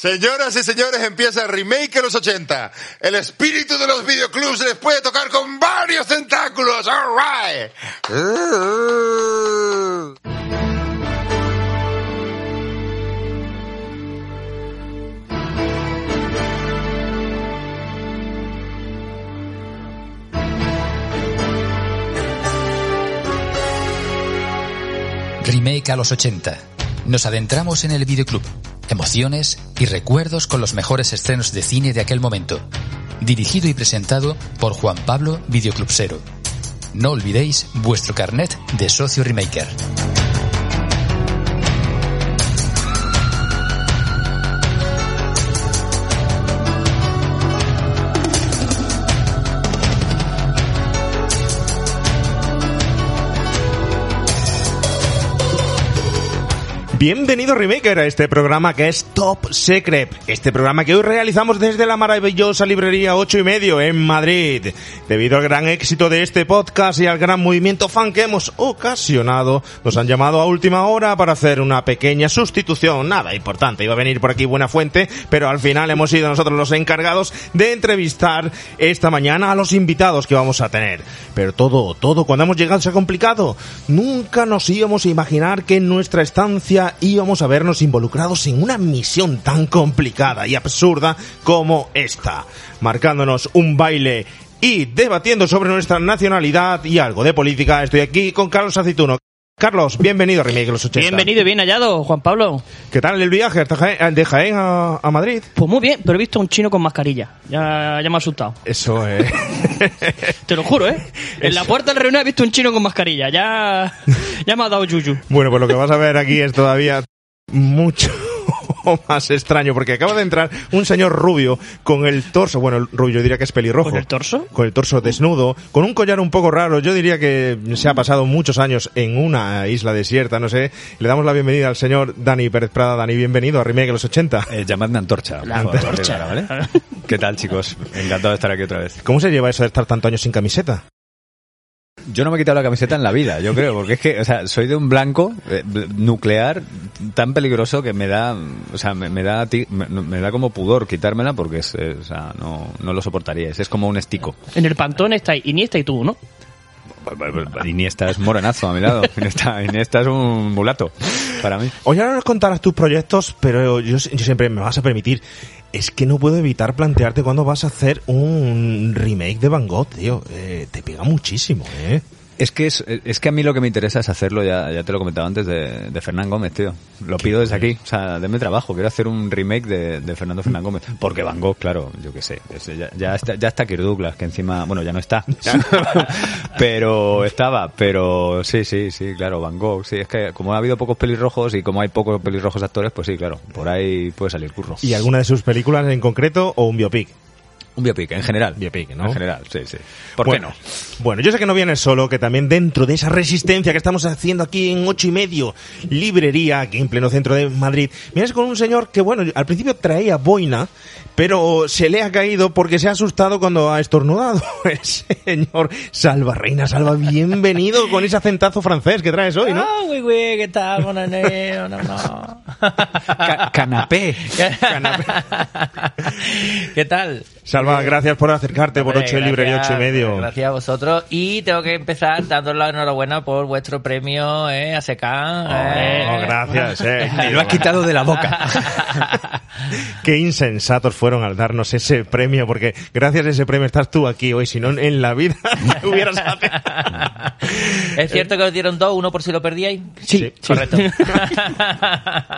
Señoras y señores, empieza el remake de los 80. El espíritu de los videoclubs les puede tocar con varios tentáculos. All right. Remake a los 80. Nos adentramos en el videoclub. Emociones y recuerdos con los mejores estrenos de cine de aquel momento. Dirigido y presentado por Juan Pablo Videoclubsero. No olvidéis vuestro carnet de socio remaker. Bienvenido Remaker a este programa que es Top Secret, este programa que hoy realizamos desde la maravillosa librería 8 y medio en Madrid. Debido al gran éxito de este podcast y al gran movimiento fan que hemos ocasionado, nos han llamado a última hora para hacer una pequeña sustitución, nada importante, iba a venir por aquí Buena Fuente, pero al final hemos sido nosotros los encargados de entrevistar esta mañana a los invitados que vamos a tener. Pero todo, todo cuando hemos llegado se ha complicado. Nunca nos íbamos a imaginar que en nuestra estancia íbamos a vernos involucrados en una misión tan complicada y absurda como esta, marcándonos un baile y debatiendo sobre nuestra nacionalidad y algo de política. Estoy aquí con Carlos Aceituno. Carlos, bienvenido a Remake los 80. Bienvenido y bien hallado, Juan Pablo. ¿Qué tal el viaje de Jaén a, a Madrid? Pues muy bien, pero he visto a un chino con mascarilla. Ya, ya me ha asustado. Eso es. Te lo juro, ¿eh? En la puerta de la reunión he visto un chino con mascarilla. Ya, ya me ha dado yuyu. bueno, pues lo que vas a ver aquí es todavía mucho más extraño, porque acaba de entrar un señor rubio con el torso, bueno, el rubio yo diría que es pelirrojo. ¿Con el torso? Con el torso desnudo, con un collar un poco raro. Yo diría que se ha pasado muchos años en una isla desierta, no sé. Le damos la bienvenida al señor Dani Pérez Prada. Dani, bienvenido a Remake de los 80. Eh, llamadme Antorcha. La por favor, Antorcha. ¿vale? ¿Qué tal, chicos? Encantado de estar aquí otra vez. ¿Cómo se lleva eso de estar tantos años sin camiseta? Yo no me he quitado la camiseta en la vida, yo creo, porque es que, o sea, soy de un blanco eh, nuclear tan peligroso que me da, o sea, me, me da, ti- me, me da como pudor quitármela porque es, eh, o sea, no, no lo soportaría. Es, es como un estico. En el pantón está Iniesta y tú, ¿no? Iniesta es morenazo a mi lado. Iniesta, Iniesta es un mulato para mí. Hoy ahora nos contarás tus proyectos, pero yo, yo siempre me vas a permitir. Es que no puedo evitar plantearte cuándo vas a hacer un remake de Van Gogh, tío. Eh, te pega muchísimo, ¿eh? Es que es, es que a mí lo que me interesa es hacerlo, ya, ya te lo comentaba antes, de, de Fernán Gómez, tío. Lo pido desde aquí. O sea, denme trabajo. Quiero hacer un remake de, de Fernando Fernán Gómez. Porque Van Gogh, claro, yo qué sé. es- ya, ya está, ya está Kirk Douglas, que encima, bueno, ya no está. pero estaba, pero sí, sí, sí, claro, Van Gogh. Sí, es que como ha habido pocos pelirrojos y como hay pocos pelirrojos actores, pues sí, claro, por ahí puede salir curro. ¿Y alguna de sus películas en concreto o un biopic? Un biopic, en general. Biopic, ¿no? En general, sí, sí. ¿Por bueno, qué no? Bueno, yo sé que no vienes solo, que también dentro de esa resistencia que estamos haciendo aquí en ocho y medio, librería, aquí en pleno centro de Madrid, vienes con un señor que, bueno, al principio traía boina, pero se le ha caído porque se ha asustado cuando ha estornudado. El señor Salva, Reina Salva, bienvenido con ese acentazo francés que traes hoy, ¿no? Ah, güey, güey, ¿qué tal? Bueno, no, no, no. Ca- canapé. ¿Qué tal? Salva, gracias por acercarte por Hombre, ocho y librería gracias, ocho y medio. Gracias a vosotros. Y tengo que empezar dando la enhorabuena por vuestro premio eh, a Secan. Oh, gracias, eh. Me lo has quitado de la boca. Qué insensatos fueron al darnos ese premio, porque gracias a ese premio estás tú aquí hoy, si no en la vida te hubieras ¿Es cierto que os dieron dos, uno por si lo perdíais? Sí, Correcto.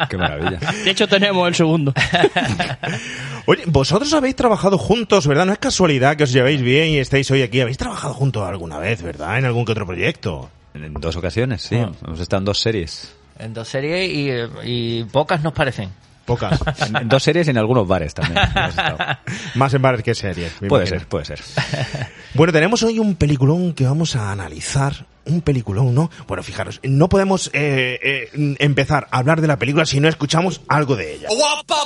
Qué maravilla. De hecho, tenemos el segundo. Oye, vosotros habéis trabajado juntos, ¿verdad? No es casualidad que os llevéis bien y estéis hoy aquí. Habéis trabajado juntos alguna vez, ¿verdad? En algún que otro proyecto. En dos ocasiones, sí. Ah. Hemos estado en dos series. en dos series y, y pocas nos parecen. Pocas. En, dos series en algunos bares también. Más en bares que series. Puede imagino. ser, puede ser. Bueno, tenemos hoy un peliculón que vamos a analizar. Un peliculón, ¿no? Bueno, fijaros, no podemos eh, eh, empezar a hablar de la película si no escuchamos algo de ella. Oh oh oh.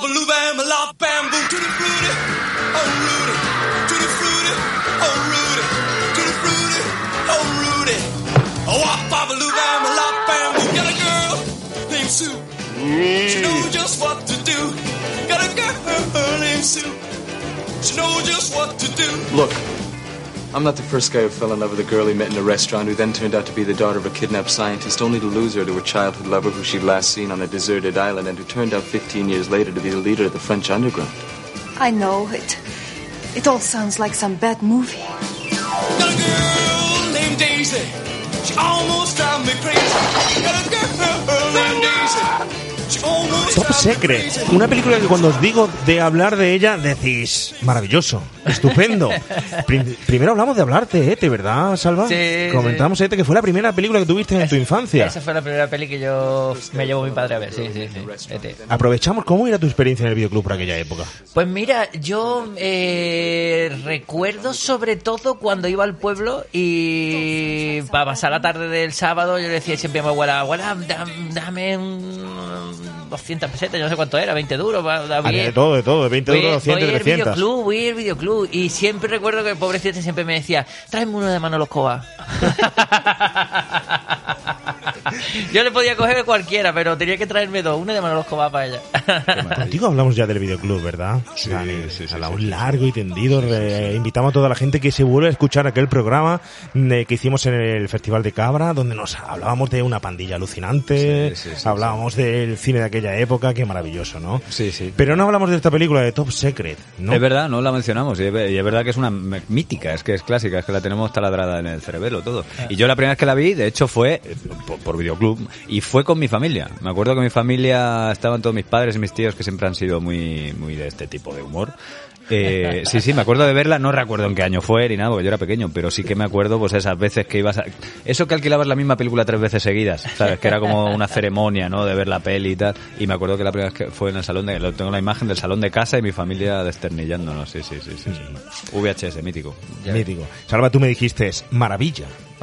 Oh bam. Got a girl named Sue. She knows just what to do. Got a girl suit. She knows just what to do. Look, I'm not the first guy who fell in love with a girl he met in a restaurant who then turned out to be the daughter of a kidnapped scientist, only to lose her to her childhood lover who she'd last seen on a deserted island and who turned out 15 years later to be the leader of the French underground. I know it. It all sounds like some bad movie. Got a girl named Daisy. She almost drives me crazy. Got a girl Top me Secret, una película que cuando os digo de hablar de ella decís, maravilloso, estupendo. Prim- primero hablamos de hablarte, ¿eh? ¿De verdad, Salva? Sí, Comentamos, ¿eh? que fue la primera película que tuviste en tu infancia. Esa fue la primera peli que yo me llevó mi padre a ver, sí, sí, sí. Este. Aprovechamos, ¿cómo era tu experiencia en el videoclub por aquella época? Pues mira, yo eh, recuerdo sobre todo cuando iba al pueblo y para pasar la tarde del sábado yo decía siempre a mi abuela, abuela, dam- dame un 200 pesetas, yo no sé cuánto era, 20 duros, da Ah, bien. de todo, de todo, de 20 Voy- euros, 200, voy a ir al 300. videoclub, voy al videoclub. Y siempre recuerdo que el pobrecito este siempre me decía, tráeme uno de Manolo Escobar. Yo le podía coger cualquiera, pero tenía que traerme dos, uno de Manolo Escobar para ella. Contigo hablamos ya del videoclub, ¿verdad? Sí, sí, Hablamos largo y tendido. re- invitamos a toda la gente que se vuelva a escuchar aquel programa eh, que hicimos en el Festival de Cabra, donde nos hablábamos de una pandilla alucinante, Sí, sí, sí, hablábamos del cine de aquella época, qué maravilloso, ¿no? Sí, sí. Pero no hablamos de esta película de Top Secret, ¿no? Es verdad, no la mencionamos. Y es, y es verdad que es una mítica, es que es clásica, es que la tenemos taladrada en el cerebelo todo. Y yo la primera vez que la vi, de hecho, fue eh, por, por videoclub y fue con mi familia. Me acuerdo que mi familia estaban todos mis padres y mis tíos que siempre han sido muy, muy de este tipo de humor. Eh, sí, sí, me acuerdo de verla, no recuerdo en qué año fue ni nada, porque yo era pequeño, pero sí que me acuerdo pues esas veces que ibas a... Eso que alquilabas la misma película tres veces seguidas, ¿sabes? Que era como una ceremonia, ¿no? De ver la peli y tal. Y me acuerdo que la primera vez que fue en el salón de... Tengo la imagen del salón de casa y mi familia desternillándonos, sí, sí, sí, sí. VHS, mítico. Mítico. Salva, tú me dijiste, es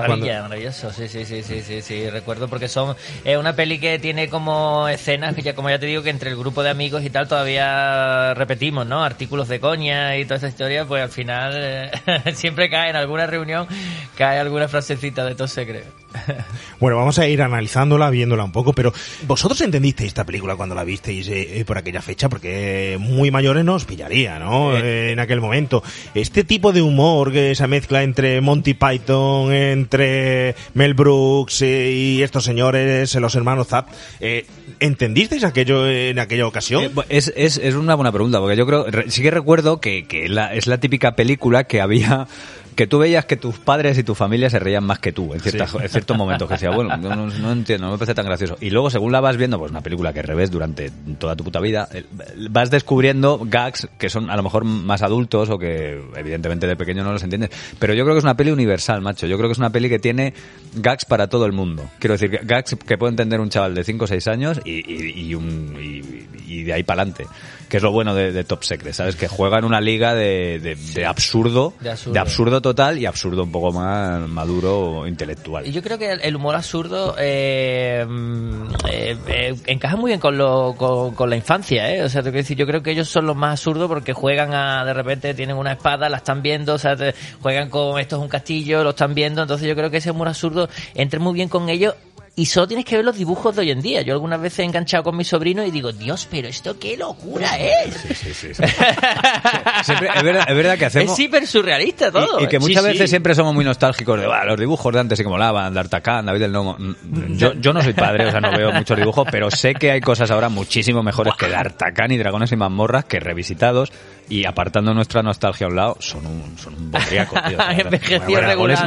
maravilla. Maravilloso, sí, sí, sí, sí, sí, sí, recuerdo porque son, es una peli que tiene como escenas que ya, como ya te digo, que entre el grupo de amigos y tal todavía repetimos, ¿no? Artículos de coña y toda esa historia, pues al final eh, siempre cae en alguna reunión, cae alguna frasecita de todo secreto. Bueno, vamos a ir analizándola, viéndola un poco, pero ¿vosotros entendisteis esta película cuando la visteis eh, eh, por aquella fecha? Porque muy mayores nos pillaría, ¿no? Eh, en aquel momento. Este tipo de humor, que esa mezcla entre Monty Python, entre Mel Brooks eh, y estos señores, eh, los hermanos Zapp, eh, ¿entendisteis aquello en aquella ocasión? Eh, Es, es, es una buena pregunta, porque yo creo, re- sí que recuerdo que, que la- es la típica película que había, que tú veías que tus padres y tu familia se reían más que tú en, ciertos momentos, que decía, bueno, no, entiendo, no me parece tan gracioso. Y luego, según la vas viendo, pues una película que revés durante toda tu puta vida, vas descubriendo gags que son a lo mejor más adultos o que evidentemente de pequeño no los entiendes. Pero yo creo que es una peli universal, macho. Yo creo que es una peli que tiene gags para todo el mundo. Quiero decir, gags que puede entender un chaval de 5 o 6 años y, y, y un, y, y de ahí para adelante. Que es lo bueno de, de Top Secret, ¿sabes? Que juega en una liga de, de, de absurdo, De absurdo. de absurdo total y absurdo un poco más maduro o intelectual. Y Yo creo que el, el humor absurdo eh, mm, eh, eh, encaja muy bien con, lo, con, con la infancia, ¿eh? O sea, te quiero decir, yo creo que ellos son los más absurdos porque juegan a, de repente tienen una espada, la están viendo, o sea, te- juegan con esto es un castillo, lo están viendo, entonces yo creo que ese humor absurdo entra muy bien con ellos. Y solo tienes que ver los dibujos de hoy en día. Yo algunas veces he enganchado con mi sobrino y digo, Dios, pero esto qué locura es. Siempre- es, verdad, es verdad que hacemos... Es hiper surrealista todo. Y, y que ¿eh? muchas veces siempre somos muy nostálgicos de "Buah, los dibujos de antes y que molaban, D'Artacán, David el Nomo. Mm, Yo, yo no soy padre, o sea, no veo muchos dibujos, pero sé que hay cosas ahora muchísimo mejores que D'Artacán y Dragones y Mazmorras que revisitados y apartando nuestra nostalgia a un lado, son un, son un bodriaco, tío. Envejecido Bueno, regular,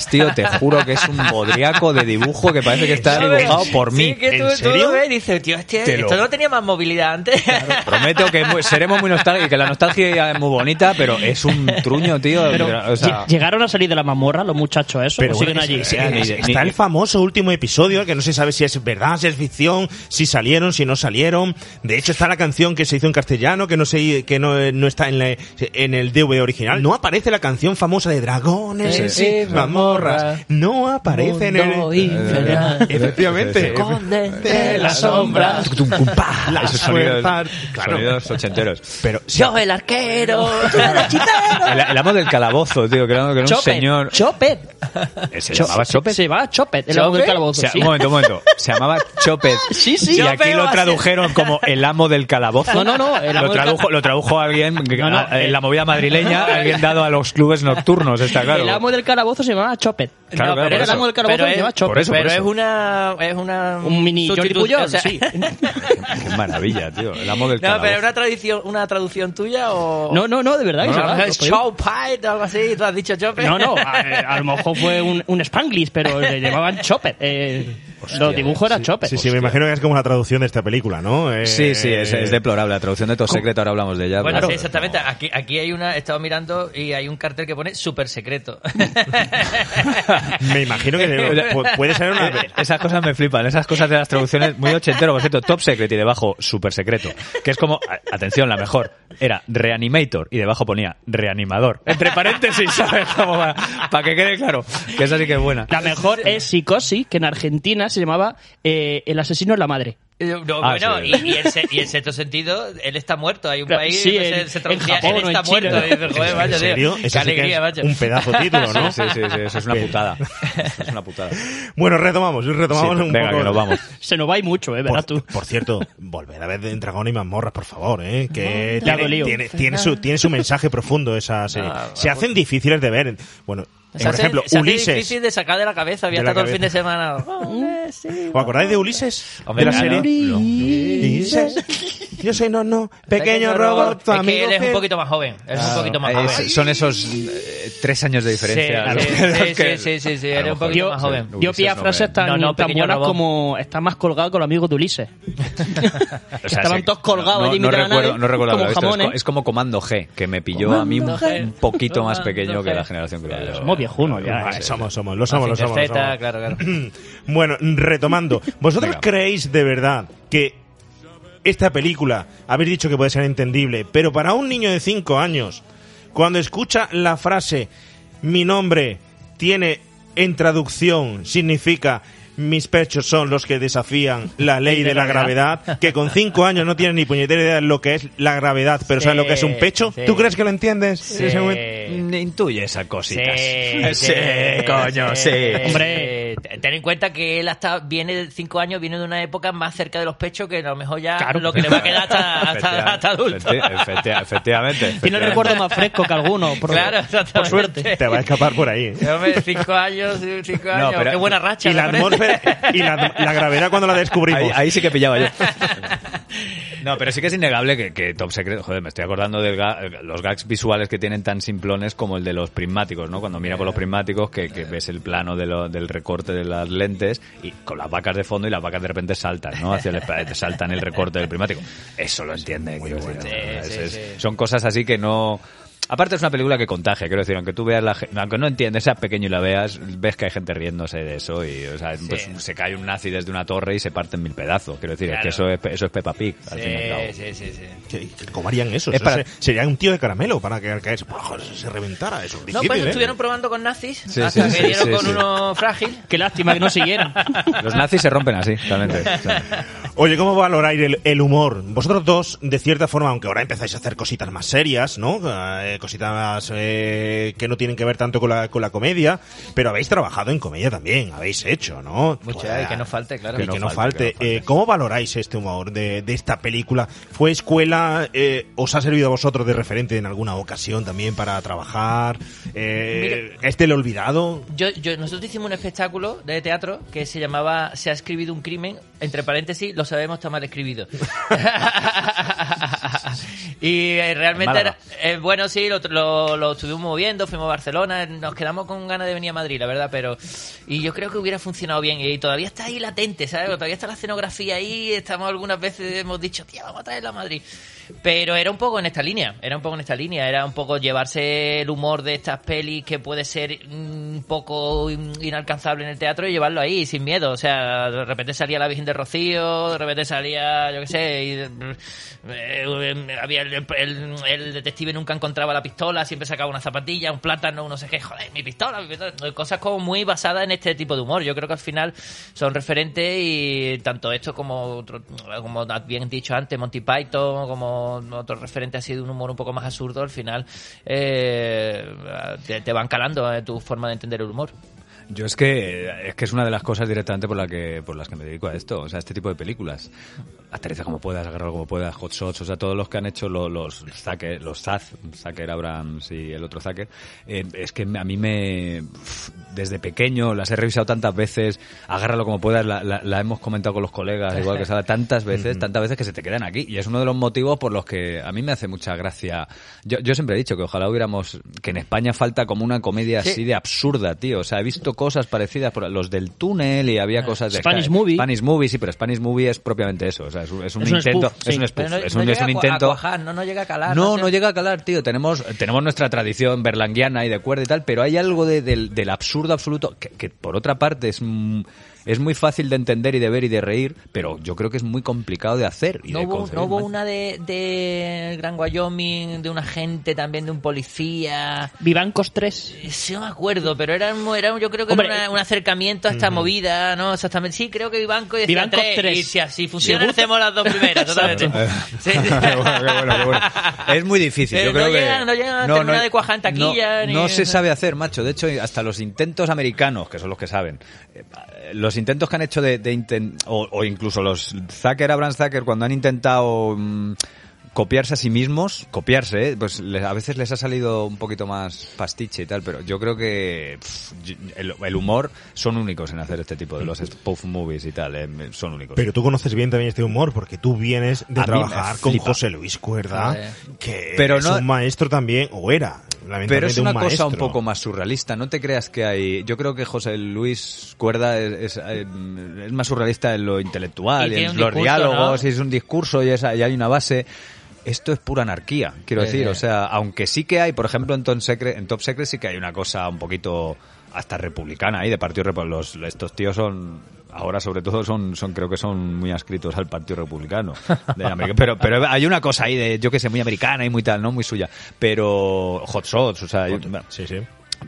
y tío, te juro que es un bodriaco de dibujo que parece que está ¿Sabes? dibujado por mí. Sí, que tú, ¿En tú serio? lo ves y dices, tío, este- Te lo- esto no tenía más movilidad antes. Prometo que seremos muy nostálgicos, que la nostalgia es muy bonita, pero es un truño, tío. Pero, o sea, lle- ¿Llegaron a salir de la mazmorra los muchachos esos? Pero ¿O siguen allí? ni de- está ni- el famoso último episodio que no se sabe si es verdad, si es ficción, si salieron, si no salieron. De hecho está la canción que se hizo en castellano que no se que no, no está en, la- en el DVD original. No aparece la canción famosa de dragones Sí, mazmorra. No aparece en el infernal. Efectivamente. Esconde de la sombra. Sonidos, fuerzas- claro. sonidos ochenteros. Pero sí, Yo, el arquero. el. El, amo del calabozo, tío, que era, que era un Chopet. señor... Chopet. Eh, ¿Se llamaba Chopet? Se llamaba Chopet, el amo del calabozo. O sea, sí. Un momento, un momento. Se llamaba Chopet. Sí, sí. Y aquí lo tradujeron como el amo del calabozo. No, no, no, el amo lo, del tradujo, lo tradujo alguien que- No, no, a- en el- la movida madrileña, alguien dado a los clubes nocturnos, está claro. El amo del calabozo se llamaba Chopet. Claro, claro, Era por el amo del calabozo Pero se es- llama Chopet. por eso, Pero por es eso. una, es una Un mini sustitución, o sea, sí. Qué maravilla, tío. El amo del No, calabozo. pero una tradición, una traducción tuya o No, no, no, de verdad. que No, se no, llama es. Chopet o algo así, tú has dicho Chopet. No, no, a, a lo mejor fue un, un Spanglish, pero le llamaban Chopet. Eh, los dibujos eran Chopet. sí, sí, me imagino que es como una traducción de esta película, ¿no? Eh, Sí, sí, es, es deplorable. La traducción de Top Secret, ahora hablamos de ella. Bueno, sí, exactamente. Aquí, aquí hay una, he estado mirando y hay un cartel que pone súper secreto. Me imagino que pu- puede ser una... Eh, Esas cosas me flipan, esas cosas de las traducciones muy ochentero, por cierto, top secret y debajo super secreto, que es como, atención, la mejor, era reanimator y debajo ponía reanimador, entre paréntesis, ¿sabes? Para, que quede claro, que esa sí que es buena. La mejor es Psicosis, que en Argentina se llamaba eh, El asesino es la madre. No, Ah, bueno, sí. y, y, en, se- y en cierto sentido, él está muerto. Hay un Claro, país sí, que en- se, se traducía, él está Chile. muerto. Y dices, joder, vaya, ¿En tío, serio? Qué sí que alegría, es macho. un pedazo título, ¿no? Sí, sí, sí, eso es una putada. Eso es una putada. Bueno, retomamos, retomamos Sí, un venga, poco. que nos vamos. Se nos va y mucho, eh, verás Por, tú. por cierto, volver a ver en Dragón y Mazmorras, por favor, ¿eh? Que Ya tiene, tiene, tiene su, tiene su mensaje profundo esa serie. Ah, Se hacen difíciles de ver. Bueno, Se por hace- ejemplo, se hace Ulises. difícil de sacar de la cabeza. Había estado todo el fin de cabeza. semana. ¿Os acordáis de Ulises? Hombre, de la serie. Ulises. Yo soy no, no, pequeño robot, tu Es amigo que él es un poquito más joven. Es un poquito más Es- joven. son esos eh, tres años de diferencia. Sí, sí, que- sí, sí, sí, eres un poquito Yo- más joven. Ulises Yo pilla no frases tan, No, no, tan pequeño buenas robot. como está más colgado con los amigos de Ulises. O sea, Estaban sí, todos colgados no, allí no, recuerdo, no recuerdo como haberlo visto. Es como Comando G, que me pilló a mí un, Comando G. un poquito más pequeño que la generación que lo. Somos viejunos ya. Eh. somos, somos, lo somos, lo somos. claro, claro. Bueno, retomando. ¿Vosotros Venga. creéis de verdad que esta película, habéis dicho que puede ser entendible, pero para un niño de 5 años, cuando escucha la frase mi nombre tiene en traducción significa mis pechos son los que desafían la ley de la gravedad, que con 5 años no tiene ni puñetera idea de lo que es la gravedad, pero Sí, sabe lo que es un pecho? sí. ¿Tú crees que lo entiendes? Sí. en ese momento? Mm, Intuye esas cositas. Sí, Sí, coño, sí. Hombre, ten en cuenta que él hasta viene de cinco años, viene de una época más cerca de los pechos que a lo mejor ya Claro. lo que le va a quedar hasta, hasta, adulto. efecti- efecti- Efectivamente. Tiene el efectivamente. recuerdo más fresco que alguno, por, Claro, por suerte. Te va a escapar por ahí. Hombre, cinco años, cinco años, pero- qué buena racha. Y la ¿no y la, la gravedad cuando la descubrimos. Ahí, ahí sí que pillaba yo. No, pero sí que es innegable que, que Top Secret, joder, me estoy acordando de los gags visuales que tienen tan simplones como el de los prismáticos, ¿no? Cuando mira por los prismáticos, que, que ves el plano de lo- del recorte de las lentes y con las vacas de fondo y las vacas de repente saltan, ¿no? Hacia el, saltan el recorte del prismático. Eso lo entienden. quiero decir, Sí, ¿no? sí, Es- es- sí. Son cosas así que no... Aparte es una película que contagia, quiero decir, aunque tú veas la, aunque no entiendes, seas pequeño y la veas, ves que hay gente riéndose de eso y, o sea, pues, se cae un nazi desde una torre y se parte en mil pedazos, quiero decir, es que eso es, eso es Peppa Pig, al fin y al cabo. Sí, sí, sí, sí. ¿Qué- ¿Cómo harían eso? Es Eso para- se- sería un tío de caramelo para que, que se, se reventara. Eso es No, pues ¿eh? estuvieron probando con nazis Sí, hasta sí, que sí, dieron sí, con sí. uno frágil. Qué lástima que no siguieran. Los nazis se rompen así, realmente. Oye, ¿cómo valoráis el, el humor? Vosotros dos, de cierta forma, aunque ahora empezáis a hacer cositas más serias, ¿no? Eh, cositas eh, que no tienen que ver tanto con la, con la comedia, pero habéis trabajado en comedia también, habéis hecho, ¿no? Mucho, Pues, y que no falte, claro. y Que no que no falte, falte. que no falte. Eh, ¿Cómo valoráis este humor de, de esta película? ¿Fue escuela? Eh, ¿Os ha servido a vosotros de referente en alguna ocasión también para trabajar? Eh, ¿Es del olvidado? Yo, yo, nosotros hicimos un espectáculo de teatro que se llamaba Se ha escribido un crimen, entre paréntesis, lo sabemos, está mal escribido. y eh, realmente era, eh, bueno, sí, lo, lo, lo estuvimos moviendo, fuimos a Barcelona, nos quedamos con ganas de venir a Madrid, la verdad, pero y yo creo que hubiera funcionado bien y todavía está ahí latente, ¿sabes? Todavía está la escenografía ahí, estamos algunas veces hemos dicho, tía, vamos a traerla a Madrid. Pero era un poco en esta línea, era un poco en esta línea, era un poco llevarse el humor de estas pelis que puede ser mm, un poco in- inalcanzable en el teatro y llevarlo ahí sin miedo. O sea, de repente salía la Virgen de Rocío, de repente salía, yo qué sé, y, eh, había el, detective nunca encontraba la pistola, siempre sacaba una zapatilla, un plátano, no sé qué, joder, mi pistola, mi pistola. Cosas como muy basadas en este tipo de humor. Yo creo que al final son referentes y tanto esto como, otro, como bien dicho antes, Monty Python, como otro referente así de un humor un poco más absurdo, al final eh, te, van calando eh, tu forma de entender el humor. Yo es que es que es una de las cosas directamente por la que por las que me dedico a esto, o sea, este tipo de películas. Aterriza como puedas, agarra como puedas, Hot Shots, o sea, todos los que han hecho lo- los Zucker, los Zaz, Zucker Abrams y el otro Zucker, eh, es que a mí me desde pequeño las he revisado tantas veces, agárralo como puedas, la, la- la hemos comentado con los colegas, igual que Sara, tantas veces, tantas veces que se te quedan aquí y es uno de los motivos por los que a mí me hace mucha gracia. Yo, yo siempre he dicho que ojalá hubiéramos que en España falta como una comedia Sí. así de absurda, tío, o sea, he visto cosas parecidas por los del túnel y había cosas de Spanish Movie. Spanish Movie, sí, pero Spanish Movie es propiamente eso, o sea, es un, es un Es un intento, spoof, es sí. un spoof, no, es no un, es cu- intento cuajar, no, no llega a calar. no, sé. no llega a calar, tío. Tenemos, tenemos nuestra tradición berlanguiana y de cuerda y tal, pero hay algo de- del, del absurdo absoluto que, que, por otra parte es, mm, es muy fácil de entender y de ver y de reír, pero yo creo que es muy complicado de hacer. Y No de hubo, no hubo una de, de Gran Wyoming, de un agente también, de un policía. Vivancos 3. Sí, no me acuerdo, pero era, era yo creo que Hombre, era una- eh, un acercamiento a esta movida, ¿no? Exactamente. Sí, creo que Vivanco y Vivancos tres, 3. Y si así funciona, hacemos las dos primeras, totalmente. Sí. Qué bueno, qué bueno, qué bueno. Es muy difícil. Pero yo creo no que- llega- no llega a terminar de cuajar en taquilla, No, ni- no se sabe hacer, macho. De hecho, hasta los intentos americanos, que son los que saben, eh, los intentos que han hecho de, de inten- o, o incluso los Zucker, Abrams Zucker, cuando han intentado mm, copiarse a sí mismos, copiarse, ¿eh? pues le- a veces les ha salido un poquito más pastiche y tal, pero yo creo que pff, el, el humor son únicos en hacer este tipo de los spoof movies y tal, eh, son únicos. Pero tú conoces bien también este humor, porque tú vienes de A trabajar con. José Luis Cuerda, que Pero es no- un maestro también, o era, Pero es una un cosa un poco más surrealista. No te creas que hay. Yo creo que José Luis Cuerda es, es, eh, es más surrealista en lo intelectual, Y en los discurso, diálogos, ¿no? y es un discurso y, es- y hay una base. Esto es pura anarquía, quiero Sí, decir. sí. O sea, aunque sí que hay, por ejemplo, en Top Secret, en Top Secret sí que hay una cosa un poquito hasta republicana ahí, de Partido Republicano. Los, estos tíos son, ahora sobre todo son, son, creo que son muy adscritos al Partido Republicano. de América. pero, pero hay una cosa ahí de, yo que sé, muy americana y muy tal, ¿no? Muy suya. Pero Hot Shots, o sea, hay- Sí, sí.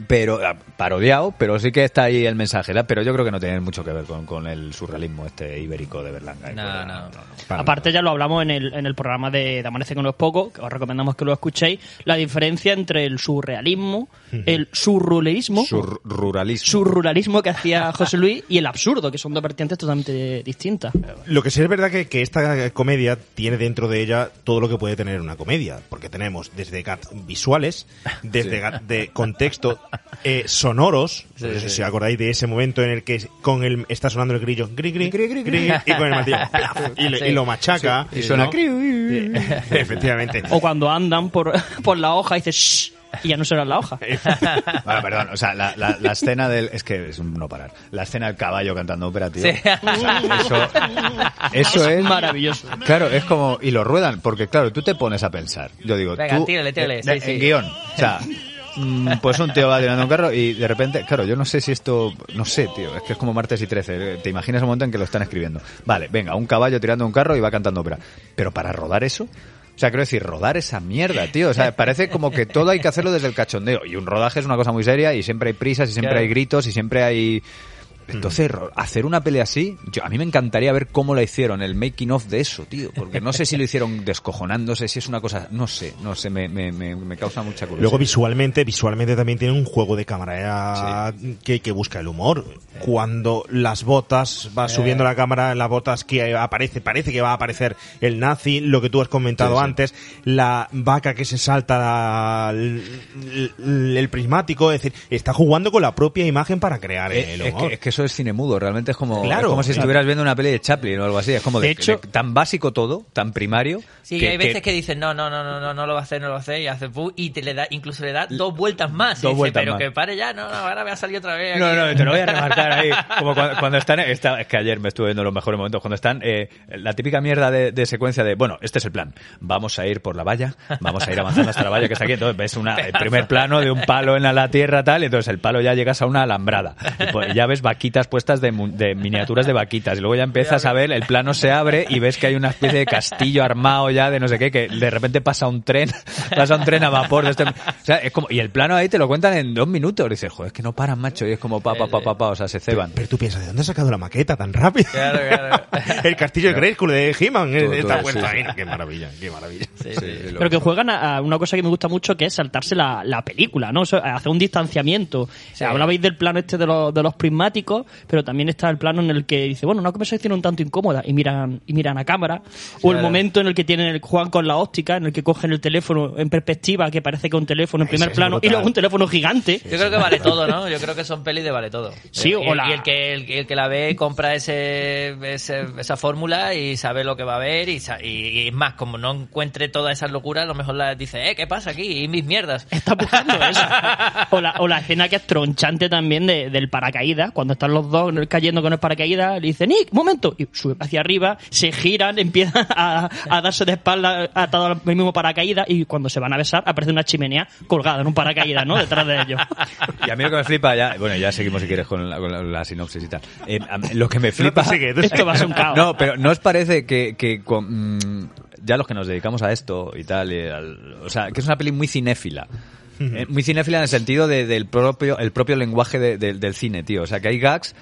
Pero ah, parodiado, pero sí que está ahí el mensaje, ¿verdad? pero yo creo que no tiene mucho que ver con, con el surrealismo este ibérico de Berlanga. y No, no. Para Aparte ya lo hablamos en el, en el programa de, de Amanece con los Pocos, que os recomendamos que lo escuchéis, la diferencia entre el surrealismo, el surruleísmo, Surruralismo. surruralismo que hacía José Luis y el absurdo, que son dos vertientes totalmente distintas. Lo que sí es verdad que, que esta comedia tiene dentro de ella todo lo que puede tener una comedia, porque tenemos desde visuales, desde gags de contexto, eh, sonoros, no sé si os acordáis de ese momento en el que con el está sonando el grillo, gri, gri, gri, gri, y con el martillo, plaf, y, le- Sí. y lo machaca. Y suena ¿no? Efectivamente. O cuando andan por, por la hoja y dices "Shh", y ya no será la hoja. Bueno, perdón, o sea, la, la- la escena del... Es que es un no parar. La escena del caballo cantando ópera, tío. Sí. O sea, eso, eso es... maravilloso. Claro, es como... Y lo ruedan, porque claro, tú te pones a pensar. Yo digo, Venga, tú... tírale, tírale, sí, en sí. guion. O sea... mm, Pues un tío va tirando un carro y de repente, claro, yo no sé si esto, no sé, tío, es que es como martes y 13, te imaginas un momento en que lo están escribiendo. Vale, venga, un caballo tirando un carro y va cantando ópera. Pero para rodar eso, o sea, quiero decir, rodar esa mierda, tío. O sea, parece como que todo hay que hacerlo desde el cachondeo. Y un rodaje es una cosa muy seria y siempre hay prisas y siempre Claro. hay gritos y siempre hay... Entonces, ro- hacer una pelea así, yo, a mí me encantaría ver cómo la hicieron, el making of de eso, tío. Porque no sé si lo hicieron descojonándose, si es una cosa, no sé, no sé, me, me, me, me causa mucha curiosidad. Luego visualmente, visualmente también tiene un juego de cámara que, que busca el humor. Cuando las botas, va subiendo la cámara, las botas que aparece, parece que va a aparecer el nazi, lo que tú has comentado Sí, sí. antes, la vaca que se salta el, el- el prismático, es decir, está jugando con la propia imagen para crear Eh, el es, humor. que, es que eso es cine mudo, realmente es como, Claro, es como si claro. estuvieras viendo una peli de Chaplin o algo así, es como de, De hecho- de- tan básico todo, tan primario. Sí, que- hay veces que, dicen, no, no, no, no, no, no lo va a hacer, no lo va a hacer, y hace pu, y te le da, incluso le da dos vueltas más. y Dos dice, vueltas pero más. que pare ya, no, no, ahora me ha salido otra vez. No, aquí". no, te lo voy a remarcar ahí. Como cuando, cuando están, está- es que ayer me estuve viendo los mejores momentos, cuando están, eh, la típica mierda de, de secuencia de, bueno, este es el plan, vamos a ir por la valla, vamos a ir avanzando hasta la valla que está aquí, entonces ves una, el primer plano de un palo en la, la tierra tal, y entonces el palo ya llegas a una alambrada, y pues ya ves vaquitas vaquitas puestas de, mu- de miniaturas de vaquitas. Y luego ya empiezas a ver, el plano se abre y ves que hay una especie de castillo armado ya de no sé qué, que de repente pasa un tren, pasa un tren a vapor. De este, o sea, es como, y el plano ahí te lo cuentan en dos minutos. Y dices, joder, es que no paran, macho. Y es como pa, pa, pa, pa, pa, o sea, se ceban. Pero tú piensas, ¿de dónde has sacado la maqueta tan rápido? Claro, claro. el castillo de Grayskull de He-Man Todo, está todo, puesto sí, ahí. sí. Qué maravilla, qué maravilla. Pero que juegan a, a una cosa que me gusta mucho que es saltarse la, la película, ¿no? O sea, hacer un distanciamiento. O sea, hablabais del plano este de los, de los prismáticos, pero también está el plano en el que dice, bueno, una conversación un tanto incómoda y miran, y miran a cámara. O el momento en el que tienen el juegan con la óptica, en el que cogen el teléfono en perspectiva, que parece que es un teléfono en primer es plano, y luego un teléfono gigante. Yo creo que vale todo, ¿no? Yo creo que son pelis de vale todo. Sí, y, o la- y el que el, el que la ve compra ese, ese- esa fórmula y sabe lo que va a ver y, sa- y, y es más, como no encuentre todas esas locuras, a lo mejor la dice, eh, ¿qué pasa aquí? Y mis mierdas. Está buscando eso. O la, o la escena que es tronchante también de- del paracaídas, cuando están los dos cayendo con el paracaídas, le dice, Nick, momento, y sube hacia arriba, se giran, empiezan a, a darse de espalda atado al mismo paracaídas, y cuando se van a besar, aparece una chimenea colgada en un paracaídas, ¿no? Detrás de ellos. Y a mí lo que me flipa, ya, bueno, ya seguimos si quieres con la, con la- la sinopsis y tal. Eh, lo que me flipa. tú sigue, Esto va a ser un caos. No, pero ¿no os parece que, que con, mm, ya los que nos dedicamos a esto y tal, y al- o sea, que es una peli muy cinéfila? Eh, muy cinéfila en el sentido de- del propio, el propio lenguaje de- de- del cine, tío. O sea, que hay gags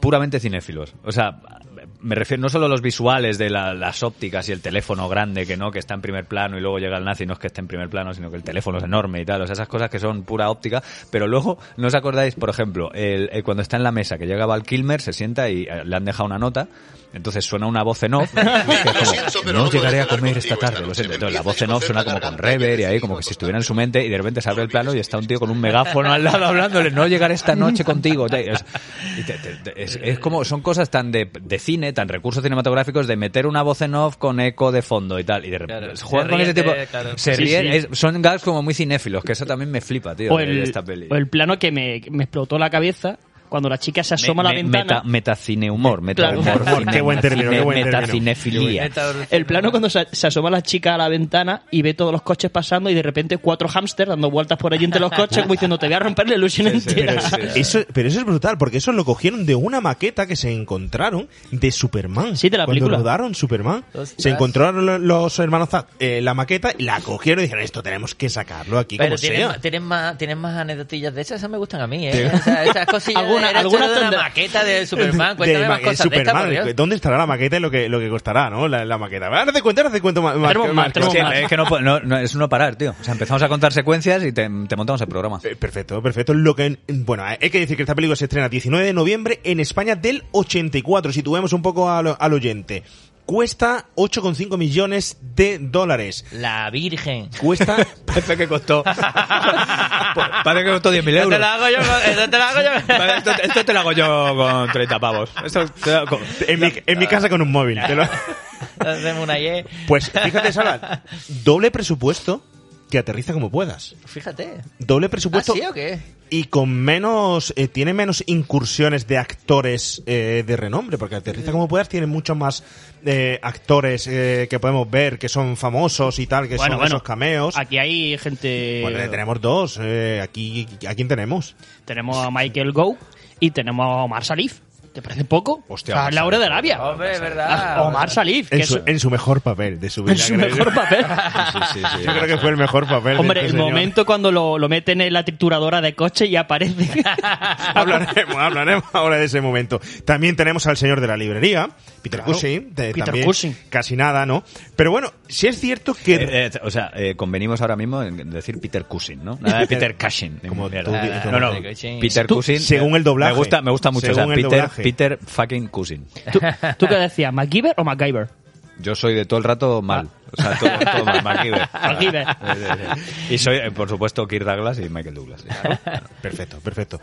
puramente cinéfilos. O sea, me refiero no solo a los visuales de la- las ópticas y el teléfono grande que no, que está en primer plano y luego llega el nazi, no es que esté en primer plano, sino que el teléfono es enorme y tal. O sea, esas cosas que son pura óptica. Pero luego, ¿no os acordáis, por ejemplo, el, el cuando está en la mesa, que llega Val Kilmer, se sienta y eh, le han dejado una nota. Entonces suena una voz en off, que es como, no llegaré a comer esta tarde, lo siento. Entonces la voz en off suena como con rever y ahí como que si estuviera en su mente y de repente se abre el plano y está un tío con un megáfono al lado hablándole, no llegaré esta noche contigo. Es, y te- te- te- es- es como, son cosas tan de, de cine, tan recursos cinematográficos de meter una voz en off con eco de fondo y tal. Y de repente Claro, juegan con ese tipo, claro. se Sí, ríen, sí. es- son gags como muy cinéfilos, que eso también me flipa, tío, O el, de esta peli. o el plano que me, me explotó la cabeza cuando la chica se asoma a la Me- ventana. Meta, metacine humor, meta Claro. humor, Humor, cine- qué buen término, cine- qué buen término. metacinefilia. El plano cuando se, se asoma la chica a la ventana y ve todos los coches pasando y de repente cuatro hámsters dando vueltas por allí entre los coches como diciendo te voy a romper la ilusión entera. Pero eso, pero eso es brutal, porque eso lo cogieron de una maqueta que se encontraron de Superman. Sí, de la Cuando película. rodaron Superman, Ostras. se encontraron lo- los hermanos Zack, eh, la maqueta, la cogieron y dijeron, esto tenemos que sacarlo aquí Pero como tienen, sea. tienen más, tienen más anécdotillas de esas, esas me gustan a mí, ¿eh? Sea, esas cosillas Alguna- alguna de una maqueta de Superman, cuéntame De más de esta. ¿dónde estará la maqueta y lo que, lo que costará, no? La, la maqueta. Ahora te cuento, ahora te cuento más. más- más, Sí, más. es que no, puede- no- no- es no parar, tío. O sea, empezamos a contar secuencias y te, te montamos el programa. Eh, Perfecto, perfecto. Lo que, bueno, hay que decir que esta película se estrena 19 de noviembre en España del 84. Situemos un poco al, al oyente. Cuesta 8,5 millones de dólares. La Virgen. Cuesta Parece que costó. Parece que costó 10.000 Esto euros. te la hago yo, esto te la hago yo. Esto, esto te lo hago yo con 30 pavos. Esto te lo- con- en mi, en mi casa con un móvil. te lo- Hacemos una. Pues fíjate, Sara, doble presupuesto que aterriza como puedas. Fíjate. Doble ¿Ah, presupuesto sí o qué? y con menos eh, tiene menos incursiones de actores eh, de renombre porque aterriza como puedas tiene muchos más eh, actores eh, que podemos ver que son famosos y tal que Bueno, son bueno, esos cameos Aquí hay gente... bueno, tenemos dos eh, aquí a quién tenemos Tenemos a Michael Go y tenemos a Omar Salif. ¿Te parece poco? Hostia, O sea, Laura de Arabia. Hombre, es verdad. Omar Salif, en es su, en su mejor papel de su vida en su mejor papel. yo creo que fue el mejor papel de Hombre, este el señor. momento cuando lo, lo meten en la trituradora de coche y aparece. hablaremos, hablaremos ahora de ese momento. También tenemos al señor de la librería, Peter Claro, Cushing. de- Peter también Cushing. Casi nada, ¿no? Pero bueno, sí es cierto que... Eh, eh, o sea, eh, convenimos ahora mismo en decir Peter Cushing, ¿no? Nada de Peter Cushing. Como tú no, no, Peter Cushing. Según el doblaje. Me gusta, me gusta mucho. O sea, Según el Peter, doblaje. Peter fucking Cushing. ¿Tú, ¿Tú qué decías? ¿MacGyver o MacGyver? Yo soy de todo el rato mal. O sea, todo, todo mal. MacGyver. MacGyver. Y soy, por supuesto, Kirk Douglas y Michael Douglas. Perfecto, perfecto.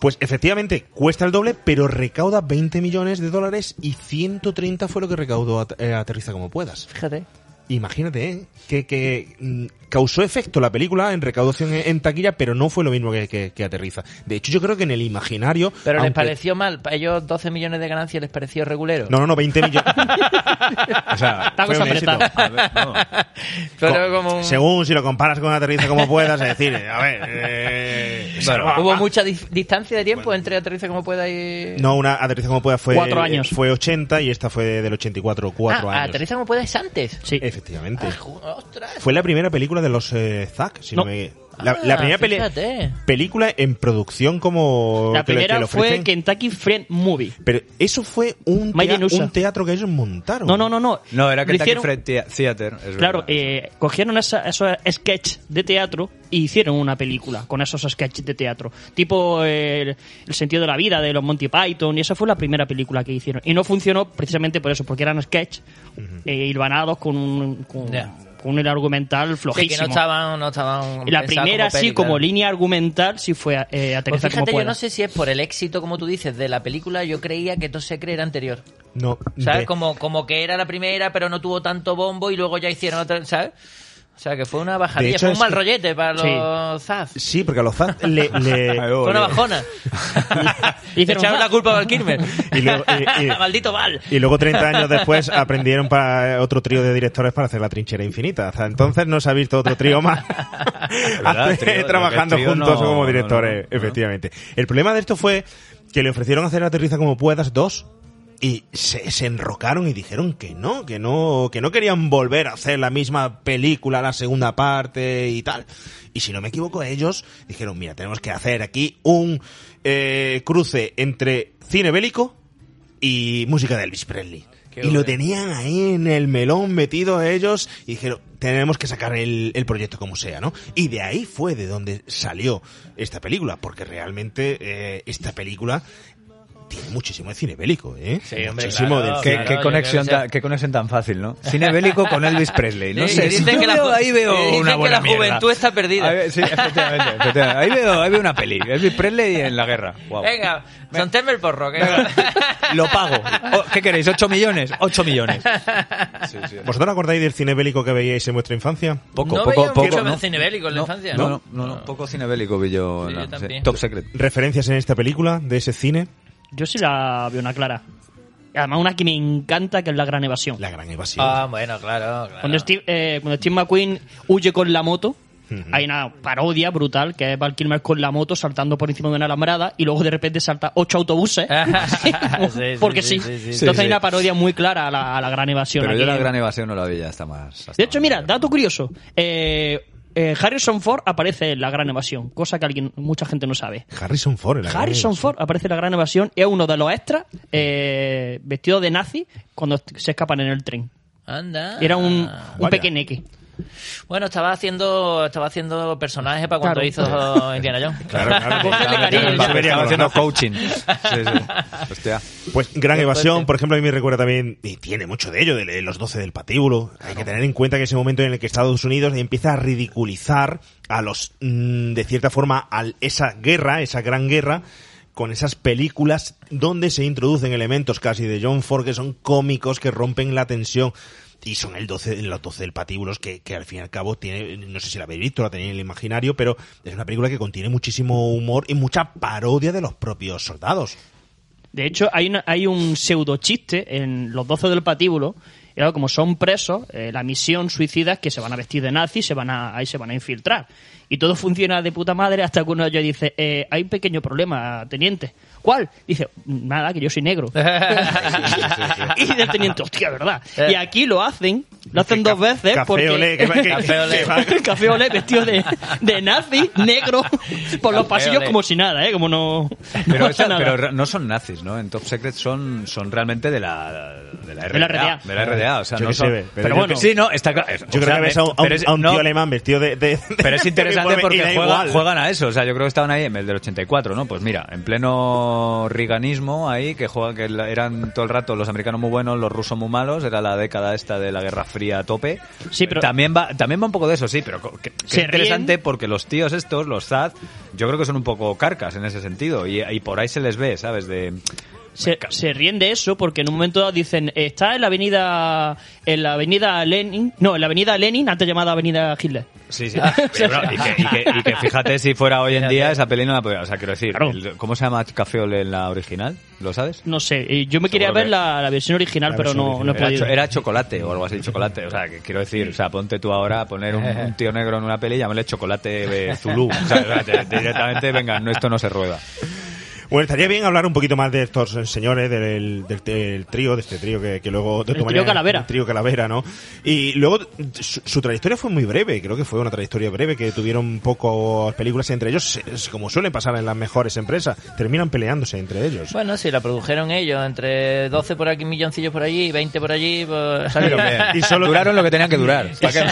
Pues efectivamente cuesta el doble, pero recauda 20 millones de dólares y 130 fue lo que recaudó At- eh, Aterriza como puedas. Fíjate. Imagínate, ¿eh? Que, que mm, causó efecto la película en recaudación en, en taquilla, pero no fue lo mismo que, que- que aterriza. De hecho, yo creo que en el imaginario... Pero les pareció mal. A ellos 12 millones de ganancias les pareció regulero. No, no, no, 20 millones. O sea, fue un éxito. apretada. a ver, no. Pero como un- Según si lo comparas con Aterriza como puedas, es decir, a ver... eh, Bueno, Hubo mucha distancia de tiempo entre Aterriza como pueda y... No, una Aterriza como puedas fue... Cuatro años. Fue 80 y esta fue del 84, cuatro ah, años. Aterriza como pueda es antes. Sí. Efectivamente. Ah, ostras. Fue la primera película de los eh, Zack, si no, No. me... La, la Ah, primera peli- fíjate. película en producción como... La que le- que primera fue. Kentucky Friend Movie. Pero eso fue un, tea- un teatro que ellos montaron. No, no, no, no. No, era Kentucky hicieron- Thea- Theater. es Claro, eh, cogieron esa- esos sketches de teatro y hicieron una película con esos sketches de teatro. Tipo eh, El sentido de la vida de los Monty Python, y esa fue la primera película que hicieron. Y no funcionó precisamente por eso, porque eran sketches eh, hilvanados con un, con. Con un argumental Sí, flojísimo. que no estaban, no estaban Y la primera, como sí, peli, como claro. línea argumental, sí fue eh, Pues aterrizar como fíjate, yo pueda. no sé si es por el éxito, como tú dices, de la película. Yo creía que Top Secret era anterior. No, ¿Sabes? de- Como, como que era la primera, pero no tuvo tanto bombo y luego ya hicieron otra, ¿sabes? O sea, que fue una bajadilla, hecho, fue un mal que- rollete para Sí. los Zaz. Sí, porque a los Zack le... le- Ay, Fue una bajona. Hicieron Echaron Zaz. la culpa a Val Kilmer. Y luego- y- y- Maldito Val. Y luego 30 años después aprendieron para otro trío de directores para hacer la trinchera infinita. Hasta entonces no se ha visto otro trío más verdad, trío, trabajando juntos no- como directores, no, no. efectivamente. El problema de esto fue que le ofrecieron hacer Aterriza como puedas dos y se, se enrocaron y dijeron que no, que no, que no querían volver a hacer la misma película, la segunda parte y tal. Y si no me equivoco, ellos dijeron, mira, tenemos que hacer aquí un eh, cruce entre cine bélico y música de Elvis Presley. Qué y lo tenían ahí en el melón metido ellos y dijeron, tenemos que sacar el, el proyecto como sea, ¿no? Y de ahí fue de donde salió esta película, porque realmente eh, esta película tiene muchísimo de cine bélico, ¿eh? Sí, hombre, muchísimo claro, del ¿Qué, cine. claro, qué yo conexión creo que ta- qué conexión tan fácil, ¿no? Cine bélico con Elvis Presley. No Sí, sé, dicen si que la veo- ahí veo dicen una que buena la mierda. juventud está perdida. Ahí- sí, efectivamente, efectivamente. Ahí veo, ahí veo una peli. Elvis Presley en la guerra. Guau. Venga, Santember el porro. que- Lo pago. ¿Qué queréis? ¿8 millones? 8 millones. Sí, sí. ¿Vosotros acordáis del cine bélico que veíais en vuestra infancia? Poco, no poco, poco. mucho ¿no? cine bélico en la infancia. No, no, no, no, poco cine bélico vi yo. La- yo también. Top Secret. ¿Referencias en esta película de ese cine? Yo sí la veo una clara. Y Además, una que me encanta, que es La Gran Evasión. La gran evasión. Ah, bueno, claro, claro. Cuando, Steve, eh, cuando Steve McQueen huye con la moto, hay una parodia brutal que es Val Kilmer con la moto saltando por encima de una alambrada y luego de repente salta ocho autobuses. Sí, porque sí, sí. sí, sí, Entonces sí. hay una parodia muy clara a la, a la gran evasión. Pero aquí. yo la gran evasión no la vi, ya está más. está De hecho, más- mira, dato curioso. Eh, eh, Harrison Ford aparece en la gran evasión, cosa que alguien, mucha gente no sabe. Harrison Ford. en la gran Harrison. Ford aparece en la gran evasión y es uno de los extras eh, vestido de nazi cuando se escapan en el tren. Anda. Era un, un vaya. pequeñeque. Bueno, estaba haciendo, estaba haciendo personaje para cuando Claro. hizo Indiana Jones. Claro, claro. Estaba haciendo coaching. Sí, sí. Hostia. Pues Gran Qué Evasión, fuerte. por ejemplo, a mí me recuerda también, y tiene mucho de ello, de los 12 del patíbulo. Hay que tener en cuenta que ese momento en el que Estados Unidos empieza a ridiculizar a los, mm, de cierta forma, a esa guerra, esa gran guerra, con esas películas donde se introducen elementos casi de John Ford que son cómicos, que rompen la tensión. Y son el 12, los 12 del patíbulos que, que al fin y al cabo tiene, no sé si la habéis visto, la tenéis en el imaginario, pero es una película que contiene muchísimo humor y mucha parodia de los propios soldados. De hecho, hay, una- hay un pseudo chiste en los 12 del patíbulo. Claro, como son presos, eh, la misión suicida es que se van a vestir de nazi, se van a, ahí se van a infiltrar. Y todo funciona de puta madre hasta que uno de ellos dice, eh, hay un pequeño problema, teniente. ¿Cuál? Dice, nada, que yo soy negro. y el teniente, hostia, ¿verdad? Y aquí lo hacen, lo hacen dos veces Café porque... olé, que va- que- Café olé. que Café olé vestido de, de nazi, negro, por los Café pasillos olé. como si nada, ¿eh? Como no... no Pero, pasa esa- nada. pero re- no son nazis, ¿no? En Top Secret son, son realmente de la, de la RDA. RDA. De la RDA, o sea, Yo no pero bueno, sí, no, está claro. Yo creo que ves a un, a un- pero es- a un no, tío alemán vestido de... de- Pero es interesante porque juegan, juegan a eso. O sea, yo creo que estaban ahí en el del 84, ¿no? Pues mira, en pleno riganismo ahí, que juegan, que eran todo el rato los americanos muy buenos, los rusos muy malos, era la década esta de la Guerra Fría a tope. Sí, pero- También va, también va un poco de eso, sí, pero que- que Se es interesante ríen. porque los tíos estos, los ZAD, yo creo que son un poco carcas en ese sentido. Y, y por ahí se les ve, ¿sabes? De se, se ríen de eso porque en un momento dado dicen está en la avenida en la avenida Lenin no en la avenida Lenin antes llamada avenida Hitler Sí, sí. Pero, bueno, y, que, y que- y que fíjate si fuera hoy en día esa peli no la podría. O sea, quiero decir, Claro. el- ¿cómo se llama Cafeol en la original? ¿Lo sabes? no sé yo me quería ver que- la, la versión original La pero versión no, no he Era, podido cho- era chocolate o algo así, chocolate. O sea, que quiero decir, o sea, ponte tú ahora a poner un, un tío negro en una peli y llámale chocolate eh, Zulu. O sea, directamente, venga, no, esto no se rueda. Bueno, estaría bien hablar un poquito más de estos señores, del, del, del trío, de este trío que, que luego... de El tu trío Calavera. El trío Calavera, ¿no? Y luego su, su trayectoria fue muy breve, creo que fue una trayectoria breve, que tuvieron pocas películas entre ellos, es como suele pasar en las mejores empresas, terminan peleándose entre ellos. Bueno, si la produjeron ellos, entre 12 por aquí, milloncillos por allí y 20 por allí, pues... Salieron bien. Y solo- Duraron lo que tenían que durar. ¿Para qué,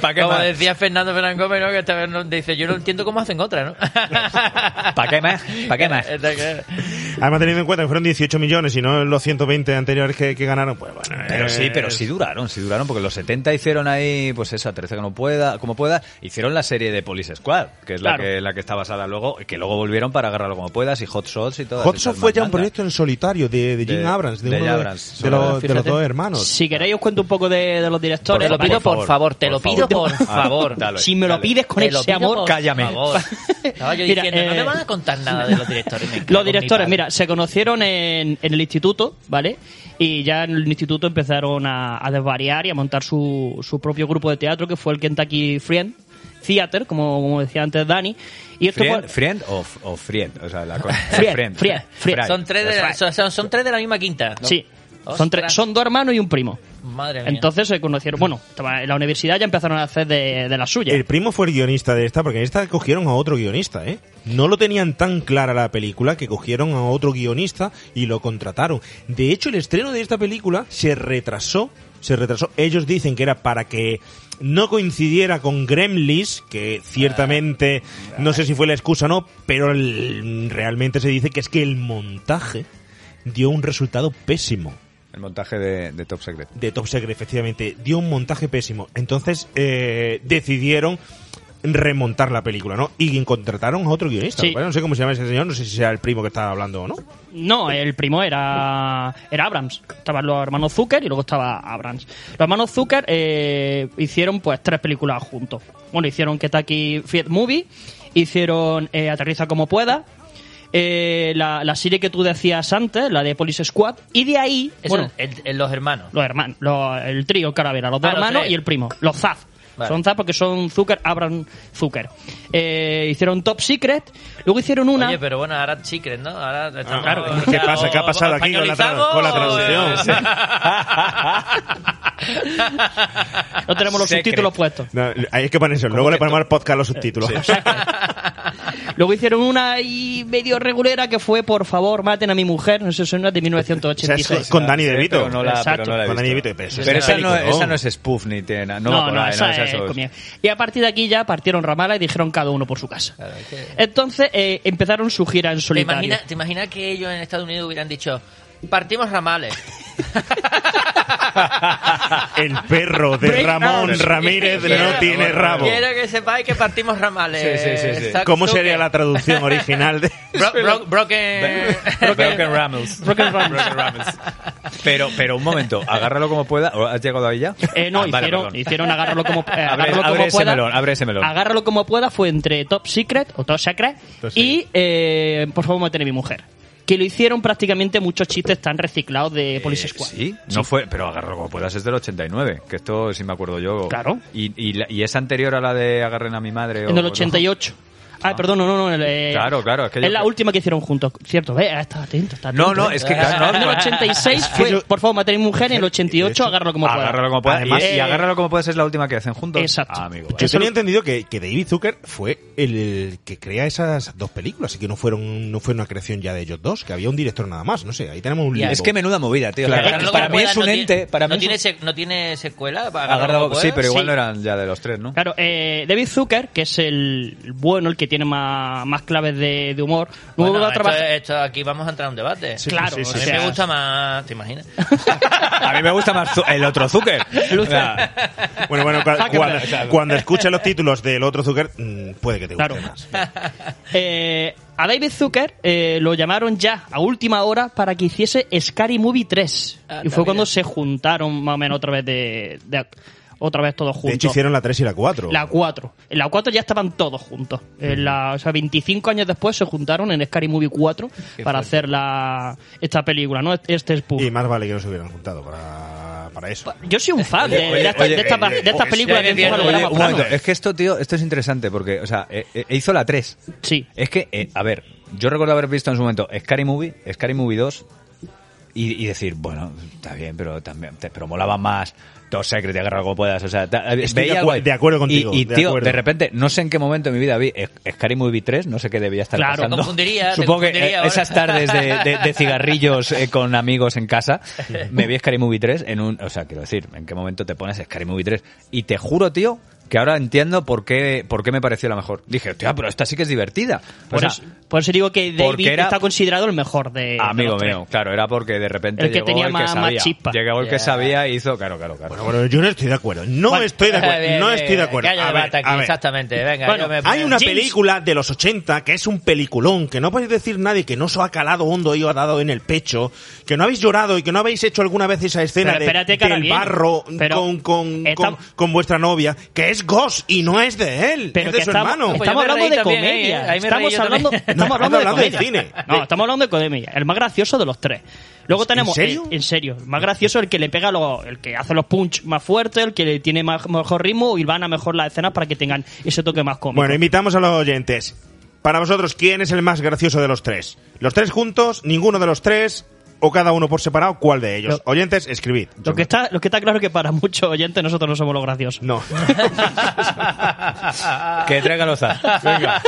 ¿Para qué Como más? decía Fernando Fernández Gómez, ¿no? que esta vez dice, yo no entiendo cómo hacen otra, ¿no? ¿Para qué más? ¿Para qué más? Esta que- Además, teniendo en cuenta que fueron 18 millones y no los 120 anteriores que, que ganaron, pues bueno. Pero eh, sí, pero sí duraron, sí duraron, porque los 70 hicieron ahí, pues esa, 13 que no pueda, como pueda, hicieron la serie de Police Squad, que es la Claro. que la que está basada luego, que luego volvieron para agarrarlo como puedas, y Hot Shots y todo. Hot Shot fue ya un proyecto en solitario de, de Jim De- Abrams, de, de uno de- Abrams, de, los, de los fíjate. dos hermanos. si queréis os cuento un poco de, de los directores Te lo pido por favor, te lo pido por favor. favor. Ah, dale, si me lo pides con ese amor por cállame. favor. Estaba yo Mira, diciendo, no eh, me van a contar nada de los directores. me cago Los directores, padre. Se conocieron en, en el instituto, ¿vale? Y ya en el instituto empezaron a, a desvariar y a montar su, su propio grupo de teatro, que fue el Kentucky Friend Theater, como, como decía antes Dani. Y esto Friend, fue- friend o, o friend, o sea, la cosa. Friend, friend, friend. Son tres, de la, son, son- tres de la misma quinta. Sí. Son, tres- son dos hermanos y un primo. Madre mía. Entonces se conocieron. Bueno, estaba en la universidad ya empezaron a hacer de, de la suya. El primo fue el guionista de esta, porque en esta cogieron a otro guionista, ¿eh? No lo tenían tan clara la película que cogieron a otro guionista y lo contrataron. De hecho, el estreno de esta película se retrasó, se retrasó. Ellos dicen que era para que no coincidiera con Gremlins, que ciertamente no sé si fue la excusa o no, pero el- realmente se dice que es que el montaje dio un resultado pésimo El montaje de, de Top Secret. de Top Secret, efectivamente, dio un montaje pésimo. Entonces eh, decidieron remontar la película, ¿no? Y contrataron a otro guionista. Sí. No sé cómo se llama ese señor, no sé si sea el primo que estaba hablando o no. No, el primo era, era Abrams. Estaban los hermanos Zucker y luego estaba Abrams. Los hermanos Zucker eh, hicieron pues tres películas juntos. Bueno, hicieron Kentucky Fried Movie, hicieron eh, Aterriza como pueda, eh, la, la serie que tú decías antes, la de Police Squad, y de ahí, Eso, bueno, el- el- los hermanos. los hermanos, los- el trío Caravera, los dos Ah, hermanos y el primo, los Zaz. Vale. Son Zaz porque son Zucker, Abrams, Zucker. Eh, hicieron Top Secret, luego hicieron una... Oye, pero bueno, ahora Secret, ¿no? Ahora estamos- claro, o ¿qué pasa? o- ¿Qué ha pasado aquí con la con la traducción? no tenemos los Secret. subtítulos puestos. No, hay que poner eso. Luego le ponemos al podcast los subtítulos. Luego hicieron una y medio regulera que fue Por favor, maten a mi mujer. No sé si es una de O sea, 1986. es con Dani Sí, DeVito. Pero no la, Exacto. pero no la he Con Dani. DeVito, pero Pero es esa no, esa no es spoof ni tiene nada. No, No, ahí, esa no, esa es-. Y a partir de aquí ya partieron ramala y dijeron cada uno por su casa. Entonces eh, empezaron su gira en ¿Te solitario. imaginas, ¿Te imaginas que ellos en Estados Unidos hubieran dicho, partimos ramales? El perro de Break Ramón out. Ramírez Quiero- no tiene rabo. Quiero que sepáis que partimos ramales. Sí, sí, sí, sí. Zack ¿Cómo sería la traducción original de Bro- bro- broken... Broken Rambles. Broken Rambles. Pero, pero un momento, agárralo como pueda. ¿O ¿Has llegado ahí ya? Eh, no, Ah, vale, hicieron, perdón. hicieron agárralo como, eh, Abre- agárralo abre como ese pueda. melón, abre ese melón. Agárralo como pueda fue entre Top Secret o Top Secret y eh, Por favor, maten a mi mujer. Que lo hicieron prácticamente muchos chistes tan reciclados de Police Squad. Eh, Sí, no fue, pero agárralo como puedas es del 89, que esto sí me acuerdo yo. Claro. Y, y, y es anterior a la de agarren a mi madre. o- En el no? 88. Ah, perdón, no, no, no. eh, Claro, claro, es que yo- la última que hicieron juntos, ¿cierto? Ve, ah, está atento, está atento. No, no, eh. es que claro, no, En el 86 Es que fue, yo- por favor, matar a mi mujer. En el 88, agárralo como pueda. Agárralo como puedas. Además, y, y eh, agárralo como puedas es la última que hacen juntos. Exacto. Ah, amigo. Yo tenía lo- entendido que, que David Zucker fue el que crea esas dos películas y que no fueron no fue una creación ya de ellos dos, que había un director nada más, no sé, ahí tenemos un limbo. Es que menuda movida, tío. Claro. O sea, Agárralo para mí es un no ente. tiene- Para mí no, es un- tiene se- no tiene secuela. para Agárralo sí, pero igual Sí. no eran ya de los tres, ¿no? Claro, eh, David Zucker, que es el bueno, el que tiene más, más claves de, de humor. Luego Bueno, esto, aquí vamos a entrar en un debate. Claro, sí, sí, a mí me gusta más, ¿te imaginas? A mí me gusta más el otro Zucker. O sea, Bueno, bueno, cuando, cuando escuches los títulos del otro Zucker, mm, puede que te guste Claro. más. Eh, a David Zucker eh, lo llamaron ya a última hora para que hiciese Scary Movie 3. Anda, y fue cuando se juntaron más o menos otra vez de, de- otra vez todos De juntos. hecho, hicieron la 3 y la 4. La 4. En la 4 ya estaban todos juntos. En la, o sea, 25 años después se juntaron en Scary Movie 4 para hacer la, esta película, ¿no? Este es. Y más vale que no se hubieran juntado para, para eso. Yo soy un fan de, Oye, de esta- oye, de esta- eh, de estas eh, películas de es que esto, tío, esto es interesante porque, o sea, eh, eh, hizo la 3. Sí. Es que, eh, a ver, yo recuerdo haber visto en su momento Scary Movie, Scary Movie 2 y, y decir, bueno, está bien, pero también, te, pero molaba más Y agarra como puedas, o sea, ta- Estoy de veía acu- de acuerdo contigo, Y, y, de tío, acuerdo. de repente, no sé en qué momento de mi vida vi eh, Scary Movie 3, no sé qué debía estar Claro, pasando. te confundiría, te Supongo que confundiría eh, ahora. esas tardes de, de- de cigarrillos eh, con amigos en casa, me vi Scary Movie 3 en un, o sea, quiero decir, en qué momento te pones Scary Movie 3 y te juro, tío, que ahora entiendo por qué, por qué me pareció la mejor. Dije, tío, pero esta sí que es divertida. O Por, sea, eso, por eso digo que David era- está considerado el mejor de. Amigo mío, claro, era porque de repente El que llegó tenía el que más- más sabía. chispa. Llegó el que sabía y hizo, claro, claro, claro. Bueno, bueno, yo no estoy de acuerdo. No Bueno, estoy de acuerdo. Bien, no estoy de acuerdo. Que A ver, debate aquí, a ver. exactamente. Venga, Bueno, yo me- Hay una James- película de los 80 que es un peliculón, que no podéis decir nadie que no os ha calado hondo y os ha dado en el pecho, que no habéis llorado y que no habéis hecho alguna vez esa escena Pero de- espérate que del barro Pero con, con, con, con vuestra novia, que es Ghost y no es de él, Pero es de su estamos, hermano. Pues estamos hablando de comedia. Ahí Estamos hablando, estamos de cine. No, estamos hablando de comedia. El más gracioso de los tres. Luego tenemos, serio? eh, en serio, el más gracioso el que le pega los, el que hace los punch más fuertes, el que le tiene más, mejor ritmo y van a mejor las escenas para que tengan ese toque más cómico. Bueno, invitamos a los oyentes. Para vosotros, ¿quién es el más gracioso de los tres? ¿Los tres juntos? ¿Ninguno de los tres? ¿O cada uno por separado? ¿Cuál de ellos? Lo- Oyentes, escribid. lo que está, lo que está claro es que para muchos oyentes nosotros no somos los graciosos. No. que traiga los Venga.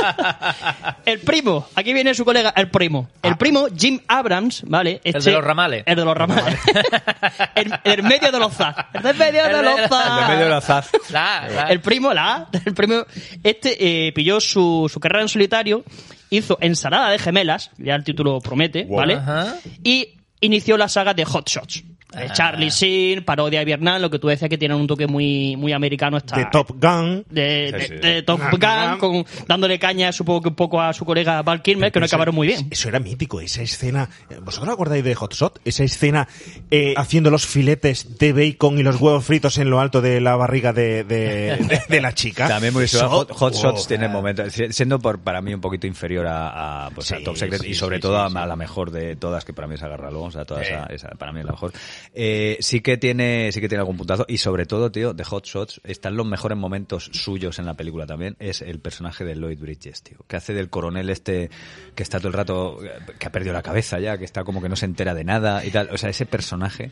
El primo, aquí viene su colega, el primo. El primo, Jim Abrams, ¿vale? El Este- de los ramales. El de los ramales. el, el medio de los zas. El del medio de El los de- zas. De medio de zaz. La- la- El primo, la A, el primo, este eh, pilló su, su carrera en solitario, hizo Ensalada de Gemelas, ya el título promete, ¿vale? Ajá. Y inició la saga de Hot Shots. De Charlie Sheen, parodia de Vietnam, lo que tú decías que tienen un toque muy, muy americano. Está, De Top Gun. de, de- de Top Ah, Gun, ah. con, dándole caña, supongo que un poco a su colega Val Kilmer, que no Eso- acabaron muy bien. Eso era mítico, esa escena. ¿Vosotros acordáis de Hot Shot? Esa escena eh, haciendo los filetes de bacon y los huevos fritos en lo alto de la barriga de, de, de- de la chica. También muy Eso- Hot, Hot Oh, Shots tiene momentos, si- siendo por, para mí un poquito inferior a, a, pues, a Sí, Top Secret sí, y sobre sí, todo sí, a, sí. a la mejor de todas, que para mí es Agarralo, o sea, toda esa, esa para mí es la mejor. Eh, sí que tiene, sí que tiene algún puntazo y sobre todo, tío, de Hot Shots, están los mejores momentos suyos en la película también, es el personaje de Lloyd Bridges, tío, que hace del coronel este que está todo el rato, que ha perdido la cabeza ya, que está como que no se entera de nada y tal, o sea, ese personaje,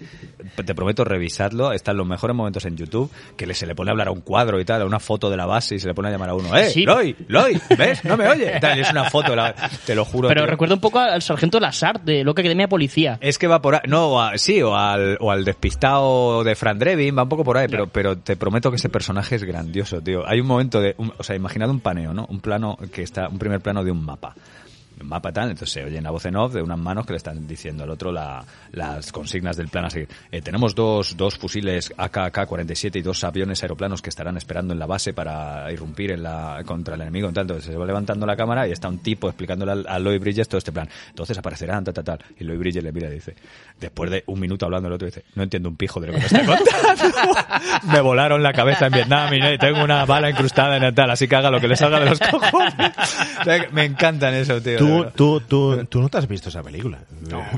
te prometo revisarlo, están los mejores momentos en YouTube, que le, se le pone a hablar a un cuadro y tal, a una foto de la base y se le pone a llamar a uno, ¡eh, Sí. Lloyd, Lloyd, ¿ves? No me oye, y tal, y es una foto, la- te lo juro. Pero tío. recuerda un poco al sargento Lazar de Loca Academia de Policía. Es que va por no, a- sí, o al, o al despistado de Fran Drebin, va un poco por ahí, pero, pero te prometo que ese personaje es grandioso, tío. Hay un momento de, un- o sea, imaginad un paneo, ¿no? Un plano que está, un primer plano de un mapa. Un mapa tal, entonces se oye en la voz en off de unas manos que le están diciendo al otro la- las consignas del plan a seguir. Eh, tenemos dos, dos fusiles AK-47 y dos aviones aeroplanos que estarán esperando en la base para irrumpir en la, contra el enemigo. Entonces se va levantando la cámara y está un tipo explicándole al- a, Lloyd Bridges todo este plan. Entonces aparecerán, tal, tal, tal. Y Lloyd Bridges le mira y dice, después de un minuto hablando el otro, dice, no entiendo un pijo de lo que me está contando. me volaron la cabeza en Vietnam y tengo una bala incrustada en el tal, así que haga lo que le salga de los cojones. Me encantan eso, tío. Tú, tú, tú, tú no te has visto esa película,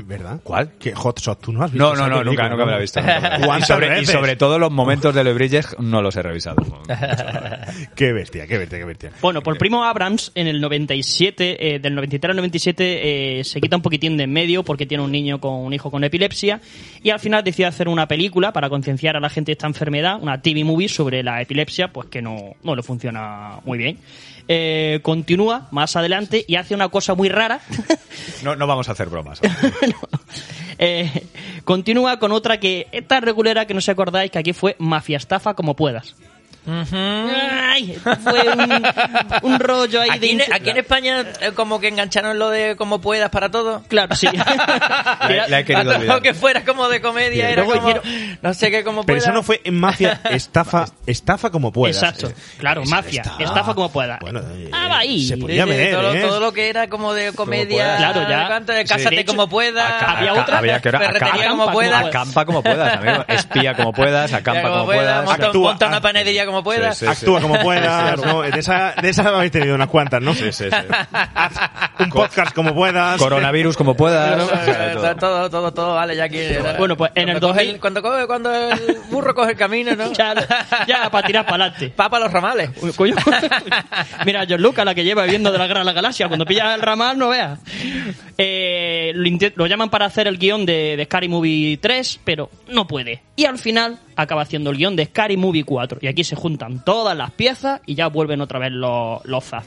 ¿verdad? ¿Cuál? Que Hot Shot, tú no has visto No, esa no, no, película, nunca, nunca me la he visto. y, ¿Cuántas sobre, y sobre todo los momentos de Lloyd Bridges no los he revisado. Qué bestia, qué bestia, qué bestia. Bueno, por primo Abrams, en el 97, eh, del 93 al 97, eh, se quita un poquitín de en medio porque tiene un niño con un hijo con epilepsia y al final decide hacer una película para concienciar a la gente de esta enfermedad, una TV movie sobre la epilepsia, pues que no, no le funciona muy bien. Eh, continúa más adelante y hace una cosa muy rara. No, no vamos a hacer bromas. Eh, continúa con otra que es tan regulera que no se acordáis que aquí fue Mafia Estafa como puedas. Ay, fue un, un rollo ahí Aquí, de... aquí en España eh, como que engancharon lo de como puedas para todo. Claro, sí. La, la he querido todo que fuera como de comedia era Luego como, no sé qué como Pero eso no fue en mafia, estafa, estafa como puedas. Exacto. Eh, Claro, mafia. esta- Estafa como pueda. Bueno, eh, Ah, ahí. se Sí, podía sí, ver, todo, ¿eh? todo lo que era como de comedia, Claro, ya. ¿cuánto? de Sí. Cásate hecho, como puedas, había otra. Había que ferretería acampa como como puedas, acampa como puedas, amigo. Espía como puedas, acampa como como puedas, monta una panadería como puedas. Sí, sí. Actúa como puedas, ¿no? De esa, de esas habéis tenido unas cuantas, ¿no? Sí, sí, sí. Un podcast como puedas. Coronavirus como puedas. Todo, o sea, todo. todo, todo, todo, vale, ya aquí. Bueno, pues en el cuando, coge 2000 el, cuando, coge- cuando el burro coge el camino, ¿no? Ya, ya para tirar para adelante. Papa los ramales. Coño. Mira, John Lucas, la que lleva viendo de la guerra de la galaxia, cuando pilla el ramal, no veas. Eh, lo, lo llaman para hacer el guion de, de Scary Movie 3, pero no puede. Y al final acaba haciendo el guion de Scary Movie 4. Y aquí se juntan todas las piezas y ya vuelven otra vez los, los Zaz.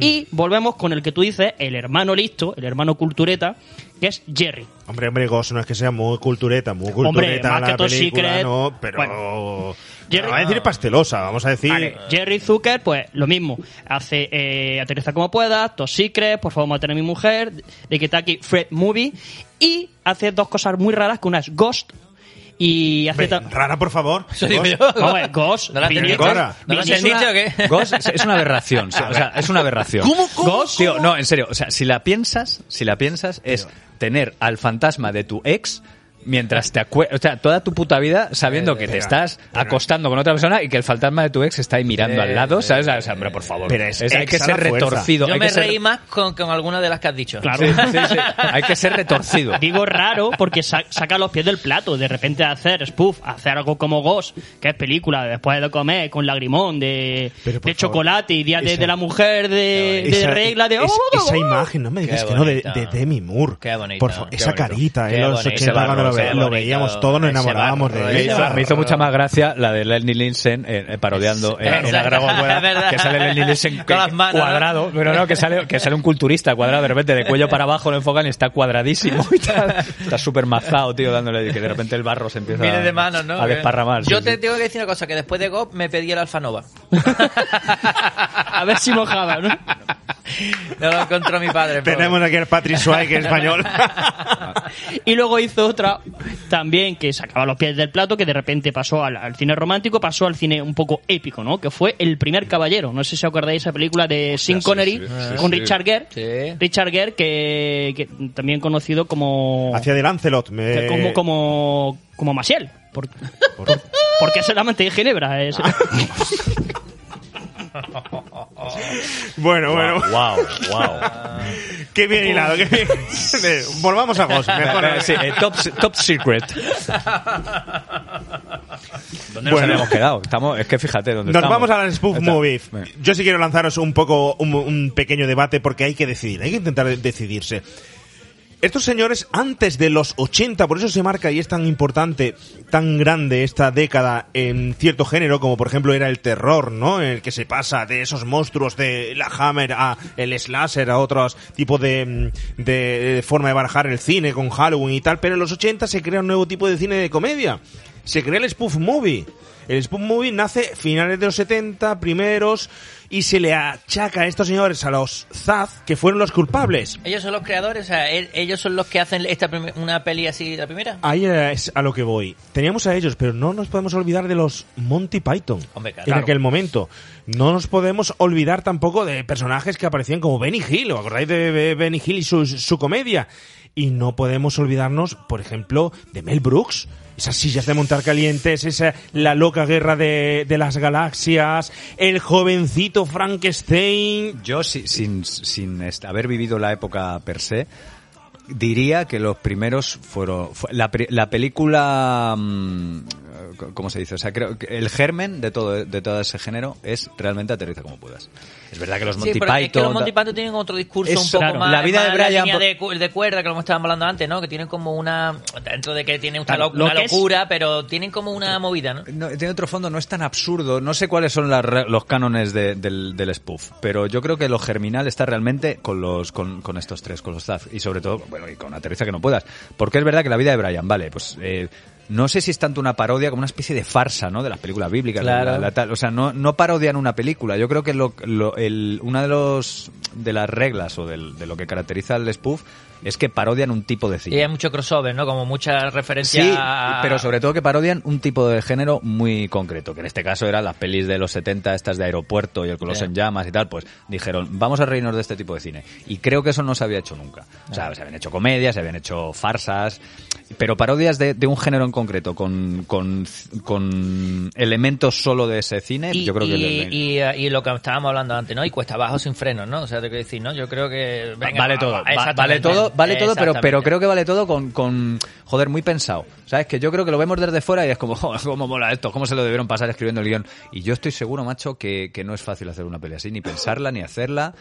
Y volvemos con el que tú dices, el hermano listo, el hermano cultureta, que es Jerry. Hombre, hombre, Ghost no es que sea muy cultureta, muy cultureta Hombre, más la película, Secret, no, pero... bueno. Jerry- Vamos a decir pastelosa, vamos a decir... Vale, Jerry Zucker, pues lo mismo. Hace eh, Aterriza como puedas, Top Secret, Por favor, matar a mi mujer, de Kentucky Fred Movie. Y hace dos cosas muy raras, que una es Ghost y hace... Rara, por favor. Eso digo yo. Vamos a ver, Ghost. ¿No la Vin- entendiste? Cora. ¿No la Vin- es una- o qué? Ghost es- es una aberración. O sea, es una aberración. ¿Cómo, cómo, Ghost, tío, no, en serio. O sea, si la piensas, si la piensas, es tener al fantasma de tu ex mientras te acuestas, o sea, toda tu puta vida sabiendo que te estás acostando con otra persona y que el fantasma de tu ex está ahí mirando al lado, ¿sabes? O sea, hombre, por favor. Pero es hay que ser la retorcido. Yo hay me que ser- reí más con, con alguna de las que has dicho. Claro. Sí, sí, sí. Hay que ser retorcido. Digo raro porque sa- saca los pies del plato. De repente hacer spoof, hacer algo como Ghost, que es película de después de comer con lagrimón, de, de chocolate y día de, esa- de la mujer, de, de Esa- regla, de... es- oh, oh, esa oh. imagen, no me digas que no, de, de Demi Moore. Qué bonita, Por favor, esa bonito. carita, en los bonito. 80 Ese cuando lo, barro, ve- lo veíamos todos, nos enamorábamos de ella. Me hizo, me hizo mucha más gracia la de Lenny Linsen eh, eh, parodiando en, en Exacto. la Dragon Ball, Es verdad. que sale Lenny Linsen cuadrado, pero no, que sale, que sale un culturista cuadrado de repente de cuello para abajo lo enfocan y está cuadradísimo y tal. está súper mazado, tío, dándole que de repente el barro se empieza de manos, ¿no? a desparramar. Yo sí, te sí. tengo que decir una cosa, que después de Gop me pedí el Alfanova. A ver si mojaba, ¿no? No lo encontró mi padre. pobre. Tenemos aquí al Patrick Swayze, que es español. Y luego hizo otra también que sacaba los pies del plato, que de repente pasó al, al cine romántico, pasó al cine un poco épico, ¿no? Que fue El primer caballero. No sé si os acordáis de esa película de Sean Connery con Richard Gere. Sí. Richard Gere, que, que también conocido como... Hacia de Lancelot. Me... como, como, como Maciel. Por- por- porque es el amante de Ginebra. es- Bueno, bueno. Wow, wow. Qué bien hilado, qué bien. Volvamos a Ghost. Mejor. Eh, sí, eh, top, top secret. ¿Dónde nos Bueno. habíamos quedado? Estamos, es que fíjate dónde Nos estamos. vamos a la spoof movie. Yo sí quiero lanzaros un poco un, un pequeño debate porque hay que decidir, hay que intentar decidirse. Estos señores antes de los 80, por eso se marca y es tan importante, tan grande esta década en cierto género como por ejemplo era el terror, ¿no? El que se pasa de esos monstruos de la Hammer a el slasher a otros tipos de, mm, de, de forma de barajar el cine con Halloween y tal, pero en los 80 se crea un nuevo tipo de cine de comedia. Se crea el spoof movie. El spoof movie nace finales de los 70, primeros, y se le achaca a estos señores, a los Zaz, que fueron los culpables. Ellos son los creadores, o sea, ellos son los que hacen esta una peli así, la primera. Ahí es a lo que voy. Teníamos a ellos, pero no nos podemos olvidar de los Monty Python. Hombre, en aquel momento. No nos podemos olvidar tampoco de personajes que aparecían como Benny Hill. ¿Os acordáis de Be- Benny Hill y su, su comedia? Y no podemos olvidarnos, por ejemplo, de Mel Brooks. Esas sillas de montar calientes, esa, la loca guerra de, de las galaxias, el jovencito Frankenstein. Yo, si- sin, sin haber vivido la época per se, diría que los primeros fueron... fue- la, la película... mm, ¿Cómo se dice? O sea, creo que el germen de todo, de todo ese género es realmente aterriza como puedas. Es verdad que los Monty sí, Python... es que los Monty Python tienen otro discurso un poco claro. más. La vida de Brian línea por- de, cu- de cuerda, que lo estábamos hablando antes, ¿no? Que tienen como una. Dentro de que tiene una, Claro, lo- lo una que es- locura, pero tienen como una movida, ¿no? No, tiene otro fondo, no es tan absurdo. No sé cuáles son re- los cánones de- del, del spoof, pero yo creo que lo germinal está realmente con los con, con estos tres, con los Zaz. Y sobre todo, bueno, y con Aterriza que no puedas. Porque es verdad que la vida de Brian, vale, pues eh, no sé si es tanto una parodia como una especie de farsa, ¿no? De las películas bíblicas. Claro. la- la tal. O sea, no, no parodian una película. Yo creo que lo, lo- el- una de los de las reglas o del- de lo que caracteriza al spoof es que parodian un tipo de cine. Y hay mucho crossover, ¿no? Como mucha referencia Sí, a- pero sobre todo que parodian un tipo de género muy concreto, que en este caso eran las pelis de los 70, estas de aeropuerto y el Coloso en llamas y tal, pues dijeron, vamos a reírnos de este tipo de cine. Y creo que eso no se había hecho nunca. O sea, se habían hecho comedias, se habían hecho farsas, pero parodias de, de un género en concreto, con, con, con elementos solo de ese cine, Y, yo creo que... y, le- y, y lo que estábamos hablando antes, ¿no? Y cuesta abajo sin frenos, ¿no? O sea, te quiero decir, ¿no? Yo creo que... venga, vale va, todo, va, vale todo, vale todo, pero, pero creo que vale todo con, con, joder, muy pensado. ¿Sabes? Que yo creo que lo vemos desde fuera y es como, joder, cómo mola esto, cómo se lo debieron pasar escribiendo el guion. Y yo estoy seguro, macho, que, que no es fácil hacer una peli así, ni pensarla, ni hacerla.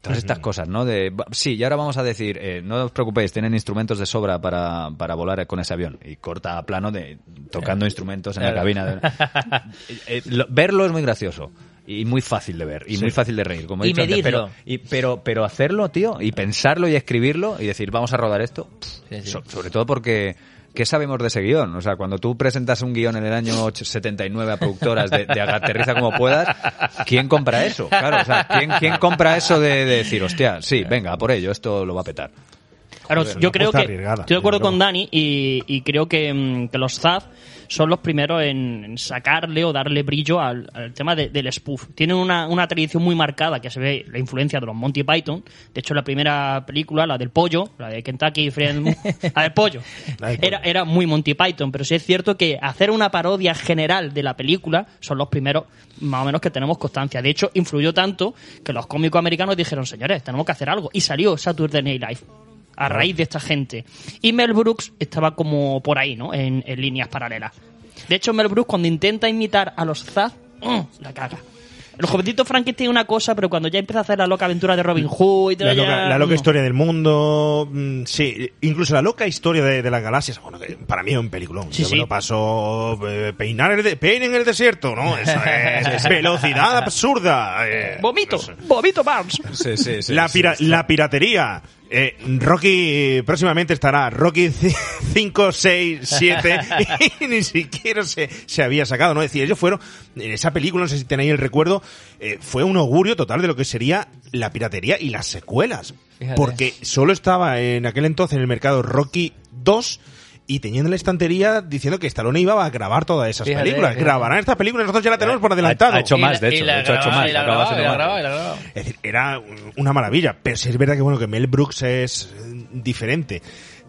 Todas estas cosas, ¿no? De, sí, y ahora vamos a decir, eh, no os preocupéis, tienen instrumentos de sobra para, para volar con ese avión. Y corta a plano de tocando instrumentos en la Claro. cabina. de- Eh, eh, lo- verlo es muy gracioso. Y muy fácil de ver, y muy fácil de reír, como he Y dicho antes, pero- y, pero, pero hacerlo, tío, y pensarlo y escribirlo y decir, vamos a rodar esto, Sí, sí. so- sobre todo porque, ¿qué sabemos de ese guion? O sea, cuando tú presentas un guion en el año och- 79 a productoras de, de aterriza como puedas, ¿quién compra eso? Claro, o sea, ¿quién, quién compra eso de, de decir, hostia, sí, venga, por ello, esto lo va a petar? Claro, Joder, yo creo que arriesgada, estoy de acuerdo con. Dani y, y creo que, mm, que los ZAF son los primeros en, en sacarle o darle brillo al, al tema de- del spoof. Tienen una, una tradición muy marcada que se ve la influencia de los Monty Python. De hecho, la primera película, la del pollo, la de Kentucky Fried La del pollo. era, era muy Monty Python. Pero sí es cierto que hacer una parodia general de la película son los primeros más o menos que tenemos constancia. De hecho, influyó tanto que los cómicos americanos dijeron, señores, tenemos que hacer algo. Y salió Saturday Night Live a raíz de esta gente. Y Mel Brooks estaba como por ahí, ¿no? En, en líneas paralelas. De hecho, Mel Brooks cuando intenta imitar a los Zaz, ¡mm! la caga. El jovencito Frankie tiene una cosa, pero cuando ya empieza a hacer la loca aventura de Robin Hood y todo La ya- loca, la loca no. historia del mundo, mm, sí, incluso la loca historia de, de las galaxias, bueno, que para mí es un peliculón. Sí, Yo sí. me lo paso eh, peinar el de, pein en el desierto, ¿no? Eso es velocidad absurda. eh, Vomito, no sé. vomito Barnes. Sí, sí, sí. la, pira- la piratería. Eh, Rocky eh, próximamente estará Rocky 5, 6, 7 y ni siquiera se, se había sacado, ¿no? Es decir, ellos fueron, en esa película, no sé si tenéis el recuerdo, eh, fue un augurio total de lo que sería la piratería y las secuelas. Fíjate. Porque solo estaba en aquel entonces en el mercado Rocky 2 y tenían en la estantería diciendo que Stallone iba a grabar todas esas Fíjate, películas. fíjate. Grabarán estas películas, nosotros ya la tenemos por adelantado. Ha hecho más, de hecho. ha hecho más. Es decir, era un- una maravilla, pero sí es verdad que bueno que Mel Brooks es eh, diferente.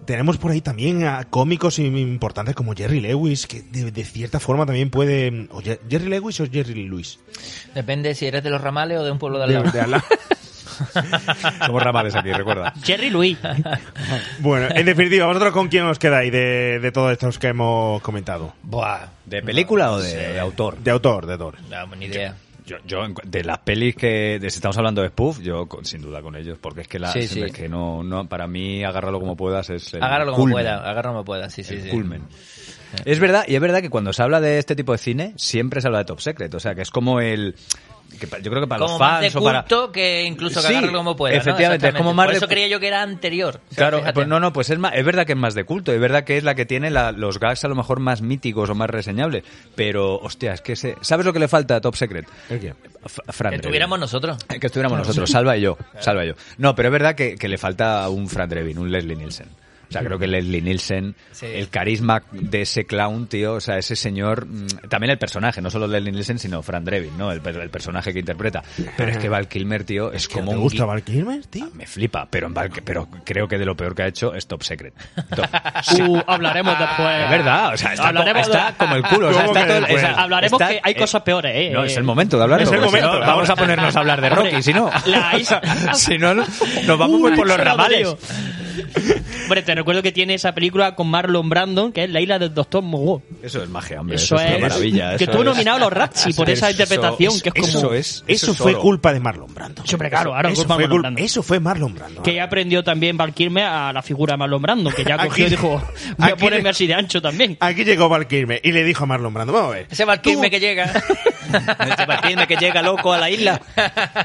Tenemos por ahí también a cómicos im- importantes como Jerry Lewis, que de, de cierta forma también puede... O ¿Jerry Lewis o Jerry Lewis? Depende si eres de los ramales o de un pueblo de al lado. de al lado. Somos ramales aquí, recuerda. Jerry Louis. bueno, en definitiva, ¿vosotros con quién os quedáis de, de todos estos que hemos comentado? Buah. ¿De película o de, de autor? De autor, de autor. No, ni idea. Yo, yo de las pelis que de, si estamos hablando de spoof, yo con- sin duda con ellos, porque es que la, Sí, es que no, no, para mí agárralo como puedas es el Agárralo como culmen. pueda, agárralo como pueda, sí, sí, el sí. culmen. Es verdad, y es verdad que cuando se habla de este tipo de cine, siempre se habla de Top Secret, o sea, que es como el... Que yo creo que para Como los más de fans o para... culto que incluso que Sí, como pueda. ¿no? efectivamente, es como más Por de eso creía yo que era anterior. O sea, Claro, fíjate. pues no, no, pues es, más, es verdad que es más de culto, es verdad que es la que tiene la- los gags a lo mejor más míticos o más reseñables, pero, hostia, es que se, ¿sabes lo que le falta a Top Secret? ¿El qué? F- Fran Que Drebin. tuviéramos nosotros. Que estuviéramos nosotros, Salva y yo, Salva y yo. No, pero es verdad que, que le falta un Fran Drebin, un Leslie Nielsen. O sea, creo que Leslie Nielsen, Sí. el carisma de ese clown, tío, o sea, ese señor, mm, también el personaje, no solo Leslie Nielsen, sino Fran Drebin, ¿no? El, el personaje que interpreta. Pero es que Val Kilmer, tío, es como ¿Te un gusta Val Kilmer, tío? Me flipa, pero, en Val- pero creo que de lo peor que ha hecho es Top Secret. Top- Uh, hablaremos después. Es verdad, o sea, está, Hablaremos de- está como el culo. O sea, ¿Cómo está todo, o sea, Hablaremos está- que hay eh, cosas peores, ¿eh? No, es el momento de hablarlo. Es el porque si momento. no, vamos a ponernos a hablar de Rocky, si no. La si no, no- nos vamos muy por los ramales. lío. Hombre, te recuerdo que tiene esa película con Marlon Brandon, que es La isla del Doctor Mogo. Eso es magia, hombre. Eso, Eso, es. es una maravilla. que eso estuvo es- nominado a los Razzie por esa Eso- interpretación, que es como. Eso es. Eso, es fue culpa de Marlon Brando. Hombre, claro, claro, eso, culpa fue Marlon Brando. eso fue Marlon Brando. Que ya aprendió también Val Kilmer a la figura de Marlon Brando, que ya Aquí- cogió y dijo: Voy a ponerme así de ancho también. Aquí llegó Val Kilmer y le dijo a Marlon Brando, vamos a ver. Ese Valkyrie que llega. Este Martínez que llega loco a la isla,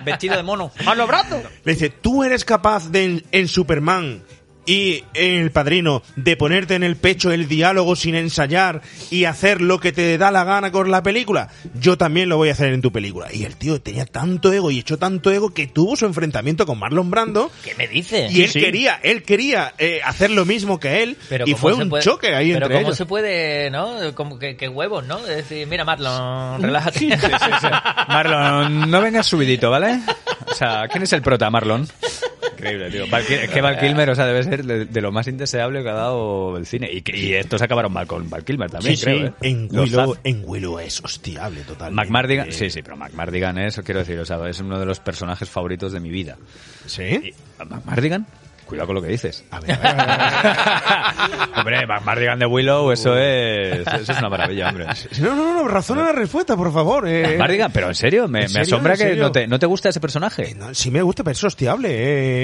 vestido de mono. ¡Marlon Brando! Le dice, tú eres capaz de en, en Superman y El Padrino de ponerte en el pecho el diálogo sin ensayar y hacer lo que te da la gana con la película, yo también lo voy a hacer en tu película. Y el tío tenía tanto ego y echó tanto ego que tuvo su enfrentamiento con Marlon Brando ¿Qué me dices? y él quería, él quería eh, hacer lo mismo que él y ¿cómo fue un puede- choque ahí pero entre cómo ellos. se puede, ¿no? Como que, que huevos, ¿no? De decir, mira Marlon, relájate. Marlon, no vengas subidito, ¿vale? O sea, ¿quién es el prota, Marlon? Increíble, tío. Val es que Val Kilmer, o sea, debe ser de, de lo más indeseable que ha dado el cine. Y, estos acabaron mal con Val Kilmer también, Sí, creo, sí, ¿eh? en Willow, en Willow es hostiable total. McMardigan, sí, sí, pero McMardigan es, quiero decir, o sea, es uno de los personajes favoritos de mi vida. ¿Sí? ¿McMardigan? Cuidado con lo que dices. A ver, a ver, a ver. hombre, McMardigan de Willow, eso es, eso es una maravilla, hombre. No, no, no, razona la respuesta, por favor. Eh. McMardigan, pero en serio, me, ¿En me serio? asombra ¿En que no te, no te gusta ese personaje. No, sí me gusta, pero es hostiable.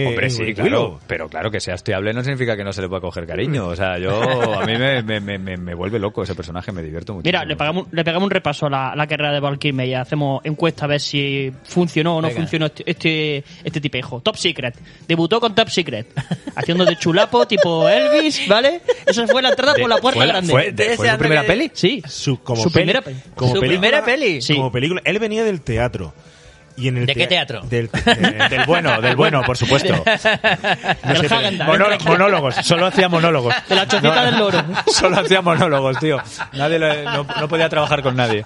Eh, Hombre, sí, Willow. claro. Pero claro, que sea hostiable no significa que no se le pueda coger cariño. O sea, yo, a mí me, me, me, me- me vuelve loco ese personaje, me divierto mucho. Mira, le pegamos, le pegamos un repaso a la, la carrera de Val Kilmer y hacemos encuesta a ver si funcionó o no Venga. funcionó este, este, este tipejo. Top Secret. Debutó con Top Secret. Haciendo de chulapo tipo Elvis, ¿vale? Esa fue la entrada por la puerta ¿Fue, la- grande. fue- de- fue su primera peli? Sí. Su, como Su peli- primera peli. como ¿Su película- primera peli? Sí. Como película. Él venía del teatro. Y en el ¿De qué tea- teatro? Del, de- Del bueno, del bueno, por supuesto. Del Häagen-Dazs. Monó- monólogos, solo hacía monólogos. De la chocita del loro. Solo hacía monólogos, tío. Nadie lo- no, no podía trabajar con nadie.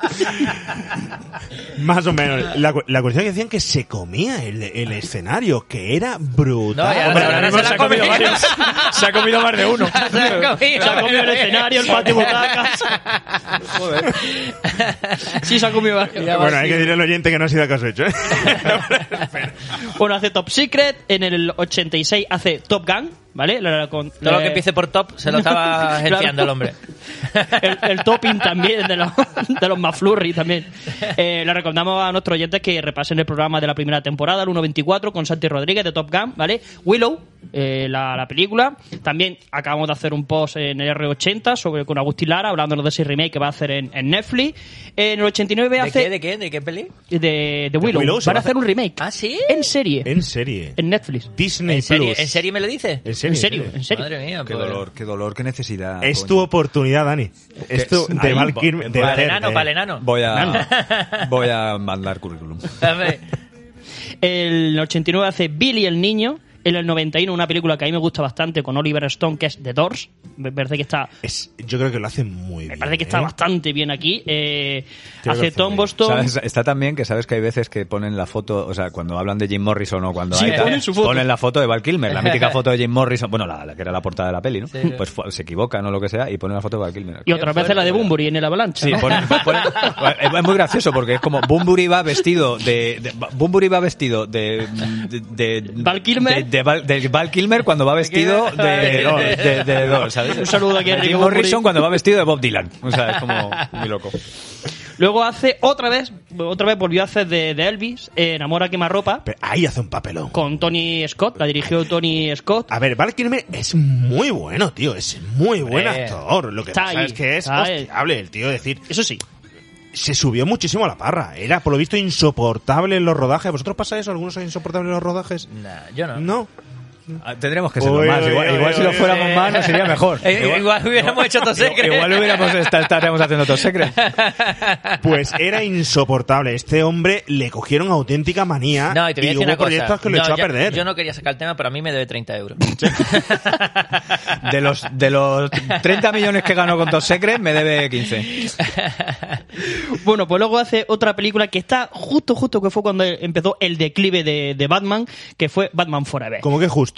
Más o menos. La, la cuestión es que decían que se comía el, el escenario, que era brutal. No, Hombre, se- ahora mismo se ha comido varios. Se ha comido más de uno. Se ha comido. Se ha comido el escenario, el patio butacas. Sí, se ha comido varios. Bueno, hay que decirle al oyente que no ha sido caso hecho. ¿eh? Bueno, hace Top Secret. En el 86 hace Top Gun, ¿vale? La- la- con- Todo lo eh, que empiece por top se lo estaba agenciando el hombre. el, el topping también de los, de los McFlurry también. Eh, le recomendamos a nuestros oyentes que repasen el programa de la primera temporada, el 1.24, con Santi Rodríguez de Top Gun, ¿vale? Willow, eh, la, la película. También acabamos de hacer un post en el R80 sobre con Agustín Lara, hablándonos de ese remake que va a hacer en, en Netflix. En el 89 ¿De hace... qué? ¿De qué? ¿De qué peli? De, de Willow. Willow Van va a hacer un remake. ¿Ah, sí? En serie. en serie. En Netflix. Disney ¿En Plus. ¿En serio me lo dice? En serie. En serio, en serio. Madre mía, Qué pues. dolor, qué dolor, qué necesidad. Es coño. tu oportunidad, Dani. De va- Kilmer- de Para el hacer, enano, eh, para el enano. Voy a, voy a mandar currículum. A ver. El 89 hace Billy el Niño. En el 91 una película que a mí me gusta bastante con Oliver Stone que es The Doors. Me parece que está, es- yo creo que lo hacen muy bien. me parece que está ¿eh? bastante bien aquí. Eh, hace Tom bien. Boston. ¿Sabes? Está también que sabes que hay veces que ponen la foto, o sea, cuando hablan de Jim Morrison o cuando Sí, hay tal, ponen su foto. ponen la foto de Val Kilmer, la mítica foto de Jim Morrison, bueno, la, la que era la portada de la peli, ¿no? Sí. Pues fue- se equivocan o lo que sea y ponen la foto de Val Kilmer. Y otras veces la de Bunbury en el avalancha. Sí, ¿no? ponen- ponen- es muy gracioso porque es como Bumburi va vestido de, de Bunbury va vestido de de, de ¿Val Kilmer? de, de Val, de Val Kilmer cuando va vestido de de, de, de Doors, ¿sabes? Un saludo aquí a Jim Morrison cuando va vestido de Bob Dylan, o sea, es como muy loco. Luego hace otra vez, otra vez volvió a hacer de, de Elvis, eh, Enamora quemarropa, Pero ahí hace un papelón. con Tony Scott, la dirigió Tony Scott. A ver, Val Kilmer es muy bueno, tío. Es muy buen actor. Lo que Está pasa ahí, es que es hostiable el tío. Decir, Eso sí, se subió muchísimo a la parra. Era, por lo visto, insoportable en los rodajes. ¿Vosotros pasa eso? ¿Algunos son insoportables en los rodajes? Nah, yo no. No. Ah, Tendremos que serlo Uy, más. uy, Igual, uy, igual si lo fuéramos más nos sería mejor. Eh, igual hubiéramos hecho todo secreto. Igual hubiéramos esta- estaríamos haciendo todo secreto. Pues era insoportable. Este hombre le cogieron auténtica manía No, y te voy a decir una cosa. que lo No, echó a perder. Yo no quería sacar el tema, pero a mí me debe 30 euros. De los, de los 30 millones que ganó con Top Secret, me debe 15. Bueno, pues luego hace otra película que está justo, justo que fue cuando empezó el declive de, de Batman, que fue Batman Forever. Como que justo,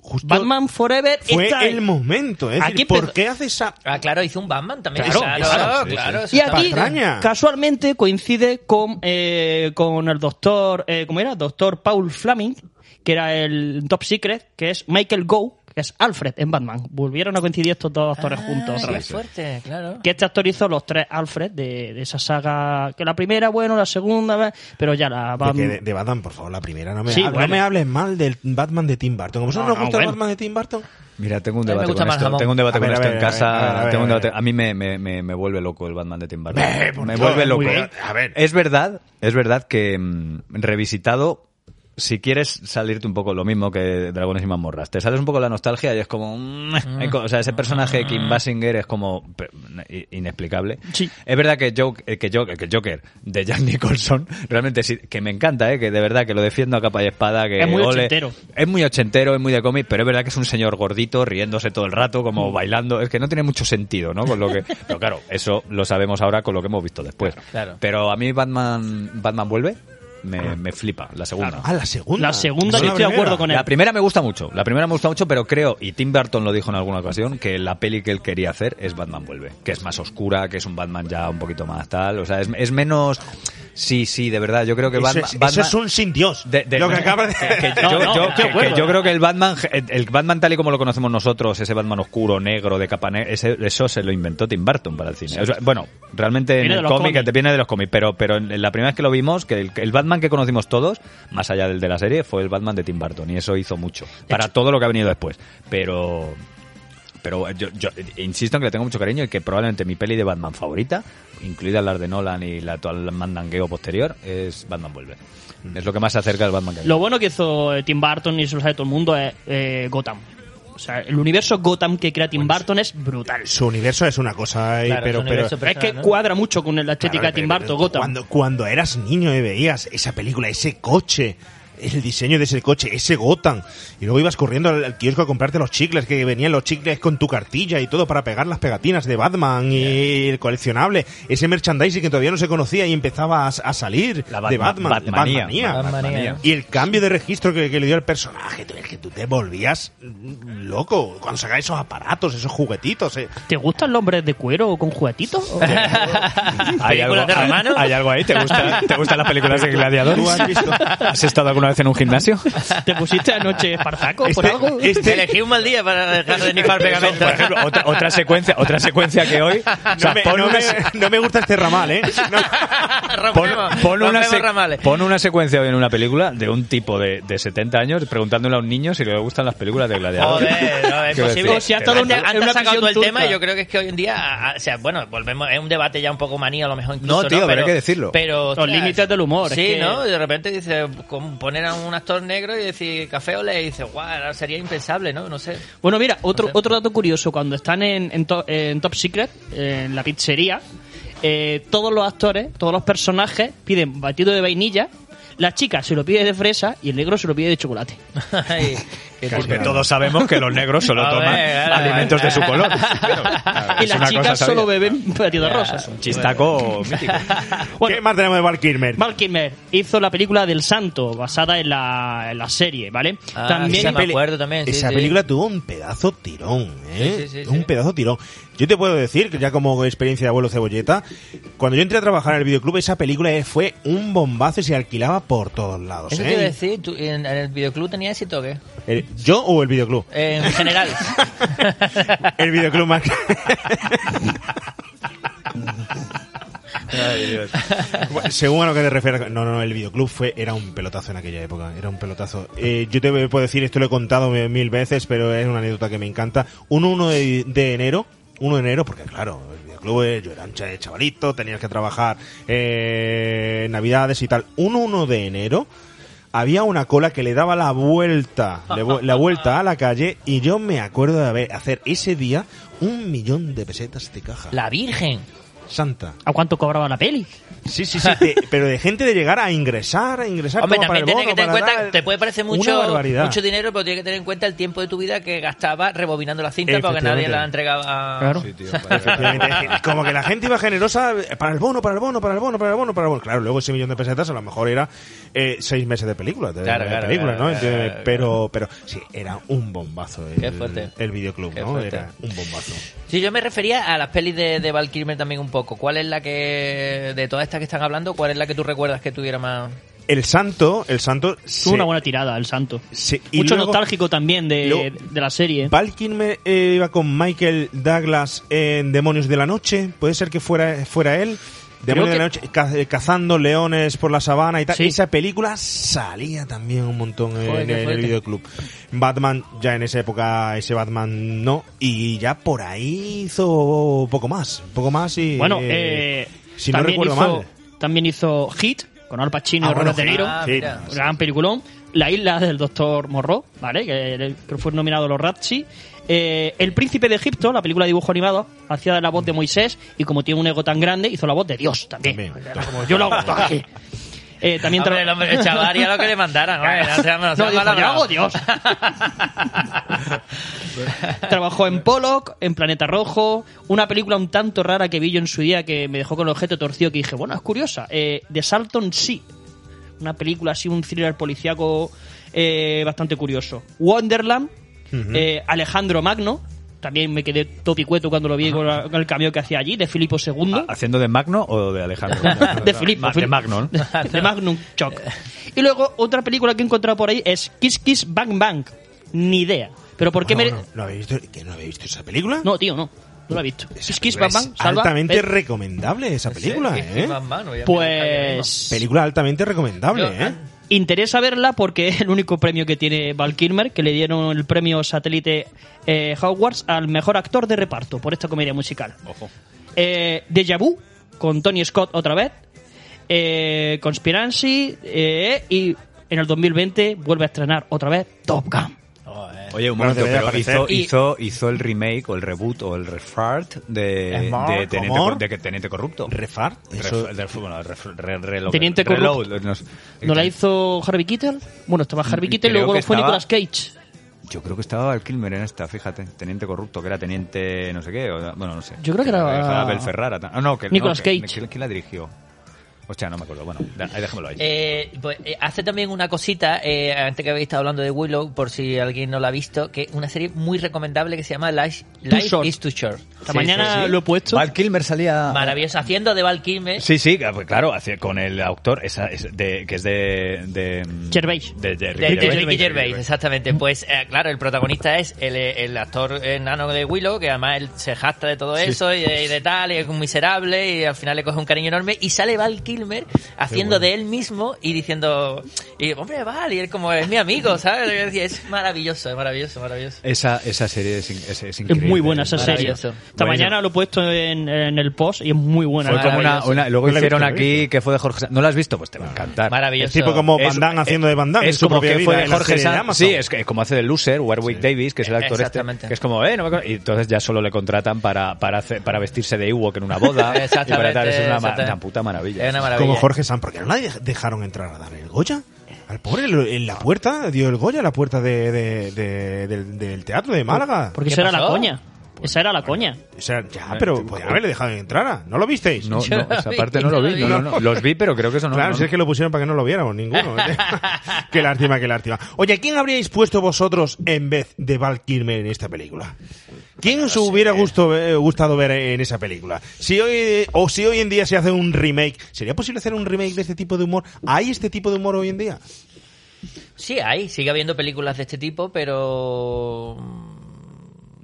justo Batman Forever fue está el momento. Es Aquí decir, ¿por qué hace esa Ah, claro, hizo un Batman también. Claro, claro, claro, claro. sí, claro, eso Y aquí, patraña. casualmente, coincide con, eh, con el doctor, eh, ¿cómo era? Doctor Paul Fleming, que era el Top Secret, que es Michael Go, que es Alfred en Batman. Volvieron a coincidir estos dos actores juntos Ah, otra qué vez. fuerte, claro. Que este actor hizo los tres Alfred de, de esa saga, que la primera, bueno, la segunda, pero ya la De, que de, Batman... de Batman, por favor, la primera. No me, Sí, ha- no bueno. me hables mal del Batman de Tim Burton. ¿Como vosotros No, nos no, gusta bueno. el Batman de Tim Burton? Mira, tengo un debate con esto. Tengo un debate con esto en casa. a mí me, me, me, me vuelve loco el Batman de Tim Burton. Me vuelve loco. A ver. Es verdad, es verdad que mm, revisitado si quieres salirte un poco lo mismo que Dragones y Mazmorras, te sales un poco la nostalgia y es como... mm, co- o sea, ese personaje de Kim Basinger es como inexplicable. Sí. Es verdad que, Joke- eh, que, Joke- que el Joker de Jack Nicholson realmente sí, que me encanta, ¿eh? que de verdad que lo defiendo a capa y espada. Que Es muy ole. ochentero. Es muy ochentero, es muy de cómic, pero es verdad que es un señor gordito riéndose todo el rato, Mm. como bailando. Es que no tiene mucho sentido, ¿no? Con lo que, pero claro, eso lo sabemos ahora con lo que hemos visto después. Claro. Pero a mí Batman, Batman vuelve. Me, me flipa, la segunda. Ah, la segunda. La segunda No yo la estoy de primera. acuerdo con él. La primera me gusta mucho, la primera me gusta mucho, pero creo, y Tim Burton lo dijo en alguna ocasión, que la peli que él quería hacer es Batman Vuelve, que es más oscura, que es un Batman ya un poquito más tal, o sea, es, es menos... Sí, sí, de verdad, yo creo que Eso Batman... es, eso Batman- es un sin Dios. de- de- lo que acaba de... que No, yo, no, yo- estoy de que- que acuerdo. yo creo que el Batman, el Batman tal y como lo conocemos nosotros, ese Batman oscuro, negro, de capa negra, ese- eso se lo inventó Tim Burton para el cine. O sea, bueno, realmente Viene en el los cómic, cómics. te viene de los cómics, pero, pero en, en la primera vez que lo vimos, que el, el Batman que conocimos todos, más allá del de la serie, fue el Batman de Tim Burton y eso hizo mucho. Para todo lo que ha venido después. Pero... Pero yo, yo insisto en que le tengo mucho cariño y que probablemente mi peli de Batman favorita, incluida las de Nolan y la actual mandangueo posterior, es Batman Vuelve. Es lo que más se acerca al Batman que. Lo bueno que hizo eh, Tim Burton y eso lo sabe todo el mundo es eh, Gotham. O sea, el universo Gotham que crea Tim Burton es brutal. Su universo es una cosa, y- Claro, pero, su pero, universo Es que ¿no? cuadra mucho con la estética Claro, de Tim pero- Burton, pero Gotham. Cuando, cuando eras niño y veías esa película, ese coche, el diseño de ese coche, ese Gotham, y luego ibas corriendo al, al kiosco a comprarte los chicles, que venían los chicles con tu cartilla y todo para pegar las pegatinas de Batman y el coleccionable, ese merchandising que todavía no se conocía y empezaba a, a salir La de Batman- Batman, de Batmanía. Batmanía. Batmanía. Y el cambio de registro que, que le dio el personaje, tú- que tú te volvías loco cuando sacaba esos aparatos, esos juguetitos. eh. ¿Te gustan los hombres de cuero con juguetitos? ¿O- ¿Hay algo, ¿Películas de hay- romano? hay algo ahí? ¿Te, gusta, ¿Te gustan las películas de gladiadores? ¿Tú has visto? ¿Has estado alguna vez en un gimnasio? ¿Te pusiste anoche espartaco por Este- algo? este- Elegí un mal día para dejar de nifar pegamento. Por ejemplo, otra, otra secuencia, otra secuencia que hoy. o sea, no, me, pon no una, me- no me gusta este ramal, ¿eh? No. pon, pon una se- pon una secuencia hoy en una película de un tipo de, de 70 años preguntándole a un niño si le gustan las películas de gladiadores. Joder, no, es posible. decir, O sea, todo antes, una- antes una sacado el tema y yo creo que es que hoy en día, o sea, bueno, volvemos, es un debate ya un poco manía a lo mejor incluso, No, tío, pero hay que decirlo. Pero, Los límites del humor, es Sí, que- ¿no? De repente dice, como poner a un actor negro y decir café o le dice, guau, sería impensable, ¿no? No sé. Bueno, mira, otro, No sé. otro dato curioso. Cuando están en, en, to- en Top Secret, en la pizzería, eh, todos los actores, todos los personajes piden batido de vainilla, la chica se lo pide de fresa y el negro se lo pide de chocolate. Porque todos sabemos que los negros solo toman ver, claro, alimentos de su color. Claro, claro, y las chicas solo beben batido Ya. rosa. Un chistaco mítico. ¿Qué más tenemos de Val Kilmer? Val Kilmer hizo la película del Santo, basada en la, en la serie, ¿vale? Ah, También sí, me acuerdo también. sí, Esa sí. película tuvo un pedazo tirón, ¿eh? Sí, sí, sí, un sí. pedazo tirón. Yo te puedo decir, que ya como experiencia de abuelo cebolleta, cuando yo entré a trabajar en el videoclub, esa película eh, fue un bombazo y se alquilaba por todos lados, Eso ¿eh? te iba a decir, ¿tú, en, en el videoclub tenía éxito o qué? El- ¿Yo o el videoclub? En general. el videoclub más... Bueno, Según a lo que te refieres, no, no, el videoclub fue, era un pelotazo en aquella época, era un pelotazo. Eh, yo te puedo decir, esto lo he contado mil veces, pero es una anécdota que me encanta. Un 1 de, de enero, 1 de enero, porque claro, el videoclub, eh, yo era un cha- chavalito, tenías que trabajar eh, navidades y tal. Un 1 de enero, había una cola que le daba la vuelta, la vuelta a la calle, y yo me acuerdo de haber, hacer ese día un millón de pesetas de caja. La Virgen. Santa. ¿A cuánto cobraba la peli? Sí, sí, sí, pero de gente de llegar a ingresar, a ingresar. Hombre, también tienes que tener en cuenta, dar- te puede parecer mucho, dinero, pero tienes que tener en cuenta el tiempo de tu vida que gastaba rebobinando la cinta porque nadie la entregaba. Claro. Como que la gente iba generosa para el bono, para el bono, para el bono, para el bono, para el bono. Claro, luego ese millón de pesetas a lo mejor era eh, seis meses de película, de, Claro, de claro, película, claro, ¿no? claro, Entonces, claro, pero, pero sí, era un bombazo el, Qué fuerte. el videoclub, Qué ¿no? fuerte. Era un bombazo. Sí, yo me refería a las pelis de, de Val Kilmer también un poco. ¿Cuál es la que, de todas estas que están hablando, cuál es la que tú recuerdas que tuviera más... El santo, el santo... Tuvo se- una buena tirada, el Santo. se- y Mucho luego- nostálgico también de, luego- de la serie. Val Kilmer eh, iba con Michael Douglas en Demonios de la Noche. Puede ser que fuera, fuera él. Demonios de la Noche, eh, cazando leones por la sabana y tal. Sí. Esa película salía también un montón en, Joder, qué en el videoclub. Batman, ya en esa época, ese Batman no. Y ya por ahí hizo poco más. Poco más y. Bueno, eh, eh, si no también recuerdo hizo, mal. También hizo Hit, con Al Pacino Ah, y bueno, Robert De Niro. Ah, sí. Gran peliculón. La isla del doctor Morro, ¿vale? Que, que fue nominado a los Razzie. Eh, el príncipe de Egipto, la película de dibujo animado, hacía la voz de Moisés y como tiene un ego tan grande, hizo la voz de Dios también. También. Era como, yo lo hago todo aquí. Eh, también Hombre, el, hombre, el chaval haría lo que le mandaran. no dijo, yo hago Dios. Trabajó en Pollock, en Planeta Rojo, una película un tanto rara que vi yo en su día que me dejó con el objeto torcido que dije, bueno, es curiosa. Eh, The Salton Sea, una película así, un thriller policíaco eh, bastante curioso. Wonderland, eh, Alejandro Magno, también me quedé topicueto cuando lo vi con, la- con el cambio que hacía allí, de Filipo II. ¿Haciendo de Magno o de Alejandro? de Filipo. Ma- De Magno, ¿no? de Magnum Choc. Y luego otra película que he encontrado por ahí es Kiss Kiss Bang Bang. Ni idea. Pero ¿por qué Bueno, me... bueno, ¿no habéis visto, ¿que no habéis visto esa película? No, tío, no. No la he visto. Esa Kiss Kiss Bang Bang. Salva. altamente recomendable esa película, Sí, ¿eh? van, obviamente, Pues... Película altamente recomendable, Yo- ¿eh? Interesa verla porque es el único premio que tiene Val Kilmer, que le dieron el premio satélite eh, Hogwarts al mejor actor de reparto por esta comedia musical. Ojo. Eh, Deja Vu, con Tony Scott otra vez. Eh, Conspiracy. eh, y en el 2020 vuelve a estrenar otra vez Top Gun. Oye, un momento, pero hizo, hizo, hizo el remake o el reboot o el refart de, Teniente, de que Teniente Corrupto. Refart, eso- Ref- de- bueno, ref- re- reload- Teniente Corrupto. ¿No la hizo Harvey Keitel? Bueno, estaba Harvey Keitel luego que fue estaba- Nicolas Cage. Yo creo que estaba Val Kilmer en esta, fíjate. Teniente Corrupto, que era Teniente no sé qué. o- bueno, no sé. Yo creo que era- Era Abel Ferrara. Ah, no, que, Nicolas no, que- Cage. ¿quién, quién la dirigió? Hostia, no me acuerdo. Bueno, ahí déjamelo ahí. Eh, pues, eh, hace también una cosita, eh, antes que habéis estado hablando de Willow, por si alguien no la ha visto, que una serie muy recomendable que se llama Life, Life Short. is Too Short. Esta mañana lo he puesto. Val Kilmer salía... Maravilloso, haciendo de Val Kilmer. Sí, sí, pues claro, hace- con el autor esa, es de, que es de... de Gervais. De, de De, Ricky de Gervais. Ricky Gervais, exactamente. Pues eh, claro, el protagonista es el, el actor enano de Willow, que además él se jacta de todo eso y de, y de tal, y es un miserable, y al final le coge un cariño enorme, y sale Val Kilmer haciendo de él mismo y diciendo, y hombre, Val, y él como es mi amigo, ¿sabes? Y Es maravilloso, es maravilloso, maravilloso. Esa, esa serie es, es, es Es increíble. muy buena esa serie. Esta Buenísimo. mañana lo he puesto en, en el post y es muy buena. Fue como una, una- luego No hicieron aquí que fue de Jorge Sanz. ¿No la has visto? Pues te va a encantar. Maravilloso. Es tipo como Es- Van Damme haciendo de Van Damme Es como que fue de Jorge Sanz. Sí, es que como hace de Loser, Warwick Davis, que es el actor este, Exactamente. que es como, eh, no me acuerdo. Y entonces ya solo le contratan para, para, hacer, para vestirse de Ewok en una boda. y Exactamente, para tal. Es una, una puta maravilla. Es una maravilla. Como Jorge San, porque no la dej- dejaron entrar a dar el Goya. Al pobre en la puerta, dio el Goya a la puerta de, de- de- del, del teatro de Málaga. Porque ¿Qué esa era la pasó? Coña. Esa era la coña. O sea, ya, pero podía haberle dejado entrar. ¿ah? ¿No lo visteis? No, no, esa parte no lo vi. No, vi. no, no. Los vi, pero creo que eso no. claro, no, si es que lo pusieron para que no lo viéramos ninguno. qué lástima, qué lástima. Oye, ¿a ¿quién habríais puesto vosotros en vez de Val Kilmer en esta película? ¿Quién os hubiera gusto- eh, gustado ver en esa película? Si hoy, o si hoy en día se hace un remake, ¿sería posible hacer un remake de este tipo de humor? ¿Hay este tipo de humor hoy en día? Sí, hay, sigue habiendo películas de este tipo, pero...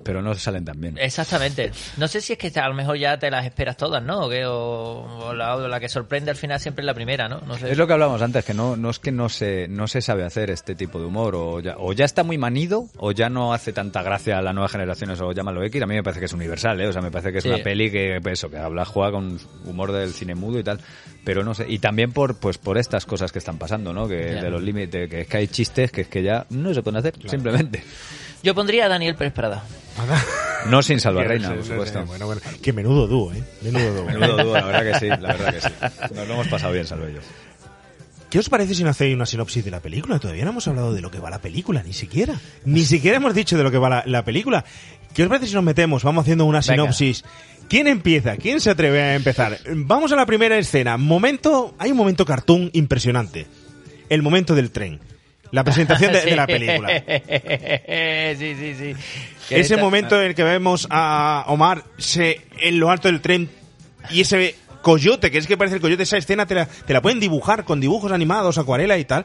Pero no salen tan bien. Exactamente. No sé si es que a lo mejor ya te las esperas todas, ¿no? O, que- o- o la, que sorprende al final siempre es la primera, ¿no? No sé. Es lo que hablábamos antes, que no, no es que no se, no se sabe hacer este tipo de humor, o ya, o ya está muy manido, o ya no hace tanta gracia a las nuevas generaciones, o llámalo X. A mí me parece que es universal, ¿eh? O sea, me parece que es Sí. una peli que, pues eso, que habla, juega con humor del cine mudo y tal. Pero no sé, y también por, pues, por estas cosas que están pasando, ¿no? Que Ya. de los límites, que es que hay chistes que es que ya no se pueden hacer, simplemente. Yo pondría a Daniel Pérez Prada. No sin salvar reina, Sí, por sí, supuesto. sí, Bueno, bueno. Qué menudo dúo, ¿eh? Menudo dúo. Menudo dúo, la verdad que sí, la verdad que sí. Nos lo hemos pasado bien, salvo yo. ¿Qué os parece si no hacéis una sinopsis de la película? Todavía no hemos hablado de lo que va la película, ni siquiera. Ni siquiera hemos dicho de lo que va la, la película. ¿Qué os parece si nos metemos? Vamos haciendo una Venga. sinopsis. ¿Quién empieza? ¿Quién se atreve a empezar? Vamos a la primera escena. Momento, hay un momento cartoon impresionante. El momento del tren. La presentación de, de la película. sí, sí, sí. Ese momento en el que vemos a Omar se, en lo alto del tren y ese coyote, que es que parece el coyote, esa escena te la, te la pueden dibujar con dibujos animados, acuarela y tal.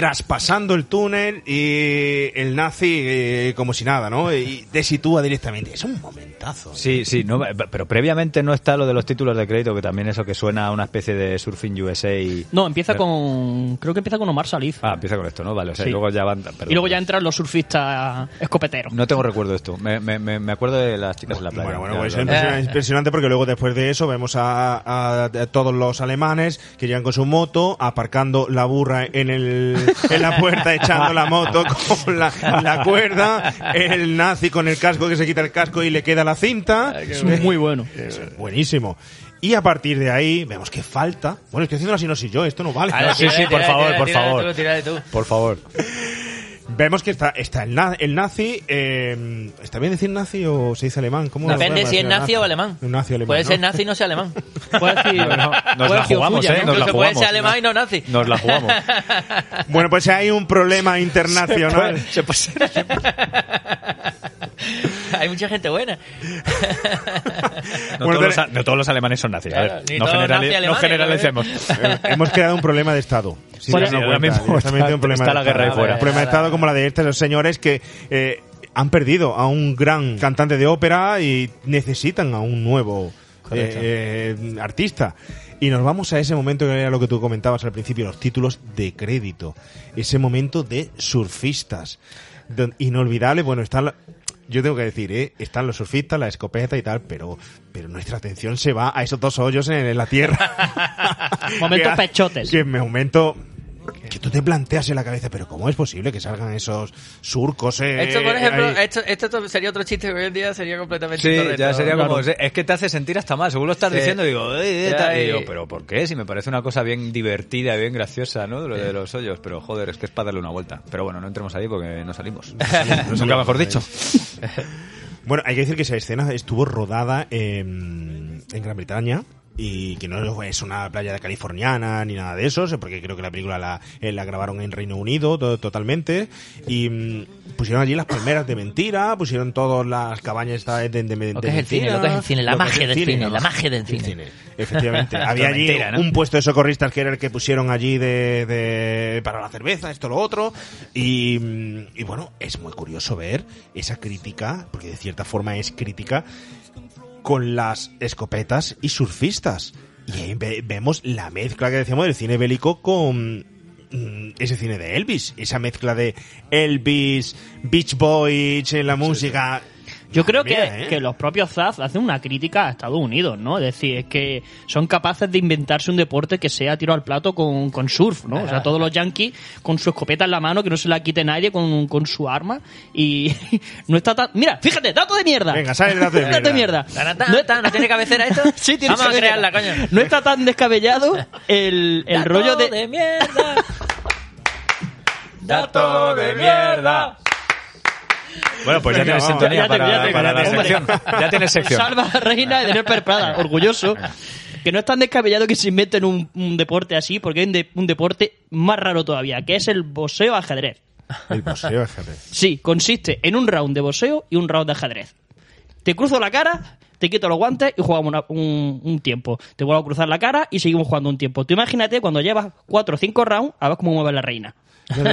Traspasando el túnel y el nazi eh, como si nada, ¿no? Y te sitúa directamente. Es un momentazo. Sí, sí, no, pero previamente no está lo de los títulos de crédito, que también eso que suena a una especie de Surfing USA. Y... No, empieza con. Creo que empieza con Omar Salif. Ah, empieza con esto, ¿no? Vale, o sea, Sí. y luego ya van. perdón. y luego ya entran los surfistas escopeteros. No tengo recuerdo de esto. Me, me, me acuerdo de las chicas en la playa. Bueno, bueno, pues es impresionante, impresionante porque luego después de eso vemos a, a- a todos los alemanes que llegan con su moto, aparcando la burra en, el, en la puerta, echando la moto con la, la cuerda, el nazi con el casco que se quita el casco y le queda la cinta. Es muy bueno. Es buenísimo. Y a partir de ahí vemos que falta. Bueno, estoy haciendo la sinopsis yo, esto no vale. Sí, sí, por favor, por favor. Por favor. Vemos que está, está el, na- el nazi. eh, ¿Está bien decir nazi o se dice alemán? ¿Cómo Depende lo si es nazi o alemán. Un nazi alemán. Puede ¿no? ser nazi y no sea alemán. Puedes decir, No, no, nos la jugamos, ¿eh? ¿no? Nos la Incluso puede jugamos. ser alemán y no nazi. Nos la jugamos. Bueno, pues hay un problema internacional. Se puede ser. Hay mucha gente buena. No, Bueno, todos los, pero- a- no todos los alemanes son nazis. a ver, no, todos generali- nazis no alemanes, generalicemos. Eh, Hemos creado un problema de Estado. sin Bueno, sí, cuenta. mismo está- un problema está la guerra ahí fuera. Un problema de Estado como la de estos señores que eh, han perdido a un gran cantante de ópera y necesitan a un nuevo eh, eh, artista. Y nos vamos a ese momento que era lo que tú comentabas al principio, los títulos de crédito. Ese momento de surfistas. Inolvidable, bueno, está la- yo tengo que decir, ¿eh? están los surfistas, la escopeta y tal, pero, pero nuestra atención se va a esos dos hoyos en, en la tierra. Momentos Que- pechotes. Que me momento que tú te planteas en la cabeza, pero ¿cómo es posible que salgan esos surcos? eh, Esto, por ejemplo, esto, esto sería otro chiste que hoy en día sería completamente Sí, ya sería como. Claro. Es que te hace sentir hasta mal. Según lo estás Sí. diciendo, digo, eh, tal. Y digo, pero ¿por qué? Si me parece una cosa bien divertida, bien graciosa, ¿no? Lo de los hoyos. Pero joder, es que es para darle una vuelta. Pero bueno, no entremos ahí porque no salimos. Nunca mejor dicho. Bueno, hay que decir que esa escena estuvo rodada en, en Gran Bretaña y que no es una playa de californiana ni nada de eso, porque creo que la película la, eh, la grabaron en Reino Unido to- totalmente y mm, pusieron allí las palmeras de mentira, pusieron todas las cabañas de, de, de Lo que es el mentira, cine, lo que es el cine, la magia el del cine, la magia del cine. Efectivamente. Había allí mentira, ¿no? un puesto de socorristas que era el que pusieron allí de, para la cerveza, esto, lo otro. Y, mm, y bueno, es muy curioso ver esa crítica, porque de cierta forma es crítica, con las escopetas y surfistas. Y ahí ve- vemos la mezcla que decíamos del cine bélico con mm, ese cine de Elvis. Esa mezcla de Elvis, Beach Boys, la música. Yo creo que, ¿eh? que los propios Zaz hacen una crítica a Estados Unidos, ¿no? Es decir, es que son capaces de inventarse un deporte que sea tiro al plato con, con surf, ¿no? O sea, todos los yankees con su escopeta en la mano, que no se la quite nadie con, con su arma. Y no está tan... Mira, fíjate, dato de mierda. Venga, sale el dato de Dato de mierda. tan, tan, ¿No tiene cabecera esto? Sí, tiene Vamos a cabecera. crearla, coño. No está tan descabellado el, el Dato rollo de... de mierda. Dato de mierda. Bueno, pues ya tienes sintonía Ya para, la sección. Ya tienes sección. Salva reina de tener Prada, orgulloso. Que no es tan descabellado que se inventen un, un deporte así, porque hay un, de- un deporte más raro todavía, que es el boxeo ajedrez. El paseo ajedrez. Sí, consiste en un round de boxeo y un round de ajedrez. Te cruzo la cara, te quito los guantes y jugamos una- un, un tiempo. Te vuelvo a cruzar la cara y seguimos jugando un tiempo. Tú imagínate cuando llevas cuatro o cinco rounds, a ver cómo mueve la reina.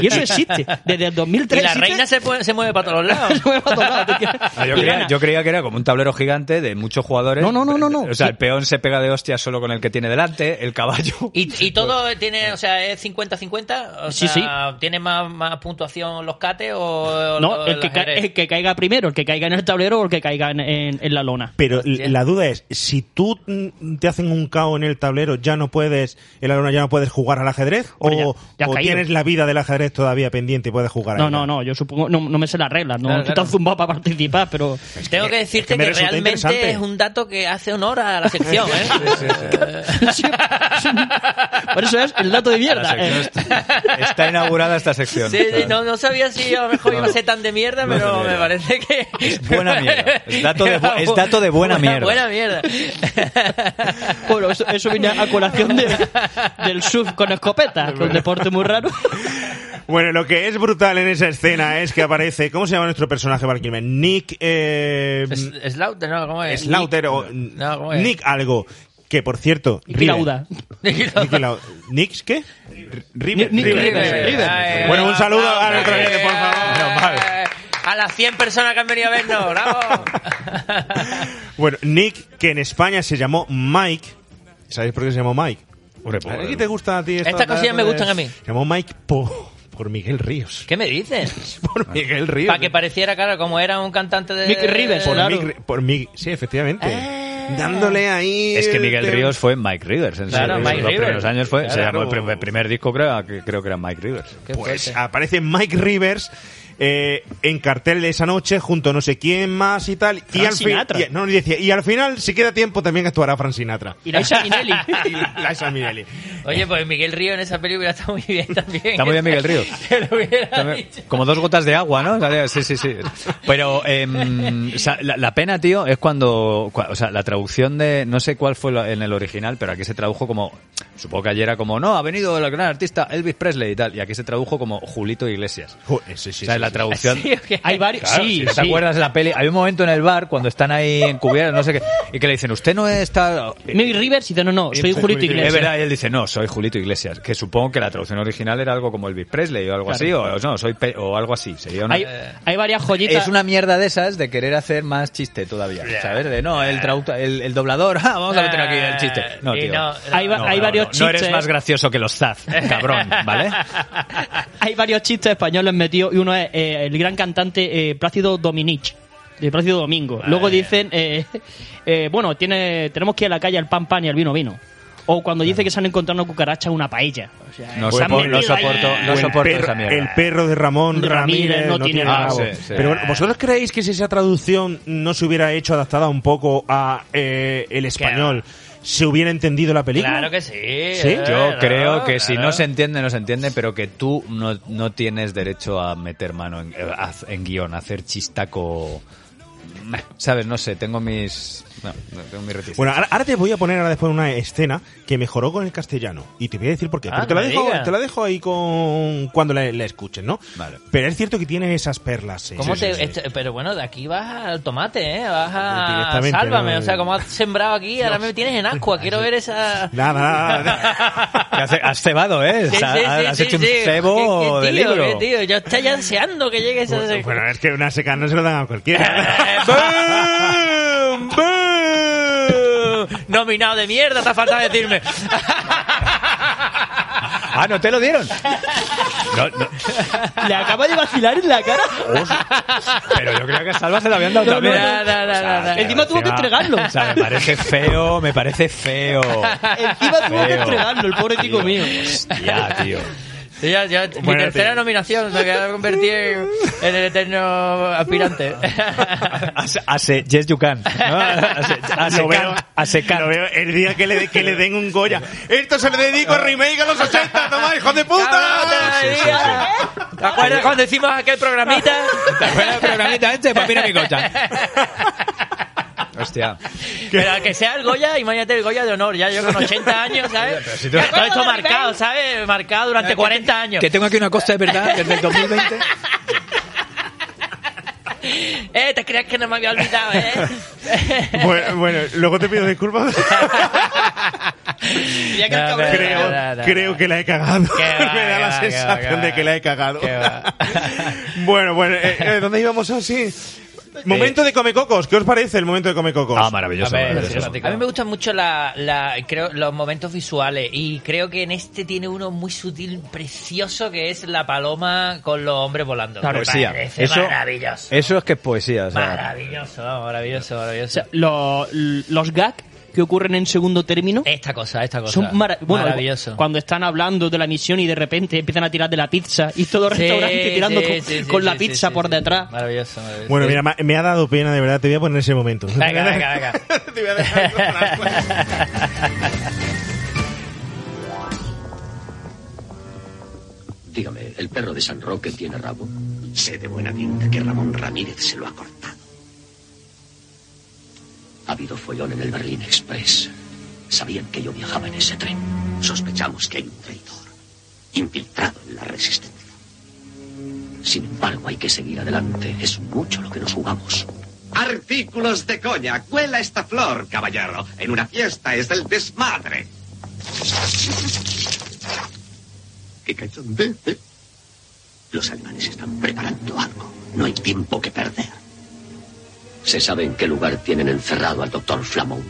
Y eso existe. Desde el 2003 Y la existe. reina se, puede- se mueve para todos lados. Se mueve para todos lados, tío. Yo, creía, gana. yo creía que era como un tablero gigante de muchos jugadores. No, no, no, no, no. O sea, Sí. el peón se pega de hostias solo con el que tiene delante, el caballo. Y, y todo tiene, o sea, es 50-50. O Sí, sea, ¿tiene más, más puntuación los cates o, No, o el que, el que caiga primero, el que caiga en el tablero o el que caiga en, en- en la lona. Pero Hostia. la duda es, si tú te hacen un KO en el tablero, ya no puedes, en la luna ya no puedes jugar al ajedrez, o, ya- ya o tienes la vida del ajedrez todavía pendiente y puedes jugar. No, ahí? no, no, yo supongo, no, no me sé las reglas, no Claro, claro. zumbado para participar, pero... Tengo que es decirte que me que, resulta realmente es un dato que hace honor a la sección, ¿eh? Sí, Por eso es el dato de mierda. Eh, está, está inaugurada esta sección. Sí, sí, no, no sabía si a lo mejor iba a ser tan de mierda, No, pero no, no. me parece que... Es buena mierda. Es dato de es dato de buena mierda. Buena mierda. Bueno, eso, eso viene a colación de- del surf con escopeta, que es un deporte muy raro. Bueno, lo que es brutal en esa escena es que aparece, ¿cómo se llama nuestro personaje para Kilmer? Nick, eh, Es- Slaughter, ¿no? ¿Cómo es? Slaughter o No, ¿cómo es? Nick algo que por cierto... River- Lauda. ¿Nix qué? River. Nick River. River. River. Ay, Bueno, un saludo a nuestro oyente, por favor. A las 100 personas que han venido a vernos, bravo. Bueno, Nick, que en España se llamó Mike. ¿Sabéis por qué se llamó Mike? Hombre, pues, ¿A qué te gusta a ti esta- Estas cosillas me gustan a mí. Se llamó Mike po- por Miguel Ríos. ¿Qué me dices? Por Miguel Ríos. Para que pareciera, claro, como era un cantante de... Mick Rivers, por, claro. Mig- por Mig- sí, efectivamente. Ah. Dándole ahí. Es que Miguel el- Ríos fue Mike Rivers. En Claro, Mike los Rivers. primeros años fue. Se Claro. llamó el primer, primer disco, creo, que, creo que era Mike Rivers. Qué Pues fuerte. aparece Mike Rivers eh, en cartel esa noche junto a no sé quién más y tal. y al Sinatra. y- no, y decía, y al final, si queda tiempo, también actuará Frank Sinatra. Y Liza Minnelli. Oye, pues Miguel Río en esa película está muy bien también. Está muy bien Miguel Río. Te lo hubiera También- dicho. Como dos gotas de agua, ¿no? Sí, sí, sí. Pero em, o sea, la, la pena, tío, es cuando, cua- o sea, la traducción de, no sé cuál fue en el original, pero aquí se tradujo como, supongo que ayer era como, no, ha venido el gran artista Elvis Presley y tal, y aquí se tradujo como Julito Iglesias. Eh, sí, sí, o sea, sí, la traducción... Sí, ¿o qué? Hay varios. Claro, sí, si ¿Te sí. acuerdas de la peli? Hay un momento en el bar cuando están ahí encubiertos, no sé qué, y que le dicen, usted no está... Mick Rivers dice, no, no, soy Julito Iglesias. Es verdad, y él dice, no, soy Julito Iglesias. Que supongo que la traducción original era algo como Elvis Presley o algo así, o, no, soy Pe- o algo así. Sería una... Hay, hay varias joyitas. Es una mierda de esas de querer hacer más chiste todavía, ¿sabes? De no, el, trauta- el, el doblador, ah, vamos a meter aquí el chiste. No, Y tío. no, Hay No, hay no, varios no, chistes. No eres más gracioso que los Zaz, cabrón, ¿vale? Hay varios chistes españoles metidos y uno es eh, el gran cantante eh, Plácido Dominich. De Plácido Domingo. Luego dicen, eh, eh, bueno, tiene, tenemos que ir a la calle al pan pan y al vino vino. O cuando dice que se han encontrado una cucaracha en una paella. O sea, No, sopo- soporto, no soporto perro, esa mierda. el perro de Ramón Ramírez Ramírez, no no, tiene. Ah, sí, sí. Pero bueno, ¿vosotros creéis que si esa traducción no se hubiera hecho adaptada un poco a eh, el español, se hubiera entendido la película? Claro que sí. ¿Sí? eh, Yo claro, creo que si no se entiende, no se entiende, pero que tú no, no tienes derecho a meter mano en, eh, en guion, a hacer chistaco. ¿Sabes? No sé, tengo mis. No, no, tengo mis reticencias. Bueno, ahora, ahora te voy a poner ahora después una escena que mejoró con el castellano. Y te voy a decir por qué. Ah, Pero te, la no dejo, te la dejo ahí con cuando la, la escuchen, ¿no? Vale. Pero es cierto que tiene esas perlas. sí, ¿Cómo sí, te, sí, sí. este- pero bueno, de aquí vas al tomate, ¿eh? Vas a... Directamente, Sálvame, no, o sea, como has sembrado aquí, ahora me tienes en ascua, quiero ver esa... Nada, nada, nada. Que has, has cebado, ¿eh? Sí, O sea, sí, sí, has sí, hecho sí. un cebo ¿Qué- qué de tío, libro. qué tío? Yo estoy ya deseando que llegue ese... Bueno, bueno, es que una seca no se lo dan a cualquiera. Nominado de mierda, te ha faltado decirme. Ah, ¿no te lo dieron? No, no. Le acaba de vacilar en la cara. Pero yo creo que a Salva se lo habían dado No, también. no, no. O sea, No, no, no, no. Encima tuvo que entregarlo. O sea, me parece feo, me parece feo. Encima tuvo que entregarlo, el pobre tico mío. Ya, tío. Sí, ya, ya, mi tercera tío. nominación me voy a convertir en, en el eterno aspirante. Ase- yes you can. ¿no? Ase Lo veo, lo el día que le, que le den un Goya. Esto se le dedico a remake a los 80, toma, hijo de puta. Cabrón, te lo diría. ¿Te acuerdas cuando hicimos aquel programita? ¿Te acuerdas del programita este? Pues mira mi cocha. Hostia. Pero que sea el Goya, imagínate el Goya de honor, ya yo con 80 años, ¿sabes? Si Ya todo esto marcado, ¿sabes? Marcado durante 40 años. Que tengo aquí una costa de verdad desde el 2020. Eh, ¿te crees que no me había olvidado, eh? Bueno, bueno, luego te pido disculpas. Ya que No, creo, no, no, creo que la he cagado. Va, Me da la va, va, sensación qué de va. que la he cagado. Va. bueno, bueno, eh, eh, ¿dónde íbamos así? Momento de Comecocos. ¿Qué os parece el momento de Comecocos? Ah, maravilloso. A ver, maravilloso. a mí me gustan mucho la, la- creo, los momentos visuales y creo que en este tiene uno muy sutil, precioso, que es la paloma con los hombres volando. Claro, Me Poesía. parece Eso, maravilloso. eso es que es poesía. O sea, Maravilloso, vamos, maravilloso, O maravilloso. sea, lo- los gags que ocurren en segundo término esta cosa, esta cosa. son mara- bueno, maravilloso. Cuando están hablando de la misión y de repente empiezan a tirar de la pizza y todo el Sí, restaurante tirando sí, con, sí, sí, con la pizza sí, por sí. detrás. Maravilloso, maravilloso. Bueno, mira, me ha dado pena, de verdad. Te voy a poner ese momento. Venga, venga, venga. Te voy a dejar Dígame, ¿el perro de San Roque tiene rabo? Sé de buena tinta que Ramón Ramírez se lo ha cortado. Ha habido follón en el Berlín Express. Sabían que yo viajaba en ese tren. Sospechamos que hay un traidor infiltrado en la resistencia. Sin embargo, hay que seguir adelante. Es mucho lo que nos jugamos. Artículos de coña. Cuela esta flor, caballero. En una fiesta es el desmadre. ¿Qué cachondeo, eh? Los alemanes están preparando algo. No hay tiempo que perder. ¿Se sabe en qué lugar tienen encerrado al doctor Flamón?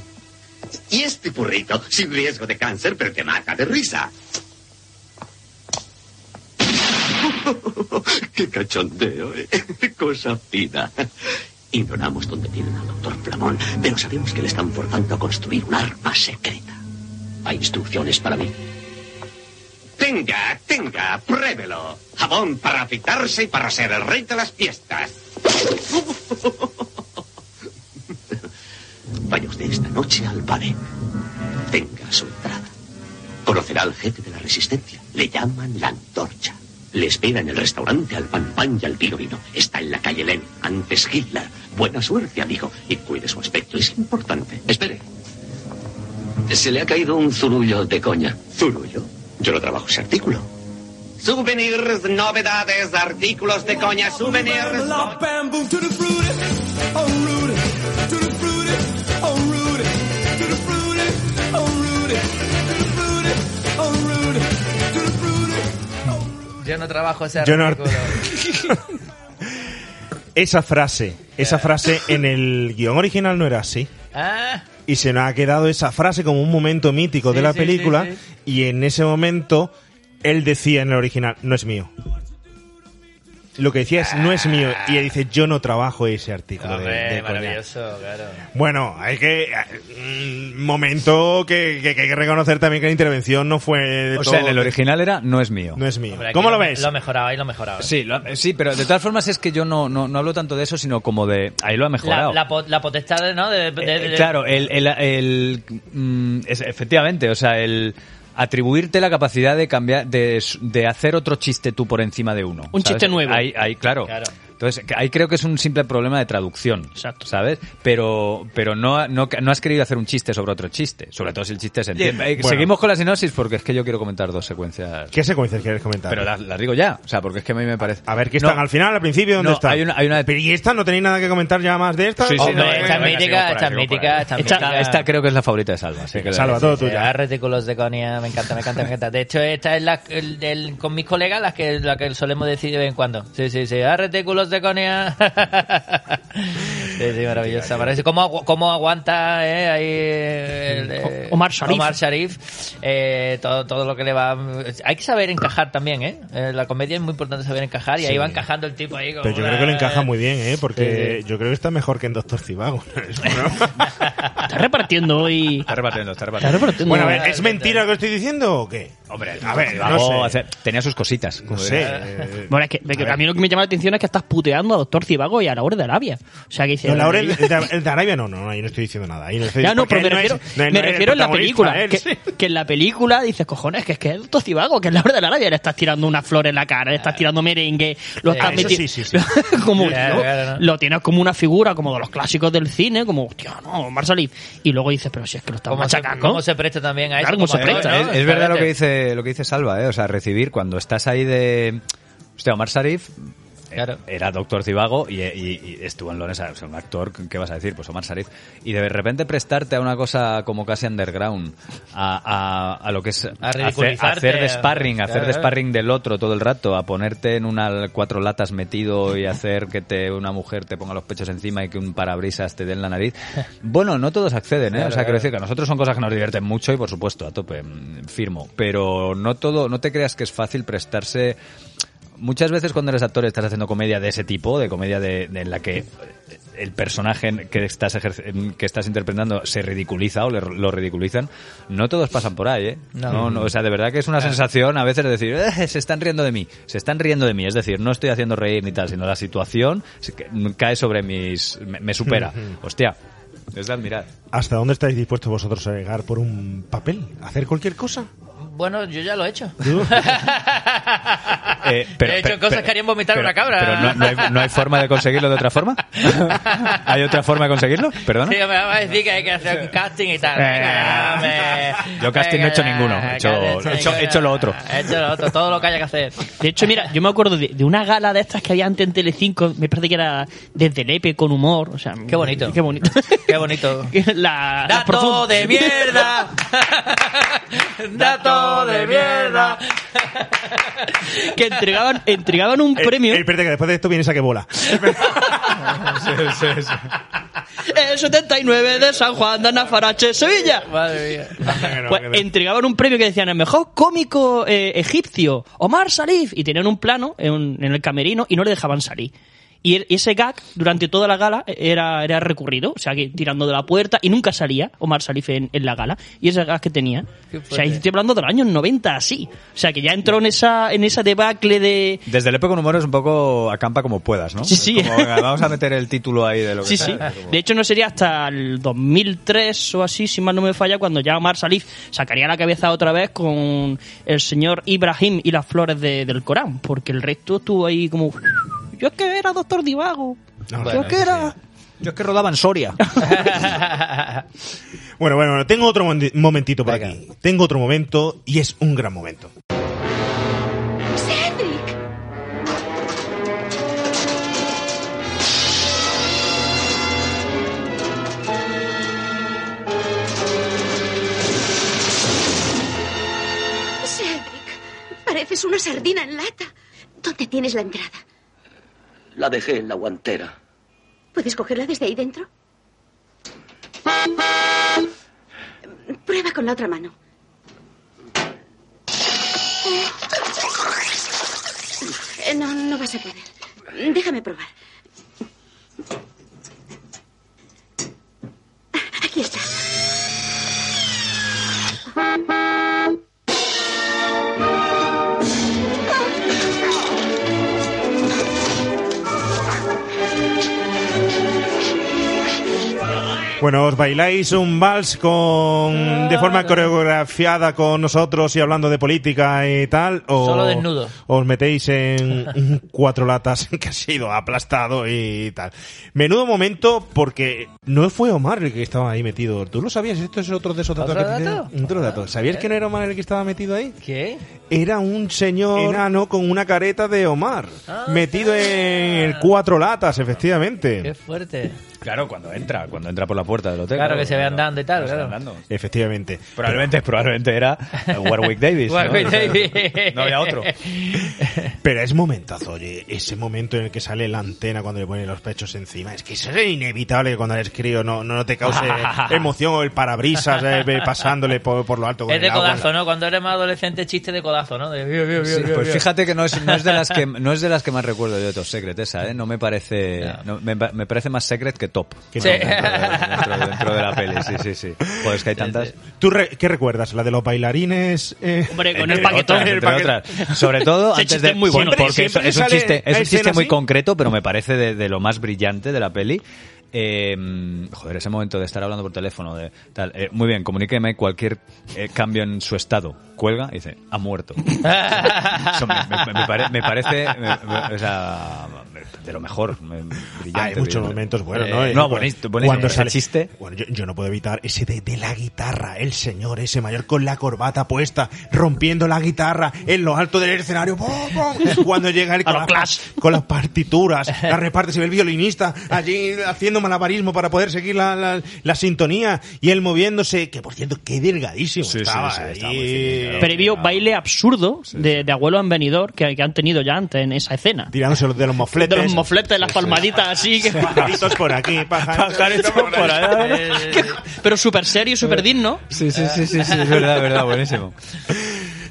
Y este burrito, sin riesgo de cáncer, pero te mata de risa. ¡Qué cachondeo! eh! Cosa fina. Ignoramos dónde tienen al doctor Flamón, pero sabemos que le están forzando a construir un arma secreta. ¿Hay instrucciones para mí? Tenga, tenga, pruébelo. Jabón para afeitarse y para ser el rey de las fiestas. Vaya usted esta noche al ballet. Tenga su entrada. Conocerá al jefe de la resistencia. Le llaman la antorcha. Le espera en el restaurante al pan pan y al vino vino. Está en la calle Len, antes Hitler. Buena suerte, amigo. Y cuide su aspecto, es importante. Espere. Se le ha caído un zurullo de coña. ¿Zurullo? Yo no trabajo ese artículo. Souvenirs, novedades, artículos de coña, souvenirs. Yo no trabajo ese Yo no-. Esa frase, esa frase en el guion original no era así. Ah, Y se nos ha quedado esa frase como un momento mítico de la sí, película. sí, Y en ese momento, él decía en el original, no es mío. Lo que decía es, no es mío. Y él dice, yo no trabajo ese artículo. de- hombre, de coña". maravilloso, claro. Bueno, hay que... mm, momento que, que- que hay que reconocer también que la intervención no fue... de O sea, en el original era no es mío. No es mío. Hombre, ¿Cómo lo lo- ves? Lo ha mejorado, ahí lo ha mejorado. Sí, lo- sí, pero de todas formas es que yo no, no, no hablo tanto de eso, sino como de... Ahí lo ha La, mejorado. la, po- la potestad, de, ¿no? De, de- Eh, de- claro, el, el, el- mm, es- efectivamente, o sea, el atribuirte la capacidad de cambiar, de, de hacer otro chiste tú por encima de uno. Un ¿sabes? chiste nuevo. Ahí, ahí, claro. Claro. Entonces, ahí creo que es un simple problema de traducción, Exacto. ¿sabes? Pero, pero no, no, no has querido hacer un chiste sobre otro chiste, sobre todo si el chiste se entiende. Bueno. Seguimos con la sinopsis porque es que yo quiero comentar dos secuencias. ¿Qué secuencias quieres comentar? Pero las, las digo ya, o sea, porque es que a mí me parece... A ver, ¿qué están No, al final, al principio? ¿Dónde no, están? hay una, hay una Pero ¿y esta? ¿No tenéis nada que comentar ya más de esta? Sí, sí, Hombre, no, esta es mítica, esta es mítica, esta es Esta, mítica. esta creo que es la favorita de Salva. sí, que la- Salva, todo Sí, tuya. Artículos de conia, me encanta, me encanta, me encanta. De hecho, esta es la, el- el- con mis colegas las que, la que solemos decir de vez en cuando. Sí, sí, sí. De conia. sí, sí, maravillosa. Parece cómo, cómo aguanta eh, ahí el, eh, Omar Sharif. Omar Sharif, eh, todo, todo lo que le va. Hay que saber encajar también, ¿eh? Eh, La comedia es muy importante saber encajar y ahí Sí. va encajando el tipo ahí. Como Pero yo creo que le encaja muy bien, ¿eh? Porque Sí, yo creo que está mejor que en Doctor Cibago. Está repartiendo hoy. Está repartiendo, está Está repartiendo. repartiendo. bueno, a ver, ¿es mentira lo que estoy diciendo o qué? Hombre, A ver, no sé. tenía sus cositas. No sé. eh, Bueno, es que, es que a mí lo que me llama la atención es que estás puteando a Doctor Cibago y a Laura de Arabia. O sea, que dice. No, el de, el de Arabia no, no, ahí no estoy diciendo nada. Ahí no estoy Ya no, porque pero me no refiero, es- no, me es el refiero en la película. él que, sí. que en la película dices, cojones, que es que es Doctor Cibago, que es Laura de Arabia, le estás tirando una flor en la cara, le estás tirando merengue, lo estás eso metiendo. sí, sí, sí. como, Claro, ¿no? claro, ¿no? Lo tienes como una figura, como de los clásicos del cine, como, hostia, no, Marsalif. Y luego dices, pero si es que lo estás ¿Cómo se, machacando. cómo se presta también a eso? Claro, cómo se como presta, es, ¿no? es verdad lo que dice lo que dice Salva, ¿eh? O sea, recibir cuando estás ahí de... Hostia, Omar Sharif eh, Claro. era doctor Cibago y, y- y estuvo en Londres, o sea, un actor, ¿qué vas a decir? Pues Omar Sharif. Y de repente prestarte a una cosa como casi underground, a, a, a lo que es hacer, de sparring, claro, hacer de sparring del otro todo el rato, a ponerte en una cuatro latas metido y hacer que te una mujer te ponga los pechos encima y que un parabrisas te dé en la nariz. Bueno, no todos acceden, ¿eh? Claro, o sea, quiero decir que a nosotros son cosas que nos divierten mucho y por supuesto, a tope, mm, firmo. Pero no todo, no te creas que es fácil prestarse. Muchas veces cuando eres actor estás haciendo comedia de ese tipo, de comedia de, de en la que el personaje que estás que estás interpretando se ridiculiza o le- lo ridiculizan, no todos pasan por ahí, ¿eh? No. No, o sea, de verdad que es una sensación a veces de decir, "Eh, se están riendo de mí, se están riendo de mí, es decir, no estoy haciendo reír ni tal, sino la situación cae sobre mis, me, me supera. Hostia, es de admirar. ¿Hasta dónde estáis dispuestos vosotros a llegar por un papel? ¿A hacer cualquier cosa? Bueno, yo ya lo he hecho. Eh, pero- he hecho pero- cosas pero- que harían vomitar pero- una cabra. Pero no, no hay, no hay forma de conseguirlo de otra forma. ¿Hay otra forma de conseguirlo? Perdona. Sí, me va a decir que hay que hacer un casting y tal. Eh, me- Yo casting no he hecho ninguno. He hecho, he hecho- he hecho lo otro. He hecho lo otro, todo lo que haya que hacer. De hecho, mira, yo me acuerdo de, de una gala de estas que había antes en Telecinco, me parece que era desde Lepe con humor, o sea, Qué bonito. Qué bonito. Qué bonito. La, ¡Dato de mierda! ¡Dato de mierda! que entregaban, entregaban un Eh, premio. eh, espérate, que después de esto viene esa que bola. El 79 de San Juan de Anafarache, Sevilla. Madre mía. Pues entregaban un premio que decían el mejor cómico eh, egipcio, Omar Salif, y tenían un plano en, en el camerino y no le dejaban salir. Y el- ese gag durante toda la gala era, era recurrido, o sea, que tirando de la puerta y nunca salía Omar Salif en, en la gala. Y ese gag que tenía. O sea, estoy hablando de los años 90 así. O sea, que ya entró en esa, en esa debacle de, Desde el Epo con humor es un poco acampa como puedas, ¿no? Sí, sí. Como, venga, vamos a meter el título ahí de lo que Sí, sea. sí. De hecho, no sería hasta el 2003 o así, si mal no me falla, cuando ya Omar Salif sacaría la cabeza otra vez con el señor Ibrahim y las flores de- del Corán, porque el resto estuvo ahí como... Yo es que era doctor Divago. yo es que era... Yo es que rodaba en Soria. Bueno, bueno, bueno, tengo otro momen- momentito por aquí. Tengo otro momento y es un gran momento. ¡Cedric! Cedric, pareces una sardina en lata. ¿Dónde tienes la entrada? La dejé en la guantera. ¿Puedes cogerla desde ahí dentro? Prueba con la otra mano. Eh, No, no vas a poder. Déjame probar. Aquí está. Bueno, os bailáis un vals con de forma coreografiada con nosotros y hablando de política y tal, o Solo desnudo. os metéis en cuatro latas que ha sido aplastado y tal. Menudo momento porque no fue Omar el que estaba ahí metido. ¿Tú lo sabías? Esto es otro de esos datos ¿Otro que te- dato? otro dato. ¿Sabías que no era Omar el que estaba metido ahí? ¿Qué? Era un señor enano con una careta de Omar, metido en cuatro latas, efectivamente. Qué fuerte. Claro, cuando entra, cuando entra por la puerta del hotel. Claro, que se ve cuando- andando y tal, claro. andando. Efectivamente. Probablemente, probablemente era Warwick Davis. ¿no? Warwick Davis. No había otro. Pero es momentazo, oye, ese momento en el que sale la antena cuando le ponen los pechos encima. Es que eso es inevitable que cuando eres crío no, no te cause emoción o el parabrisas eh, pasándole por, por lo alto. con Es de el agua. codazo, ¿no? Cuando eres más adolescente, chiste de codazo, ¿no? De, "Bio, bio, bio, Sí, bio, pues bio". fíjate que no es, no es de las que no es de las que más recuerdo yo de Top Secret esa, ¿eh? No me parece no, me, me parece más Secret que Top. Que Sí. no. Dentro, de, dentro- dentro de la peli, sí, sí, sí. Pues es que hay tantas. ¿Tú re- qué recuerdas? ¿La de los bailarines? eh? Hombre, con el Entre paquetón. otras, el paquetón. otras. Sobre todo Ese antes de es muy bueno. porque Siempre es, es un chiste, es un chiste muy así. concreto, pero me parece de, de lo más brillante de la peli. Eh, joder, ese momento de estar hablando por teléfono, de tal, eh, muy bien, comuníqueme cualquier eh, cambio en su estado. Cuelga y dice, ha muerto. Eso me, me- me pare- me parece, me- me- o sea, de lo mejor, me- brillante. Hay muchos brillante. momentos buenos, Eh, ¿no? no, Eh, bonito, buenísimo. Cuando sale chiste. Bueno, yo, yo no puedo evitar ese de, de la guitarra, el señor, ese mayor con la corbata puesta, rompiendo la guitarra en lo alto del escenario. ¡pum, pum! Cuando llega él con, A las lo pa- Clash. con las partituras, las reparte, se ve el violinista allí haciendo malabarismo para poder seguir la, la, la sintonía y él moviéndose, que por cierto, qué delgadísimo Sí, estaba. sí, estaba muy. Previo baile absurdo de, de abuelo en venidor que, que han tenido ya antes en esa escena. Tirándose los de los mofletes. De los mofletes, las palmaditas así. Que... Pajaritos por aquí, pajaritos por allá. Pero súper serio súper digno. Sí, sí, sí, sí, sí, es verdad, verdad, buenísimo.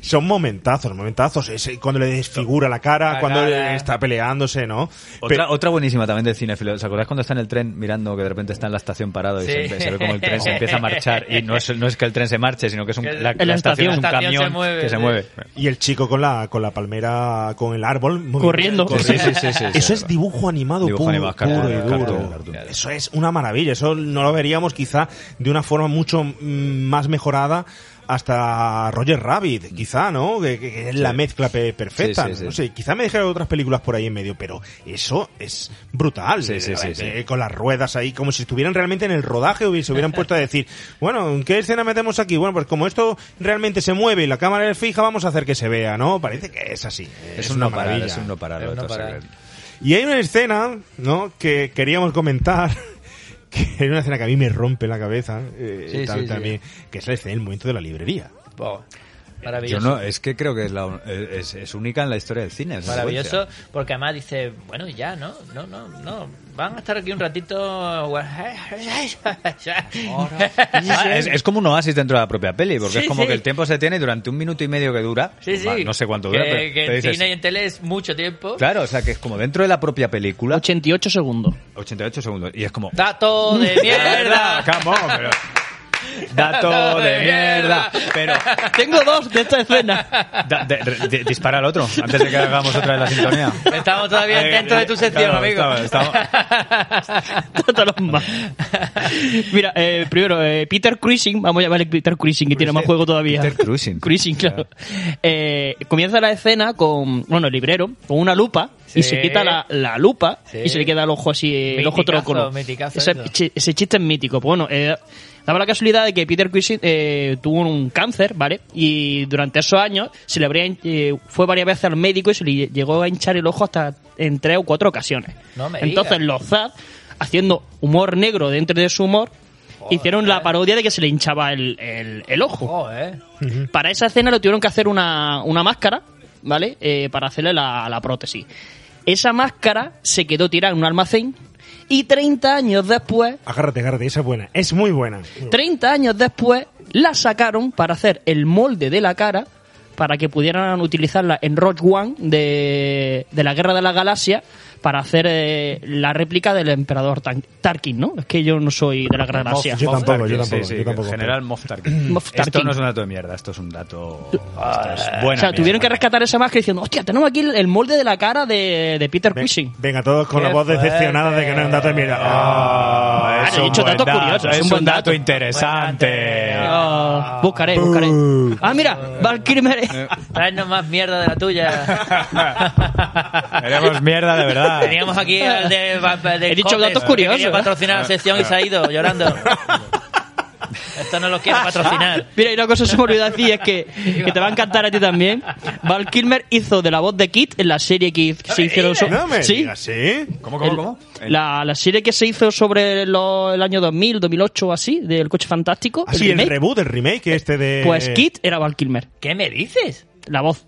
Son momentazos, momentazos. Ese- cuando le desfigura la cara, La cuando cara. está peleándose, ¿no? Otra, otra buenísima también del cinéfilo. ¿Os acordáis cuando está en el tren mirando que de repente está en la estación parado y Sí. se, se ve como el tren se empieza a marchar y no es, no es que el tren se marche, sino que es un, la, la la estación es un estación se camión mueve, que se sí. mueve. Y el chico con la, con la palmera, con el árbol. Corriendo. Sí, sí, sí, sí, Eso sí, es dibujo animado Dibujo puro, animado, puro y duro. cartoon, cartoon. Eso es una maravilla. Eso no lo veríamos quizá de una forma mucho mm, más mejorada hasta Roger Rabbit, quizá, ¿no? Que, que- que es la mezcla pe- perfecta. Sí, sí, sí. No sé, quizá me dejé otras películas por ahí en medio, pero eso es brutal. Sí, sí, sí, Eh, sí. Con las ruedas ahí, como si estuvieran realmente en el rodaje o se hubieran puesto a decir, bueno, ¿en qué escena metemos aquí? Bueno, pues como esto realmente se mueve y la cámara es fija, vamos a hacer que se vea, ¿no? Parece que es así. Es, una un no parar, maravilla. es un no parar. Es un no parar. Secret. Y hay una escena, ¿no? Que queríamos comentar. Que hay una escena que a mí me rompe la cabeza. eh, Sí, tal- sí, sí. también, Que es la escena del momento de la librería. Bo, Yo Maravilloso. no, es que creo que es, la, es, es única en la historia del cine. Maravilloso, porque además dice, bueno, ya, ¿no? No, no, no. Van a estar aquí un ratito. Es, es como un oasis dentro de la propia peli, porque Sí, es como sí. que el tiempo se tiene y durante un minuto y medio que dura, Sí, sí. no sé cuánto dura, que, pero, que en dices, cine y en tele es mucho tiempo. claro, o sea que es como dentro de la propia película, 88 segundos. 88 segundos, y es como, Dato de mierda. come on, pero- dato de mierda, pero Tengo dos de esta escena. da- de- de- dispara al otro, antes de que hagamos otra de la sintonía. Estamos todavía dentro de tu sección, Claro, amigo. estamos- estamos- más. Mira, eh, primero, eh, Peter Cruising, vamos a llamarle Peter Cruising, que tiene más juego todavía. Peter Cruising. Cruising, claro. Eh, comienza la escena con, bueno, el librero, con una lupa, y se quita la, la lupa, Sí. y se le queda el ojo así, el ojo trócono. Ese, ese chiste es mítico. Pues bueno, eh, daba la casualidad de que Peter Cushing eh, tuvo un cáncer, ¿vale? Y durante esos años se le habría, eh, fue varias veces al médico y se le llegó a hinchar el ojo hasta en tres o cuatro ocasiones. No me Entonces digas. los Zad, haciendo humor negro dentro de su humor, hicieron la parodia de que se le hinchaba el, el- el ojo. Joder. Para esa escena le tuvieron que hacer una, una máscara, ¿vale? Eh, para hacerle la, la prótesis. Esa máscara se quedó tirada en un almacén y 30 años después, Agárrate, agárrate, esa es buena. Es muy buena. 30 años después, la sacaron para hacer el molde de la cara para que pudieran utilizarla en Rogue One de, de la Guerra de la Galaxia para hacer eh, la réplica del emperador Tan- Tarkin, ¿no? Es que yo no soy de la Galaxia. Yo tampoco, yo tampoco, sí, yo sí, tampoco. General Moff Tarkin. Moff Esto no es un dato de mierda, esto es un dato... es o sea, tuvieron que rescatar esa máscara diciendo, hostia, tenemos aquí el, molde de la cara de, de Peter Cushing. venga, todos con Qué la voz decepcionada de que no es un dato de mierda. Ah, Es he un dicho datos curiosos, es es un buen dato. dato interesante. Ah, buscaré, buscaré. Ah, mira, Val Kilmer. Traernos más mierda de la tuya. Tenemos mierda de verdad. Teníamos aquí al de, de He dicho Cotes, datos curiosos, ¿eh? patrocinar la sección y se ha ido llorando. Esto no lo quiero patrocinar. Mira, y una cosa que se me olvidó decir es que, que te va a encantar a ti también. Val Kilmer hizo de la voz de Kit en la serie que se hicieron so- No me sí, ¿sí? ¿Cómo, cómo, el- cómo? La, la serie que se hizo sobre lo- el año 2000, 2008 o así, del coche fantástico. Así, el remake, reboot, el remake este de... Pues Kit era Val Kilmer, ¿Qué me dices? la voz.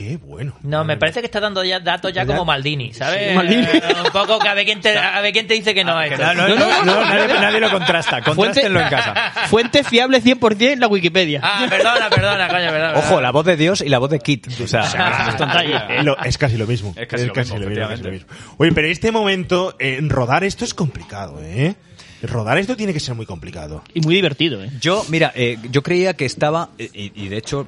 Qué bueno. No, me parece que está dando ya datos ya como Maldini, ¿sabes? Sí, Maldini. Eh, Un poco que a ver quién te, a ver quién te dice que no a esto. No, no, no, no, no, nadie, nadie lo contrasta. Contrástenlo en casa. Fuente fiable 100% en la Wikipedia. Ah, perdona, perdona, coño, perdona. Ojo, la voz de Dios y la voz de Kit. O sea, es. Lo- es casi lo mismo. Es casi lo mismo. Oye, pero este momento, eh, rodar esto es complicado, ¿eh? Rodar esto tiene que ser muy complicado. Y muy divertido, ¿eh? Yo, mira, eh, yo creía que estaba, eh, y, y de hecho, eh,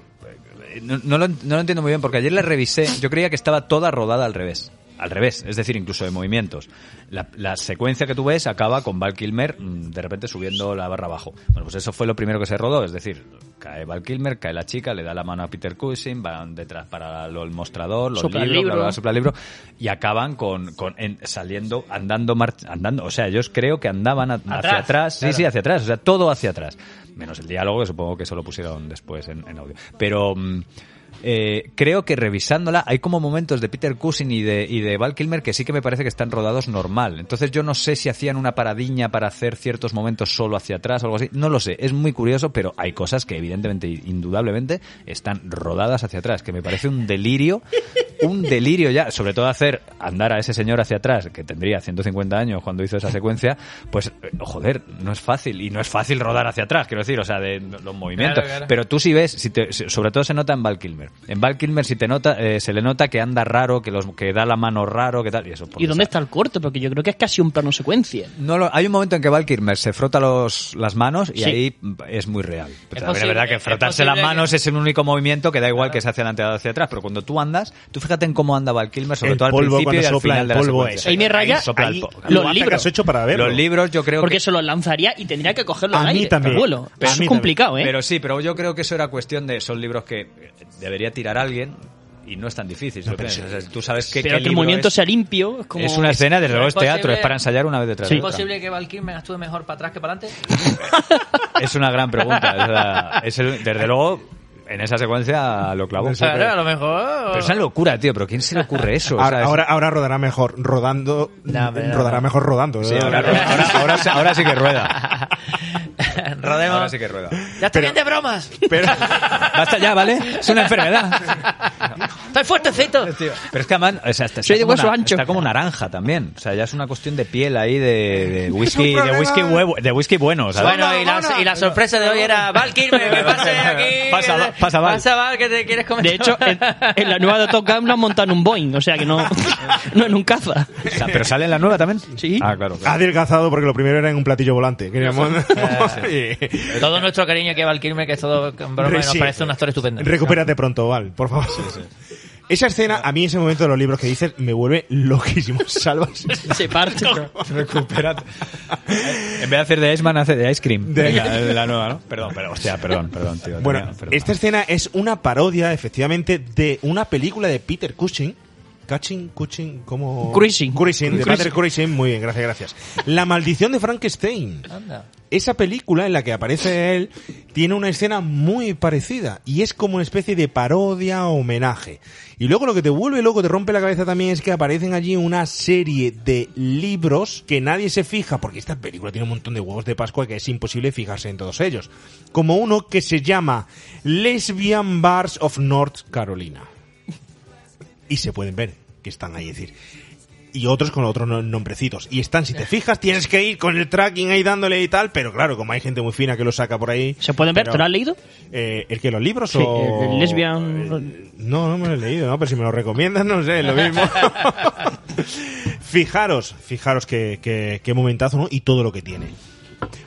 no, no lo, no lo entiendo muy bien, porque ayer la revisé, yo creía que estaba toda rodada al revés. Al revés, es decir, incluso de movimientos. La, la secuencia que tú ves acaba con Val Kilmer mm, de repente subiendo la barra abajo. Bueno, pues eso fue lo primero que se rodó, es decir, cae Val Kilmer, cae la chica, le da la mano a Peter Cushing, van detrás para lo- el mostrador, los Sopla libros, libro. bla, bla, sopla libro, y acaban con, con en- saliendo, andando, andando. O sea, ellos creo que andaban a- hacia Atrás, sí, sí, hacia atrás, o sea, todo hacia atrás. Menos el diálogo, que supongo que eso lo pusieron después en, en audio. Pero mm, eh, creo que revisándola hay como momentos de Peter Cushing y de, y de Val Kilmer que sí que me parece que están rodados normal. Entonces yo no sé si hacían una paradiña para hacer ciertos momentos solo hacia atrás o algo así. No lo sé, es muy curioso, pero hay cosas que evidentemente, indudablemente, están rodadas hacia atrás, que me parece un delirio, un delirio ya, sobre todo hacer andar a ese señor hacia atrás, que tendría 150 años cuando hizo esa secuencia, pues eh, joder, no es fácil, y no es fácil rodar hacia atrás, quiero decir, o sea, de los movimientos. Claro, claro. Pero tú si ves, si te- sobre todo se nota en Val Kilmer. En Val Kilmer si te nota, eh, se le nota que anda raro, que los que da la mano raro, que tal, y eso. ¿Y dónde está el corte? Porque yo creo que es casi un plano secuencia. no lo- hay un momento en que Val Kilmer se frota los, las manos y Sí. ahí es muy real. Pero también es posible- verdad que es frotarse las manos que- es el único movimiento que da igual que se hacia adelante o hacia atrás, pero cuando tú andas, tú fíjate en cómo anda Val Kilmer, sobre El todo al polvo, principio y al sopla final el de la polvo secuencia. ese. Ahí me raya sopla el ahí, Lo los libros. has hecho para verlo. Los libros yo creo Porque que... se los lanzaría y tendría que cogerlo A al mí aire, también. vuelo. A Pero eso mí es complicado, ¿eh? Pero sí, pero yo creo que eso era cuestión de... Son libros que debería tirar alguien y no es tan difícil. pero. O sea, tú sabes que, Pero qué que el movimiento es. sea limpio. Es, como... Es una escena, desde luego es ¿Es posible- teatro, es para ensayar una vez detrás ¿Es de otra. posible que Val Kilmer actúe mejor para atrás que para adelante? Es una gran pregunta. es la- es el- desde luego, en esa secuencia lo clavó. Claro, a lo mejor. Pero es una locura, tío. ¿Pero quién se le ocurre eso? O sea, Ahora, es- ahora, ahora rodará mejor rodando. No, pero no, rodará mejor rodando. Sí, ahora, ahora, ahora, sí- ahora sí que rueda. Rodemos. Ahora sí que rueda. Ya está bien de bromas. Pero, Basta ya, ¿vale? Es una enfermedad. Estoy fuertecito. Pero es que además, o sea, está, Soy está de como ancho. está como naranja también. O sea, ya es una cuestión de piel ahí de, de whisky, de whisky huevo, de whisky bueno, ¿sabes? Bueno, y la, y la sorpresa de hoy era Val Kilmer, que pase aquí. Pasa, pasa, Val. Pasa Val, que te quieres comentar. De hecho, en, en la nueva de Top Gun lo han montado en un Boeing, o sea que no, no en un caza. O sea, pero sale en la nueva también. Sí. Ah, claro. ha adelgazado porque lo primero era en un platillo volante. Queríamos. Y- todo nuestro cariño que Val Kilmer, que es todo en broma, y nos Sí. parece un actor estupendo. Recupérate pronto, Val, por favor. Esa escena, a mí ese momento de los libros que dices, me vuelve loquísimo. Salvas. Se parte. Recupérate. En vez de hacer de Iceman, hace de Ice Cream. De- Venga, la nueva, ¿no? Perdón, pero hostia, perdón, perdón, tío. Bueno, tenía- perdón. esta escena es una parodia, efectivamente, de una película de Peter Cushing. Cushing, Cushing, ¿cómo? Cushing. Cushing, de. Peter Cushing. Muy bien, gracias, gracias. La maldición de Frankenstein. Anda. Esa película en la que aparece él tiene una escena muy parecida y es como una especie de parodia homenaje. Y luego lo que te vuelve loco, te rompe la cabeza también es que aparecen allí una serie de libros que nadie se fija porque esta película tiene un montón de huevos de Pascua que es imposible fijarse en todos ellos. Como uno que se llama Lesbian Bars of North Carolina. Y se pueden ver que están ahí, decir, y otros con otros no- nombrecitos. Y están, si te fijas, tienes que ir con el tracking ahí dándole y tal, pero claro, como hay gente muy fina que lo saca por ahí. ¿Se pueden ver? pero- ¿Te lo has leído? Eh, ¿El que los libros Sí, o...? el lesbian- No, no me lo he leído, ¿no? Pero si me lo recomiendas, no sé, lo mismo. fijaros, fijaros qué, qué, qué momentazo, ¿no? Y todo lo que tiene.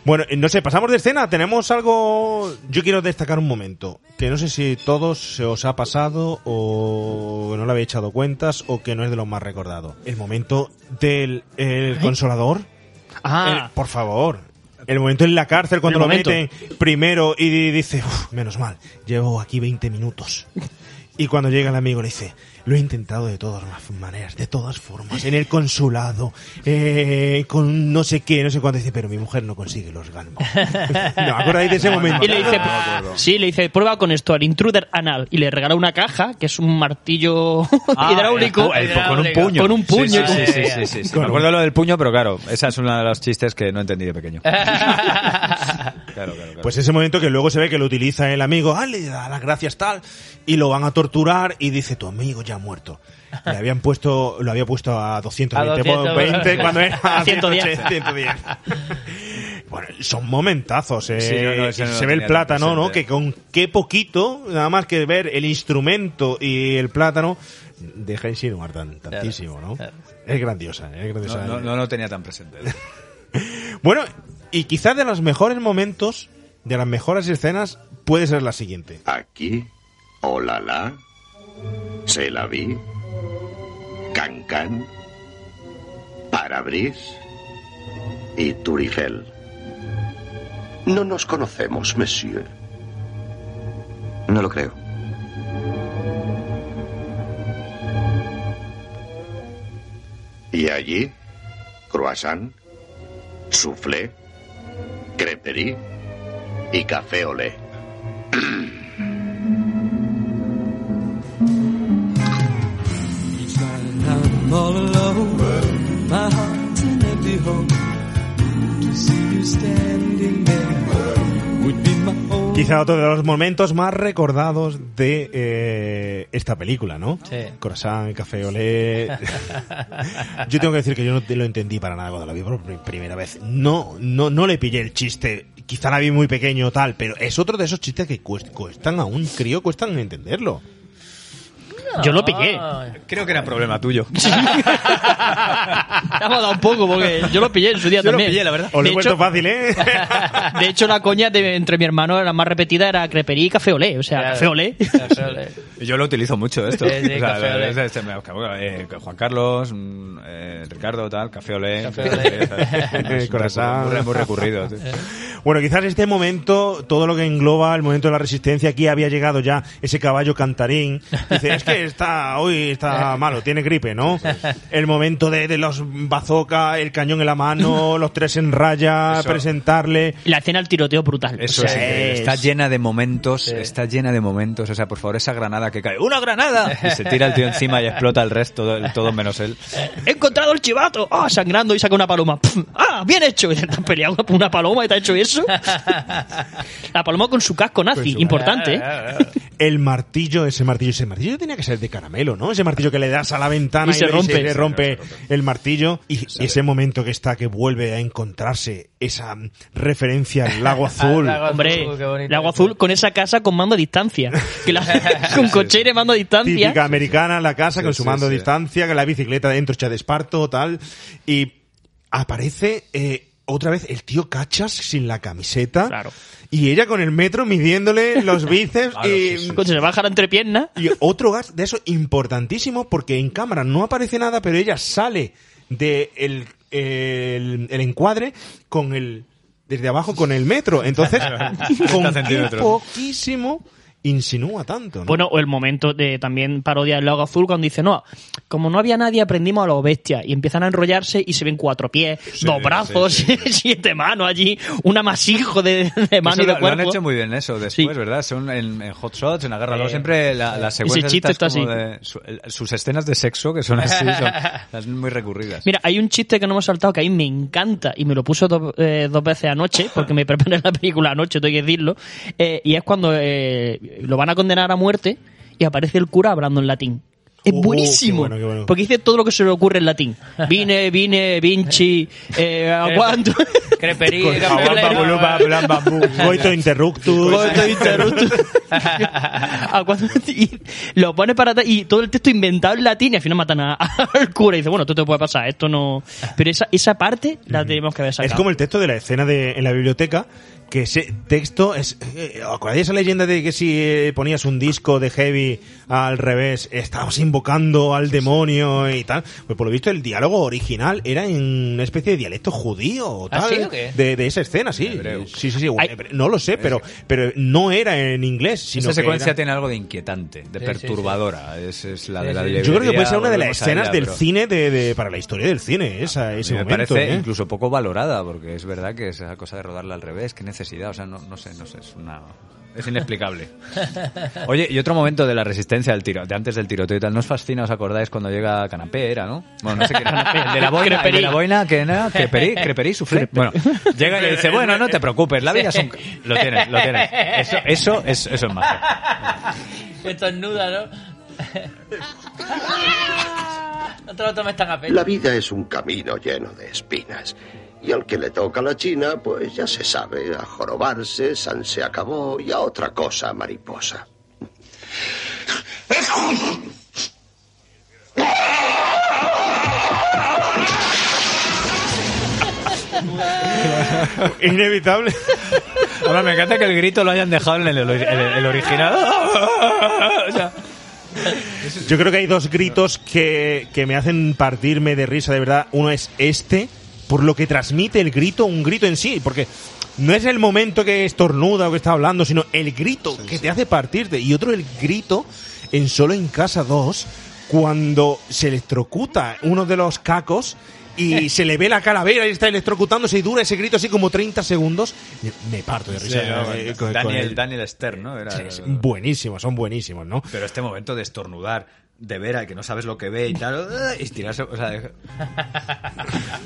Bueno, eh, no sé, pasamos de escena, tenemos algo... Yo quiero destacar un momento, que no sé si todos se os ha pasado o no le habéis echado cuentas o que no es de los más recordados. El momento del el consolador. Ah, por favor. El momento en la cárcel cuando lo momento. meten primero y di- dice, "Uf, menos mal, llevo aquí 20 minutos. Y cuando llega el amigo le dice, lo he intentado de todas las maneras, de todas formas, en el consulado, eh, con no sé qué, no sé cuánto. Dice, pero mi mujer no consigue los galmos. ¿No acordáis de ese momento? Y le dice, sí, le dice, prueba con esto, al intruder anal. Y le regala una caja, que es un martillo Ah, hidráulico. el el con un puño. Con un puño. Sí, con- sí, sí, sí, sí, sí. Me acuerdo lo del puño, pero claro, esa es una de los chistes que no entendí de pequeño. Claro, claro, claro. Pues ese momento que luego se ve que lo utiliza el amigo, ah, le da las gracias tal, y lo van a torturar y dice, tu amigo ya ha muerto. Le habían puesto, lo había puesto a 220, A 200, 20 cuando era a 110. 110. Bueno, son momentazos, eh. Sí, no, no, ese Y no se ve el plátano, ¿no? Que con qué poquito, nada más que ver el instrumento y el plátano, deja insinuar tan, tantísimo, ¿no? claro. Es grandiosa, es grandiosa. No, no, no lo tenía tan presente. Bueno, y quizás de los mejores momentos, de las mejores escenas, puede ser la siguiente. Aquí, Olala, Se la vi, Cancan, Parabris y Turigel. No nos conocemos, monsieur. No lo creo. Y allí, croissant, soufflé, creperie y café olé. I'm all alone. My heart's an empty home. To see you standing there would be my own. Quizá otro de los momentos más recordados de eh, esta película, ¿no? Sí. Croissant, café olé. yo tengo que decir que yo no lo entendí para nada cuando la vi por pri- primera vez. No, no, no le pillé el chiste. Quizá la vi muy pequeño o tal, pero es otro de esos chistes que cuest- cuestan a un crío, cuestan entenderlo. Yo lo pillé. Ah, Creo que era problema tuyo. Te hemos dado un poco, porque yo lo pillé en su día Yo lo también. pillé, la verdad. Os lo De he puesto hecho, fácil, ¿eh? de hecho, la coña de- entre mi hermano, la más repetida, era creperí y café olé. O sea, Claro. café olé. Café olé. Yo lo utilizo mucho esto. Sí, sí, O sea, eh, Juan Carlos, mm, eh, Ricardo, tal, café olé. Café olé. Corazón. Muy, muy recurrido. sí. Bueno, quizás este momento, todo lo que engloba el momento de la resistencia, aquí había llegado ya ese caballo cantarín. Dice, es que está, hoy está malo, tiene gripe, ¿no? El momento de, de los bazooka, el cañón en la mano, los tres en raya, Eso. presentarle. La escena del tiroteo brutal. Eso O es, sea, increíble. es- Está llena de momentos, está llena de momentos. O sea, por favor, esa granada que cae. ¡Una granada! Y se tira el tío encima y explota el resto, todo, todo menos él. He encontrado el chivato. Ah, sangrando y saca una paloma. Pf, Ah, bien hecho. Y te has peleado por una paloma y te ha hecho eso. La paloma con su casco nazi. Importante, ¿eh? El martillo, ese martillo, ese martillo tenía que ser de caramelo, ¿no? Ese martillo que le das a la ventana Y se le- rompe. le rompe el martillo. Y ese momento que está, que vuelve a encontrarse esa mm, referencia al lago azul. Lago Hombre, Azul, agua azul con esa casa con mando a distancia. Que la- con cochera y mando a distancia. Típica americana, la casa con su mando a distancia, con la bicicleta dentro hecha de esparto, tal. Y aparece eh, otra vez el tío Cachas sin la camiseta. Claro. Y ella con el metro midiéndole los bíceps Claro, y, sí, sí. Se baja la entrepierna. y otro gas de eso importantísimo porque en cámara no aparece nada, pero ella sale de el, el, el encuadre con el desde abajo con el metro. Entonces, con 30 qué centímetros. poquísimo insinúa tanto. ¿no? Bueno, o el momento de también parodia del lago azul cuando dice, no, como no había nadie aprendimos a los bestias y empiezan a enrollarse y se ven cuatro pies, dos brazos, siete manos allí, un amasijo de, de mano Eso y de lo, lo han cuerpo. hecho muy bien eso después, Sí. ¿verdad? Son en, en Hot Shots, en Agárralo, Eh, siempre la- las ese secuencias chiste estas está como así. de su- el- sus escenas de sexo que son así, son muy recurridas. Mira, hay un chiste que no hemos saltado que a mí me encanta y me lo puso do- eh, dos veces anoche, porque me preparé la película anoche, tengo que decirlo, eh, y es cuando eh, lo van a condenar a muerte y aparece el cura hablando en latín. Es Oh, buenísimo. qué bueno, qué bueno. Porque dice todo lo que se le ocurre en latín. Vine, vine, vinci, eh, aguanto. Creperí, Coito interruptus. Coito interruptus. A cuando- y lo pone para y todo el texto inventado en latín y al final matan a- al cura y dice, bueno, esto te puede pasar, esto no... Pero esa, esa parte la tenemos que haber sacado. Es como el texto de la escena de, en la biblioteca, que ese texto es... eh, ¿Acordáis esa leyenda de que si eh, ponías un disco de heavy al revés, estabas invocando al demonio y tal? Pues por lo visto el diálogo original era en una especie de dialecto judío o ¿Ah, tal. sí, o qué? De, de esa escena, sí. Hebreo. Sí, sí, sí. No lo sé, pero, pero no era en inglés, sino Esa que secuencia era- tiene algo de inquietante, de Sí, sí, perturbadora. Es, es la de la. Yo creo que puede ser una de las escenas del pero- cine de, de- para la historia del cine, esa, A mí ese me momento. parece ¿eh? incluso poco valorada, porque es verdad que esa cosa de rodarla al revés, qué necesidad, o sea, no, no sé, no sé, es una... Es inexplicable. Oye, y otro momento de la resistencia del tiro, de antes del tiroteo y tal, ¿nos fascina, os acordáis cuando llega Canapé, era, no? Bueno, no sé quién era. El de la boina, el de la boina, que era? Creperí, creperí, suflé. Bueno, llega y le dice, bueno, no te preocupes, la vida es un... Lo tienes, lo tienes. Eso, eso, es, eso es magia. Esto es nuda, ¿no? No te lo tomes tan a pecho. La vida es un camino lleno de espinas. Y al que le toca la China, pues ya se sabe, a jorobarse, San se acabó y a otra cosa, mariposa. Inevitable. Ahora me encanta que el grito lo hayan dejado en el, el- el original. O sea, Yo creo que hay dos gritos que, que me hacen partirme de risa de verdad. Uno es este, por lo que transmite el grito, un grito en sí, porque no es el momento que estornuda o que está hablando, sino el grito que te hace partirte. Y otro el grito en Solo en Casa 2, cuando se electrocuta uno de los cacos y se le ve la calavera y está electrocutándose y dura ese grito así como 30 segundos. Me, parto de risa. Sí, no, eh, Daniel, el- Daniel Stern, ¿no? Era, Sí, buenísimos, son buenísimos, ¿no? Pero este momento de estornudar de vera que no sabes lo que ve y tal, y tirarse, o sea, de-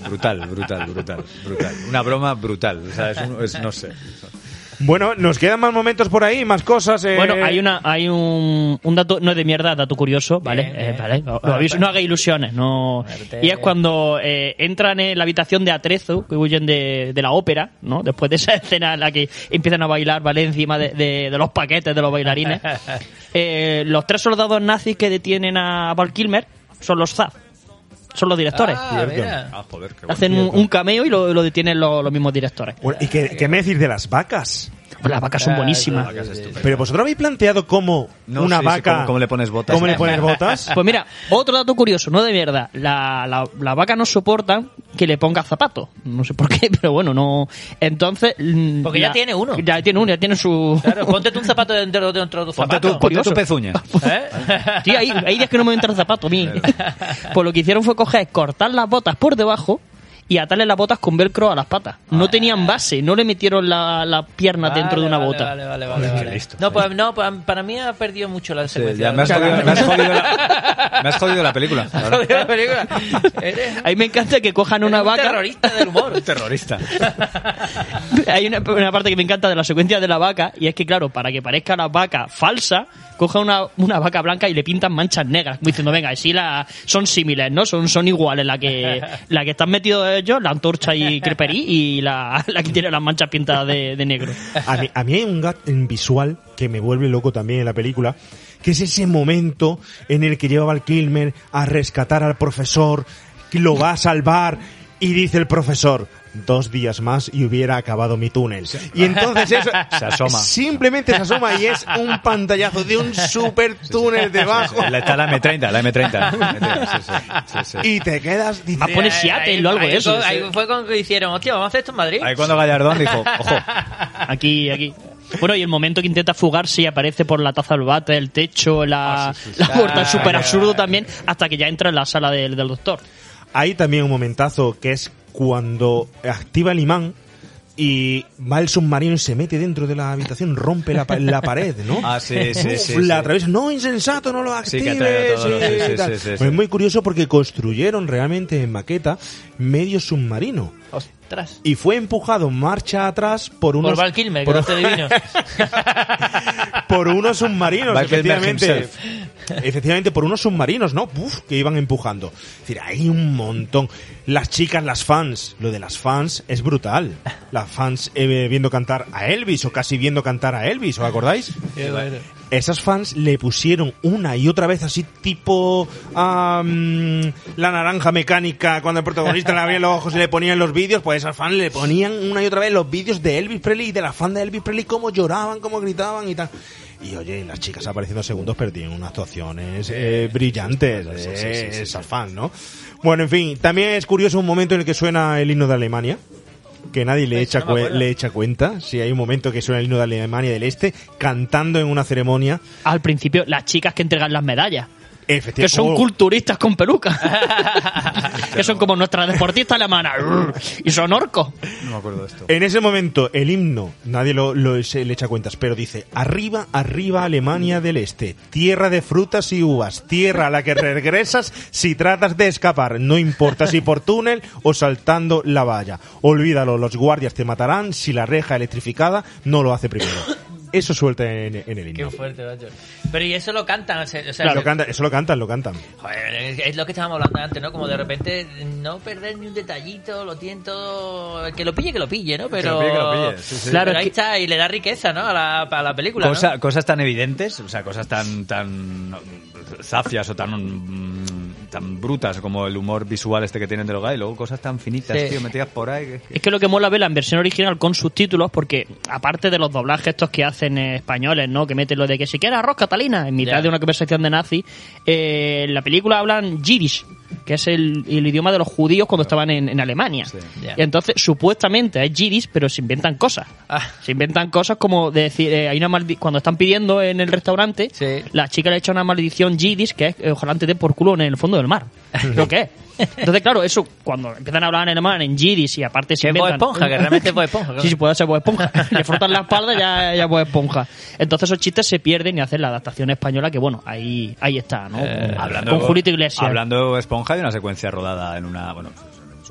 brutal, brutal, brutal, brutal. Una broma brutal, o sea, es, un- es- no sé. Bueno, nos quedan más momentos por ahí, más cosas. eh. Bueno, hay una, hay un, un dato, no es de mierda, dato curioso, ¿vale? Bien, Eh, vale, no haga ilusiones, no. Y es cuando eh, entran en la habitación de Atrezo, que huyen de, de la ópera, ¿no? Después de esa escena en la que empiezan a bailar, ¿vale? Encima de, de- de los paquetes de los bailarines. Eh, los tres soldados nazis que detienen a Val Kilmer son los Zaz. Son los directores. Ah. Ah, joder, qué bueno. Hacen un, un cameo y lo, lo detienen los, los mismos directores. Bueno, ¿Y qué, qué me decís de las vacas? Las vacas son buenísimas. Pero vosotros habéis planteado cómo No, una sí, sí, vaca... cómo- cómo le pones botas. ¿Cómo le pones botas? Pues mira, otro dato curioso, no de mierda. La, la, la vaca no soporta que le ponga zapatos. No sé por qué, pero bueno, no. Entonces. mm, Porque ya tiene uno. Ya tiene uno, ya tiene su. Claro, ponte tú un zapato dentro, dentro de tu Ponte zapato. tu, ponte curioso. tu pezuña. ¿Eh? Sí, hay, hay días que no me entran zapatos a mí. Pues lo que hicieron fue coger, cortar las botas por debajo y atarle las botas con velcro a las patas. No tenían base, no le metieron la, la pierna dentro de una Vale, bota. Vale, vale, vale. vale. No, pues, no, pues para mí ha perdido mucho la Sí, secuencia. me has, jodido, me has jodido la, me has jodido la película. Has jodido la película. Eres A mí me encanta que cojan una un vaca. terrorista del humor. Un terrorista. Hay una, una parte que me encanta de la secuencia de la vaca y es que, claro, para que parezca la vaca falsa, coja una, una vaca blanca y le pintan manchas negras, como diciendo, venga, sí la, son símiles, ¿no? Son, son iguales, la que, la que están metidos ellos, la antorcha y creperí, y la, la que tiene las manchas pintadas de, negro. A mí, a mí hay un en visual que me vuelve loco también en la película, que es ese momento en el que lleva al Kilmer a rescatar al profesor, que lo va a salvar, y dice el profesor, dos días más y hubiera acabado mi túnel. Y entonces eso Se asoma. simplemente se asoma y es un pantallazo de un super túnel debajo. Está la M30, la M30. Sí, sí, sí, sí. Y te quedas Ah, pone Seattle o algo de ahí eso. fue- Ahí fue cuando hicieron, hostia, vamos a hacer esto en Madrid. Ahí cuando Gallardón dijo, ojo, Aquí, aquí. Bueno, y el momento que intenta fugarse y aparece por la taza del bate, el techo, la, la puerta, es súper absurdo también, hasta que ya entra en la sala del, del doctor. Hay también un momentazo que es cuando activa el imán y va el submarino y se mete dentro de la habitación, rompe la, la pared, ¿no? Ah, sí, sí, Uf, sí, La sí. atraviesa. No, insensato, no lo Sí, actives. sí, sí, sí, sí, sí. es muy curioso porque construyeron realmente en maqueta medio submarino. Y fue empujado marcha atrás por unos... Por Val Kilmer, que por- adivino. por unos submarinos, Val efectivamente. Efectivamente, por unos submarinos, ¿no? Uf, que iban empujando. Es decir, hay un montón. Las chicas, las fans, lo de las fans es brutal. Las fans eh, viendo cantar a Elvis o casi viendo cantar a Elvis, ¿os acordáis? Esas fans le pusieron una y otra vez así tipo am, la naranja mecánica cuando el protagonista le abría los ojos y le ponían los vídeos, pues esas fans le ponían una y otra vez los vídeos de Elvis Presley y de la fan de Elvis Presley cómo lloraban, cómo gritaban y tal. Y oye, las chicas apareciendo segundos pero tienen unas actuaciones eh, brillantes, eh, esas fans, ¿no? Bueno, en fin, también es curioso un momento en el que suena el himno de Alemania que nadie le echa, no le echa cuenta. Si hay un momento que suena el himno de Alemania del Este, cantando en una ceremonia. Al principio, las chicas que entregan las medallas. Que son Oh, culturistas con peluca. que son como nuestras deportistas alemanas. y son orcos. no me acuerdo de esto. En ese momento, el himno, nadie lo, lo- se le echa cuentas, pero dice, arriba, arriba Alemania del Este, tierra de frutas y uvas, tierra a la que regresas si tratas de escapar, no importa si por túnel o saltando la valla. Olvídalo, los guardias te matarán si la reja electrificada no lo hace primero. Eso suelta en, en el Qué himno. fuerte, macho. Pero y eso lo cantan, o sea, o sea, Claro, lo canta- eso lo cantan, lo cantan. Joder, es, es lo que estábamos hablando antes, ¿no? Como de repente no perder ni un detallito, lo tienen todo... Que lo pille, que lo pille, ¿no? Pero, lo pille, que lo pille, sí, sí. Claro, Claro, ahí es que- está, y le da riqueza, ¿no? A la, a la película, ¿no? Cosa- Cosas tan evidentes, o sea, cosas tan tan zafias o tan mm, tan brutas como el humor visual este que tienen de los gays, y luego cosas tan finitas, Sí. tío, metidas por ahí. que- que- Es que lo que mola verla en versión original con subtítulos, porque aparte de los doblajes estos que hacen eh, españoles, ¿no? Que meten lo de que si quieres arroz Catalina en mitad de una conversación de nazi, eh, en la película hablan yiddish, que es el, el idioma de los judíos cuando estaban en, en Alemania. Y entonces, supuestamente es yiddish, pero se inventan cosas. Ah. Se inventan cosas como de decir, eh, hay una maldi- cuando están pidiendo en el restaurante, Sí. la chica le echa una maldición yiddish que es eh, ojalá te den por culo en el fondo del mar. ¿Lo que es? Entonces, claro, eso, cuando empiezan a hablar en alemán, en yiddish y aparte se Que es inventan... Esponja, que realmente es Esponja. Sí, sí, puede ser Bob Esponja. Le frotan la espalda ya, ya Bob Esponja. Entonces esos chistes se pierden y hacen la adaptación española que, bueno, ahí, ahí está, ¿no? Eh, Con- hablando Con Julito Iglesias. Hablando de Esponja, hay una secuencia rodada en una, bueno,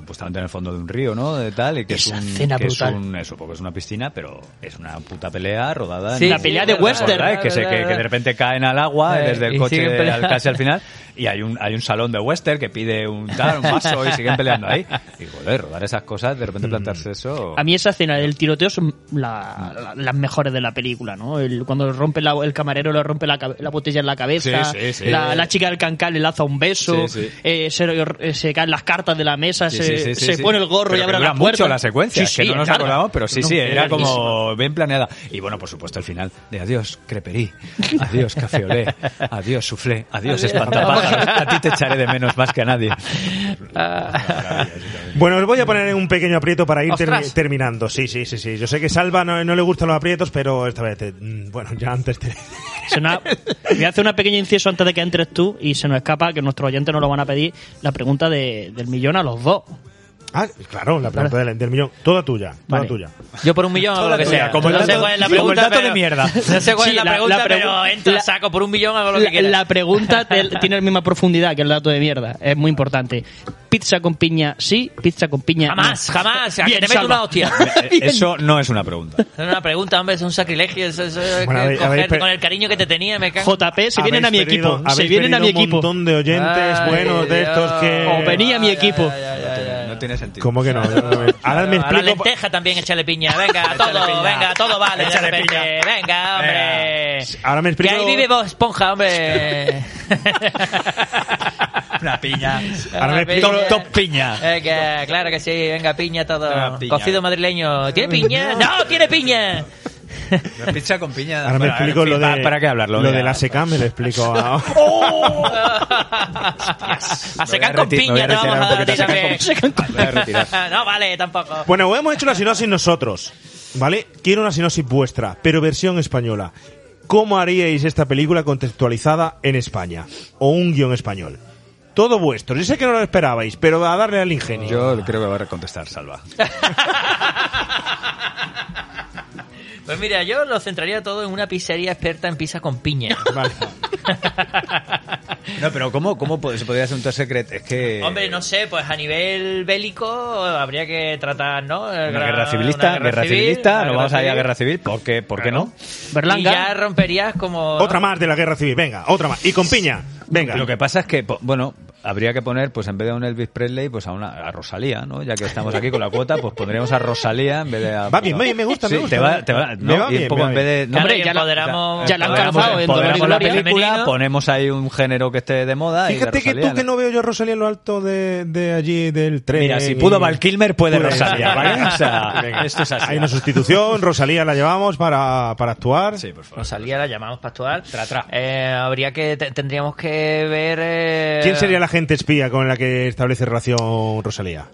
supuestamente en el fondo de un río, ¿no? De tal, y que Esa es un, escena que es brutal. un- eso, porque es una piscina, pero es una puta pelea rodada. Sí, en- la pelea de western. ¿verdad? Que, se, que, que de repente caen al agua Eh, desde el coche al, casi al final, y hay un, hay un salón de western que pide un tal, un vaso, y siguen peleando ahí. Y joder, rodar esas cosas, de repente plantarse eso. A mí esa escena del tiroteo son la- la- las mejores de la película, ¿no? El, cuando rompe la- el camarero le rompe la, la botella en la cabeza, Sí, sí, sí. La, chica del cancán le lanza un beso, Sí, sí. eh, se, eh, se caen las cartas de la mesa, Sí, se, sí, sí, sí, se sí. pone el gorro Pero y abre dura la puerta. mucho la secuencia, Sí, que no nos acordamos, pero sí, No, sí, era como bien planeada. Y bueno, por supuesto, el final de adiós, creperí, adiós, café olé, adiós, soufflé, adiós, espantapájaros. A ti te echaré de menos más que a nadie. Bueno, os voy a poner un pequeño aprieto para ir terminando. Sí, sí, sí, sí. Yo sé que Salva no, no le gustan los aprietos, pero esta vez, te- mm, bueno, ya antes te... Se nos ha- voy a hacer una pequeña inciso antes de que entres tú y se nos escapa que nuestros oyentes nos lo van a pedir la pregunta de- del millón a los dos. Ah, claro, la pregunta del, del millón. Toda tuya, toda Vale. tuya. Yo por un millón hago lo que sea. como el no sé dato- cuál es la como el pregunta, dato de mierda. No sé cuál Sí, es la, la- pregunta, la pregu- pero entra, la- saco por un millón, hago lo que La, quiera. la pregunta te- tiene la misma profundidad que el dato de mierda. Es muy importante. Pizza con piña sí, pizza con piña Jamás, no. jamás. A que Bien, te meto una hostia. Eso no es una pregunta. Es una pregunta, hombre, es un sacrilegio. Es Bueno, que habéis- con el cariño que te tenía, me cago. JP, se vienen a mi equipo. Se vienen a mi equipo. un montón de oyentes Ay, buenos de estos que... O venía a mi equipo. No tiene sentido. ¿Cómo que no? Ahora me a la explico... lenteja también échale piña. Venga, todo, piña. venga, todo vale. de Échale repente. piña. Venga, hombre. Ahora me Que explico... ahí vive Bob Esponja, hombre. Una piña. Ahora me explico- Piña. Top piña. Venga, claro que sí, venga, piña todo. Piña. Cocido madrileño. ¿Tiene piña? ¡No, tiene piña! Una pizza con piña. Ahora me Bueno, explico fin, lo de... ¿para- ¿Para qué hablarlo? Lo de la seca me lo explico a... A secar con piña te vamos a dar. No vale, tampoco. Bueno, hemos hecho la sinopsis nosotros, ¿vale? Quiero una sinopsis vuestra, pero versión española. ¿Cómo haríais esta película contextualizada en España? O un guion español. Todo vuestro. Yo sé que no lo esperabais, pero a darle al ingenio. Yo creo que va a contestar, Salva. Pues mira, yo lo centraría todo en una pizzería experta en pizza con piña. Vale. No, pero ¿cómo, cómo se podría hacer un top secret? Es que... Hombre, no sé, pues a nivel bélico habría que tratar, ¿no? Una guerra civilista, guerra, civilista, nos vamos a ir a guerra civil, ¿por qué, ¿por qué no? Y Berlanga. ya romperías como... Otra más de la guerra civil, venga, otra más. Y con piña, venga. Lo que pasa es que, bueno, habría que poner, pues en vez de a un Elvis Presley, pues a una a Rosalía, ¿no? Ya que estamos aquí con la cuota, pues pondríamos a Rosalía en vez de a... Va bien, me- me gusta, Sí, me gusta. Te va, te va, Me ¿no? va y un poco en vez de... Hombre, ya empoderamos... ya la han calzado empoderamos la película, Femenino. ponemos ahí un género que esté de moda y Fíjate que Rosalía, tú que no veo yo a Rosalía en lo alto de, de allí del tren. Mira, si pudo Val Kilmer, puede Puede Rosalía, ¿vale? O sea, Venga. esto es así. Hay una sustitución, Rosalía la llevamos para, para actuar. Sí, por favor. Rosalía la llamamos para actuar. Tra, tra. Eh, habría que... te- tendríamos que ver... eh, ¿Quién sería la gente espía con la que establece relación Rosalía?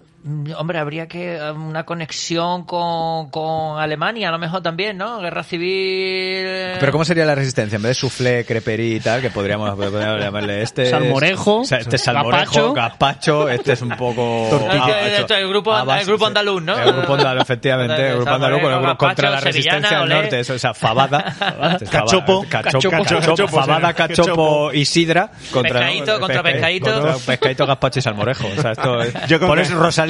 Hombre, habría que eh, una conexión con, con Alemania, a lo mejor también, ¿no? Guerra civil. Pero ¿cómo sería la resistencia? En vez de soufflé, creperí y tal, que podríamos, podríamos llamarle este... es- Salmorejo, o sea, este es salmorejo, gazpacho. este es un poco... Tortilla. ah, es el grupo- ah, el grupo andaluz, ¿no? El grupo andaluz, efectivamente, el grupo andaluz con el contra la resistencia sevillana, del norte, eso, o sea, fabada, Este es Cachopo. cachopo, Cachopo. cachopo, fabada, Cachopo. y sidra contra Pescadito, contra pescadito. contra pescadito, gazpacho y salmorejo, o sea, esto es, Yo creo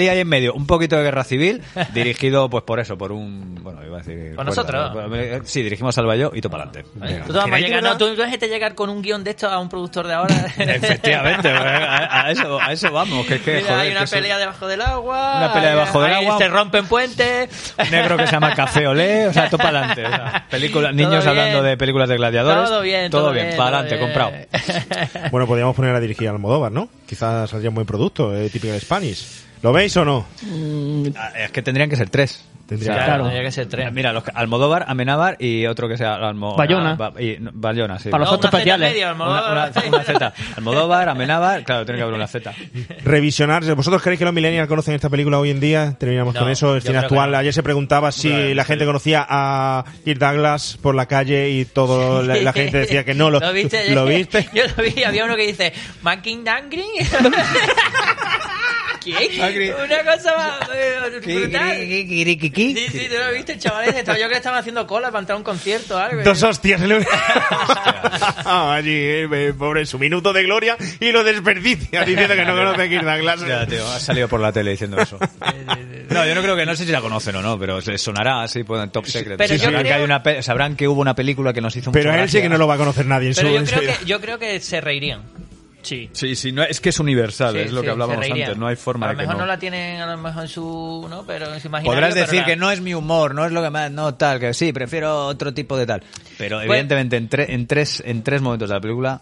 que- Rosalía ahí en medio, un poquito de guerra civil, dirigido pues por eso, por un, bueno, iba a decir... ¿Por nosotros? eh, Sí, dirigimos al Bayo y tú para adelante. Tú te vas a ¿Queréis llegar, de no, tú vas a llegar con un guion de esto a un productor de ahora. Efectivamente, a, a eso, a eso vamos, que es que, Mira, joder, hay que una eso- pelea debajo del agua. Una pelea debajo del agua. Se rompen puentes. negro que se llama Café Olé, o sea, todo para adelante. O sea, película- Todo niños bien. hablando de películas de gladiadores. Todo bien, todo todo bien, bien, para todo adelante, comprado. Bueno, podríamos poner a dirigir a Almodóvar, ¿no? Quizás saldría un buen producto, eh, típico de Spanish. ¿Lo veis o no? Ah, Es que tendrían que ser tres. Tendría- Claro, Claro. tendría que ser tres. Mira, los, Almodóvar, Amenábar y otro que sea Almo, Bayona. ah, Ba- y- no, Bayona, sí. Para los en especiales. una, Almodóvar. una- una Z. Almodóvar, Amenábar, claro, tiene que haber una Z. Revisionar. ¿Vosotros creéis que los millennials conocen esta película hoy en día? Terminamos No, con eso. El cine actual. no. Ayer se preguntaba si Claro, la sí. gente conocía a Kirk Douglas por la calle y todo la, la gente decía que no. ¿Lo, viste? ¿lo viste? Yo lo vi, había uno que dice, Manking Dangry. ¿Qué? Una cosa más eh, brutal. Sí, sí, tú lo viste, chavales. Estaba yo que estaban haciendo cola para entrar a un concierto o algo. Dos hostias. Allí, eh, pobre, su minuto de gloria y lo desperdicia diciendo que no conoce a Kirk Douglas. Ya, tío, has salido por la tele diciendo eso. No, yo no creo que, no sé si la conocen o no, pero les sonará así, pues, en Top Secret. Pero Sí, yo sabrán, creo- que hay una pe- sabrán que hubo una película que nos hizo Pero mucha él sí gracia. que no lo va a conocer nadie en su, Pero yo su creo, vida. que, yo creo que se reirían. Sí. Sí, sí, no, es que es universal, Sí, es lo sí, que hablábamos antes, no hay forma A lo mejor no. no. la tienen a lo mejor en su, ¿no? Pero en su imaginario. Podrás decir que no es mi humor, no es lo que más, no tal, que sí, prefiero otro tipo de tal. Pero Pues- evidentemente en, tre- en tres en tres momentos de la película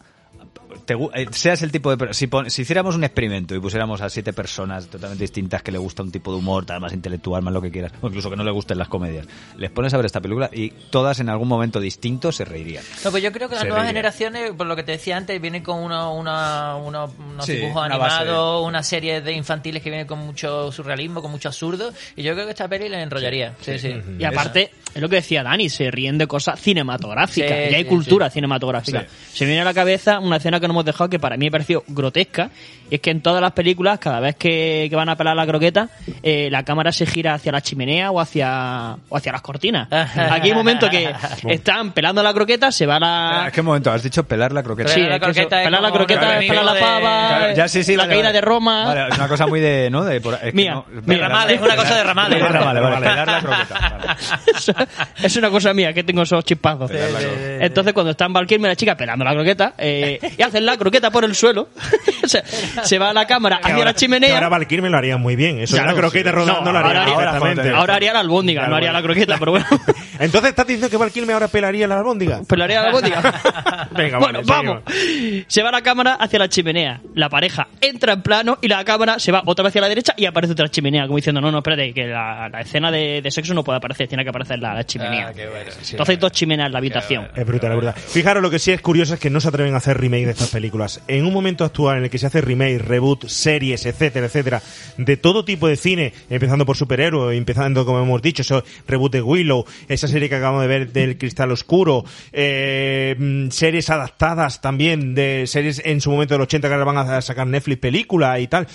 te eh, seas el tipo de si, pon- si hiciéramos un experimento y pusiéramos a siete personas totalmente distintas que le gusta un tipo de humor, tal más intelectual, más lo que quieras, o incluso que no le gusten las comedias, les pones a ver esta película y todas en algún momento distinto se reirían. No, pues yo creo que las Se nuevas reirían. generaciones, por lo que te decía antes, vienen con uno, una, uno- unos Sí, dibujos una animados, una serie de infantiles que vienen con mucho surrealismo, con mucho absurdo, y yo creo que esta peli le enrollaría. Sí, sí. Y aparte, es lo que decía Dani, se ríen de cosas cinematográficas. Sí, y hay sí, cultura sí. cinematográfica. Sí. Se viene a la cabeza una escena que no hemos dejado que para mí me pareció grotesca. Y es que en todas las películas, cada vez que, que van a pelar la croqueta, eh, la cámara se gira hacia la chimenea o hacia, o hacia las cortinas. Aquí hay un momento que están pelando la croqueta, se va la... ¿A qué momento? ¿Has dicho pelar la croqueta? Sí, es que eso, pelar la croqueta, es pelar la pava, Claro, ya, sí, sí, la vale, caída vale. de Roma. Vale, es una cosa muy de, ¿no? De, por- es que Mía, no- mía. Ramales, es una cosa de ramales. De ramales, vale, pelar la croqueta. es una cosa mía que tengo esos chispazos. Entonces, cuando está en Valkyrie, la chica pelando la croqueta eh, y hacen la croqueta por el suelo, o sea, se va a la cámara hacia ahora- la chimenea. ahora Valkyrie me lo haría muy bien. Eso Claro, de la croqueta sí. rodando No, lo haría ahora ahora haría la albóndiga, Claro, no haría la croqueta, pero bueno. Entonces estás diciendo que Valkyrie ahora pelaría la albóndiga. Pelaría la albóndiga. Venga, bueno, vale, vamos. seguimos. Se va la cámara hacia la chimenea. La pareja entra en plano y la cámara se va otra vez hacia la derecha y aparece otra chimenea, como diciendo, no, no, espérate, que la, la escena de, de sexo no puede aparecer, tiene que aparecer la, la chimenea. Ah, qué bueno. Entonces hay dos chimeneas en la habitación. Es brutal, es brutal. Fijaros, lo que sí es curioso es que no se atreven a hacer remake de estas películas. En un momento actual en el que se hace remake, reboot, series, etcétera, etcétera, de todo tipo de cine, empezando por superhéroes, empezando, como hemos dicho, eso, reboot de Willow, esa serie que acabamos de ver del Cristal Oscuro, eh, mm, series adaptadas también de series en su momento del 80 que ahora van a sacar Netflix película y tal,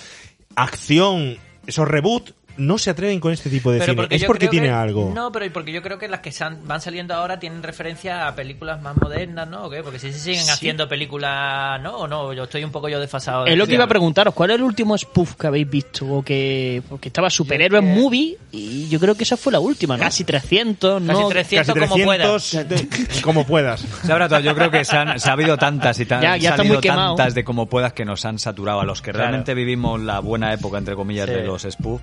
acción, esos reboot, no se atreven con este tipo de Pero cine. Es porque tiene que- algo. No, pero porque yo creo que las que san- van saliendo ahora tienen referencia a películas más modernas, ¿no? ¿O qué? Porque si se siguen Sí. haciendo películas, ¿no? O no, yo estoy un poco yo desfasado. de Es lo esto. que iba a preguntaros, ¿cuál es el último spoof que habéis visto? O que, porque estaba Superhéroes Movie y yo creo que esa fue la última, ¿no? Casi 300, Casi ¿no? 300 Casi como 300 de- como puedas. Sabrá yo creo que se han, se ha habido tantas y tan, Ya, ya salido tantas de como puedas que nos han saturado. A los que Claro. realmente vivimos la buena época, entre comillas, Sí. de los spoof,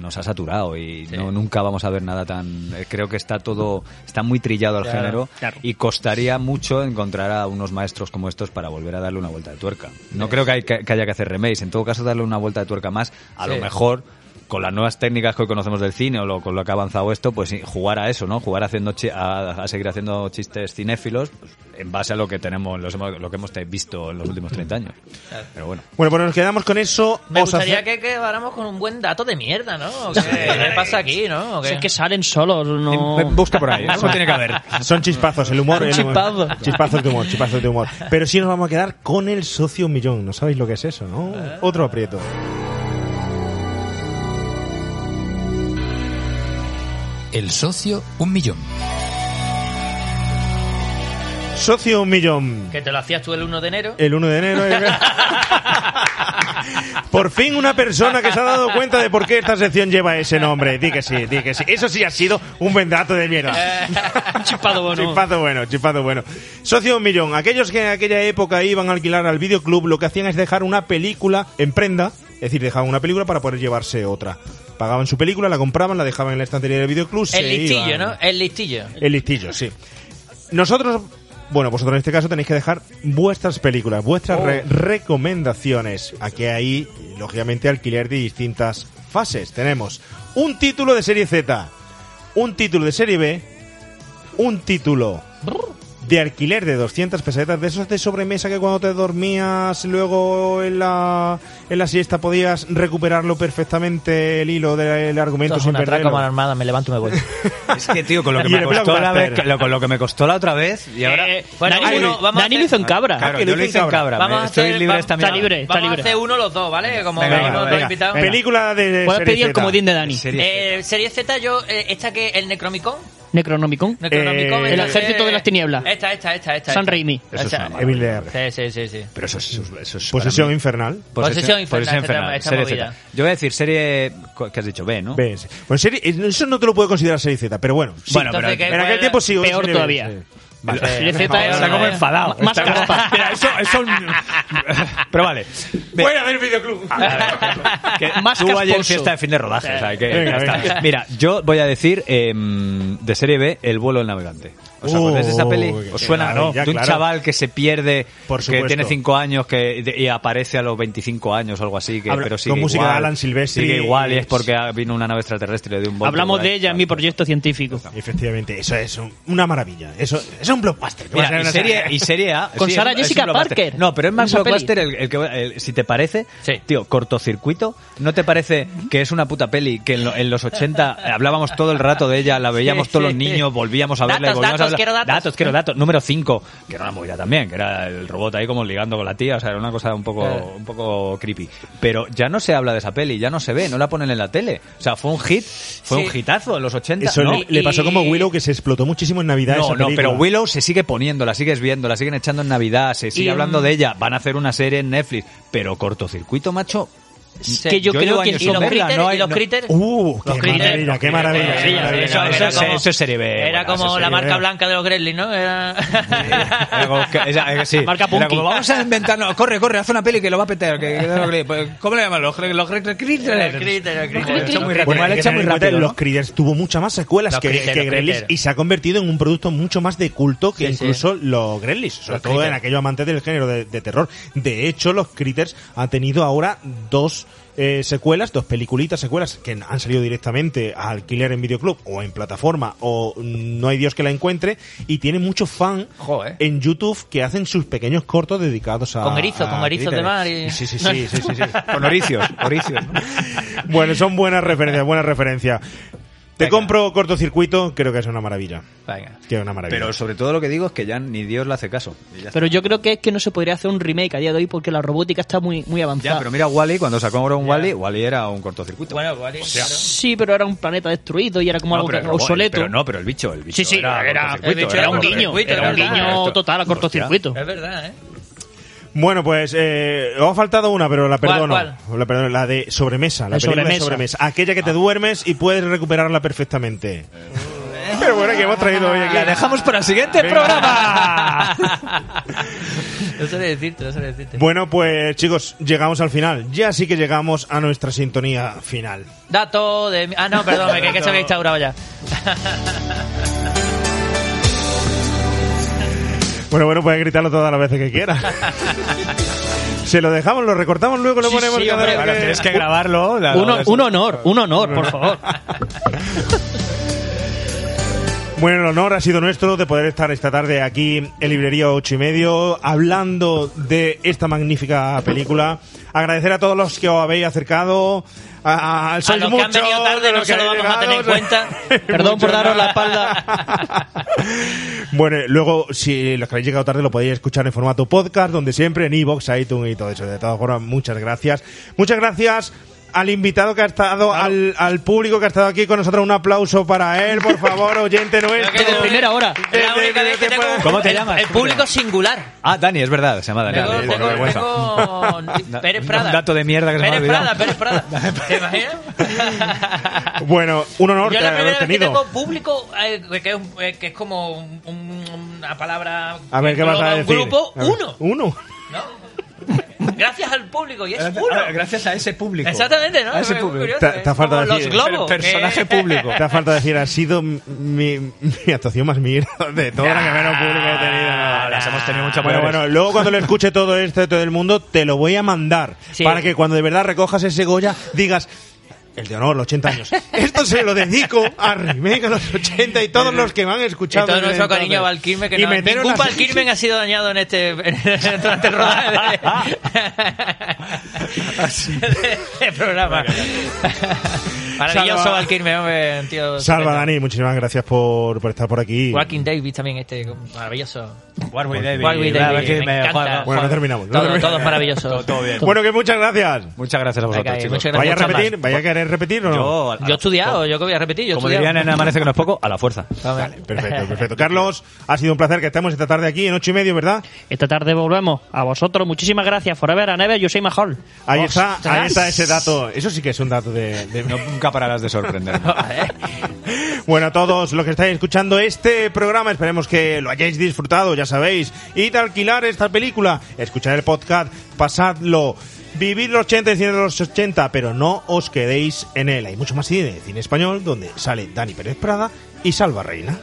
nos ha saturado y no, nunca vamos a ver nada tan... eh, Creo que está todo, está muy trillado el Claro, género claro. y costaría mucho encontrar a unos maestros como estos para volver a darle una vuelta de tuerca. No creo que, hay que, que haya que hacer remakes, en todo caso darle una vuelta de tuerca más, a Sí. lo mejor con las nuevas técnicas que hoy conocemos del cine o lo, con lo que ha avanzado esto, pues jugar a eso, ¿no? Jugar haciendo chi- a, a seguir haciendo chistes cinéfilos pues, en base a lo que tenemos, los hemos- lo que hemos visto en los últimos 30 años. Pero bueno. Bueno, pues nos quedamos con eso. Me Os gustaría hace- que quedáramos con un buen dato de mierda, ¿no? ¿O ¿Qué, ¿Qué pasa aquí, no? ¿O qué? Es que salen solos, no... Busca por ahí, eso tiene que haber. Son chispazos, el humor. El humor. chispazos. Chispazos de humor, chispazos de humor. Pero sí nos vamos a quedar con el socio millón. ¿No sabéis lo que es eso, no? Otro aprieto. El socio, un millón. Socio un millón. Que te lo hacías tú el 1 de enero. El 1 de enero. eh. Por fin una persona que se ha dado cuenta de por qué esta sección lleva ese nombre. Di que sí, di que sí. Eso sí ha sido un buen dato de mierda. Chispado bueno. Chispazo bueno, chispazo bueno. Socio un millón. Aquellos que en aquella época iban a alquilar al videoclub lo que hacían es dejar una película en prenda. Es decir, dejaban una película para poder llevarse otra. Pagaban su película, la compraban, la dejaban en la estantería del videoclub. El listillo, iban. ¿no? El listillo. El listillo, sí. Nosotros, bueno, vosotros en este caso tenéis que dejar vuestras películas, vuestras Oh. re- recomendaciones. Aquí hay, lógicamente, alquiler de distintas fases. Tenemos un título de serie Z, un título de serie B, un título de alquiler de 200 pesetas, de esos de sobremesa que cuando te dormías luego en la, en la siesta podías recuperarlo perfectamente el hilo del argumento Esto es sin una perderlo. como la armada, me levanto y me voy. Es que, tío, con lo que me costó la vez, lo- con lo que me costó la otra vez, y ahora... Eh, Bueno, Dani, uno, lo- vamos a Dani hacer- lo hizo en cabra. Claro, que yo lo hice en cabra. cabra. Vamos a estoy hacer, libre va- esta está libre, está Vamos libre. a hacer uno los dos, ¿vale? Como Venga, venga, dos invitados. venga. Película de Puedes serie pedir el comodín de Dani. Serie Eh, serie Z, yo, eh, esta que el Necronomicon. Necronomicon. Necronomicon Eh, El ejército que- de las tinieblas. Esta, esta, esta, esta. San. Raimi. Eso es una. Sí, sí, sí, sí. Pero eso es... Eso, eso es Posesión infernal. Posesión infernal, Posesión esta- infernal, esta serie movida. Z. Yo voy a decir serie... ¿Qué has dicho? B, ¿no? ¿Ves? Bueno, serie, eso no te lo puedo considerar serie Z, pero bueno. sí. Bueno, Entonces, pero- ¿qué en aquel tiempo sí. Peor B, todavía. Vale. Z Está como enfadado. Más caspa. Mira, eso, eso... Pero vale. Voy a ver videoclub. que Más tú ayer casposo. fiesta de fin de rodaje, o sea, que Venga, ya está. venga. Mira, yo voy a decir em, de serie B, El vuelo del navegante. ¿Os acordáis de esa peli? ¿Os qué suena? maravilla, de un claro. chaval que se pierde, Por que supuesto. tiene 5 años que, de- y aparece a los 25 años o algo así, que, Habla- pero sigue con música igual, de Alan Silvestri. Sigue igual y es porque vino una nave extraterrestre de un Hablamos por ahí. de ella en mi proyecto científico. Efectivamente, eso es un- una maravilla. Eso, eso es un blockbuster. Mira, y serie, y serie A. Con sí, es es un Jessica. Parker. No, pero es más blockbuster el, el que, el- si te parece, Sí. tío, cortocircuito. ¿No te parece que es una puta peli que en, lo- en los 80 hablábamos todo el rato de ella, la veíamos Sí, todos los sí. niños, volvíamos a verla y Datos, volvíamos datos, a quiero datos. datos, quiero datos. Número 5, que era una movida también, que era el robot ahí como ligando con la tía, o sea, era una cosa un poco, Eh. un poco creepy. Pero ya no se habla de esa peli, ya no se ve, no la ponen en la tele. O sea, fue un hit, fue Sí. un hitazo en los 80. Eso ¿no? le, le pasó Y- como Willow que se explotó muchísimo en Navidad. No, esa no, pero Willow se sigue poniendo, la sigues viendo, la siguen echando en Navidad, se sigue Y, hablando de ella, van a hacer una serie en Netflix, pero cortocircuito, macho. Que yo, Yo creo que Y los critters, no hay- y los no- critters. Uh, qué Los critters. maravilla, qué maravilla. Qué sí, maravilla, eso- eso- maravilla. como- eso es serie B. Era como la marca B. blanca de los Gremlins, ¿no? Era... Era como que- esa- sí. Marca Era Punky. como, vamos a inventarnos, corre, corre, haz una peli que lo va a petar. Que, que- pues, ¿Cómo le llaman? Los, los, los critters. Los Critters tuvo muchas más secuelas que, Critters, que los Gremlins y se ha convertido en un producto mucho más de culto que Sí, sí. incluso los Gremlins, sobre todo en aquellos amantes del género de, de terror. De hecho, los Critters han tenido ahora dos eh, secuelas, dos peliculitas secuelas que han salido directamente a alquiler en videoclub o en plataforma o no hay Dios que la encuentre y tiene muchos fan Joder. en YouTube que hacen sus pequeños cortos dedicados a Con erizos, a con erizos de mar y- Sí, sí, sí, sí, sí, sí. Con oricios, oricios. ¿no? Bueno, son buenas referencias, buenas referencias. Te Venga. compro cortocircuito, creo que es una maravilla. Venga. Que es una maravilla. Pero sobre todo lo que digo es que ya ni Dios le hace caso. Pero yo creo que es que no se podría hacer un remake a día de hoy porque la robótica está muy, muy avanzada. Ya, pero mira Wally, cuando sacó ahora un Wally, Wally era un cortocircuito. Bueno, claro. Sí, pero era un planeta destruido y era como No, algo que- obsoleto. Pero no, pero el bicho, el bicho. sí, sí, era, era, cortocircuito, el bicho era un guiño, era un guiño total a cortocircuito. Es verdad, ¿eh? Bueno, pues eh, os ha faltado una, pero la ¿Cuál, perdono. cuál? La, perdono, la de sobremesa, la De película de sobremesa. Aquella que te duermes y puedes recuperarla perfectamente. Pero bueno, que hemos traído hoy aquí. La dejamos para el siguiente programa. No sé decirte, no sé decirte. Bueno, pues chicos, llegamos al final. Ya sí que llegamos a nuestra sintonía final. Dato de... mi- Ah, no, perdón, me creí que se había instaurado ya. Bueno, bueno, puedes gritarlo todas las veces que quieras. Se lo dejamos, lo recortamos luego, lo Sí, ponemos sí, hombre, que- tienes que grabarlo. la- Un, un honor, un honor, por favor. Bueno, el honor ha sido nuestro de poder estar esta tarde aquí en Librería 8 y medio hablando de esta magnífica película. Agradecer a todos los que os habéis acercado. A, a, A sois los que han muchos, venido tarde de no se lo vamos a tener en cuenta. Perdón por muchos daros la espalda. Bueno, luego, si los que habéis llegado tarde, lo podéis escuchar en formato podcast, donde siempre, en iVoox, iTunes y todo eso. De todas formas, muchas gracias. Muchas gracias al invitado que ha estado, al, al público que ha estado aquí con nosotros. Un aplauso para él, por favor, oyente nuestro. Desde primera hora. Es la única vez que tengo ¿Cómo te el- llamas? El público singular. Ah, Dani, es verdad, se llama Dani. Tengo, Por tengo, tengo Pérez Prada. Un dato de mierda que se me ha Pérez. Prada, Pérez Prada. ¿Te imaginas? Bueno, un honor Yo te la haber primera vez que tenido. tengo público, eh, que, es, un- eh, que es como un- un- una palabra... A ver, que ¿qué vas a decir? Un grupo, A ver, uno. Uno. ¿no? Gracias al público, y es uno. Ah, Gracias a ese público. Exactamente, ¿no? A ese público. curioso, Te- ¿eh? te ha faltado Como decir- los globos. El personaje que- público. Te ha falta decir, ha sido mi, mi actuación más mierda de toda la que menos público he tenido. No, las hemos tenido muchas Bueno, bueno, luego cuando le escuche todo esto de todo el mundo, te lo voy a mandar. Sí. Para que cuando de verdad recojas ese Goya, digas, el de honor, los 80 años. Esto se lo dedico a Remake a los 80 y todos los que me han Y escuchado. todo nuestro cariño a Valkyrie, que Y no, ningún las- Valkyrie ha sido dañado en este durante el rodaje de, de programa. Maravilloso Salva- Valkyrie, hombre, tío. Salva, estupendo. Dani, muchísimas gracias por, por estar por aquí. Joaquin Davis también, este maravilloso. Warwick me encanta. juega- Bueno, no terminamos. no Todo, terminamos. todo es maravilloso. Todo, todo bien. Bueno, que muchas gracias. Muchas gracias a vosotros, Venga, chicos. muchas gracias. ¿Vaya a repetir? más. ¿Vaya a querer repetir o no? Yo, Yo he estudiado, yo que voy a repetir. Yo como estudiado. dirían en Amanece que no es poco, a la fuerza. Vale. Perfecto, perfecto. Carlos, ha sido un placer que estemos esta tarde aquí en ocho y medio, ¿verdad? Esta tarde volvemos. A vosotros, muchísimas gracias. Forever and ever, yo soy mejor. Ahí está, Ostras. ahí está ese dato. Eso sí que es un dato de... de- Nunca pararás de sorprenderme. Bueno, a todos los que estáis escuchando este programa, esperemos que lo hayáis disfrutado, ya sabéis. Id a alquilar esta película, escuchar el podcast, pasadlo. Vivid los 80 y cine de los 80, pero no os quedéis en él. Hay mucho más cine, cine español, donde sale Dani Pérez Prada y Salva Reina.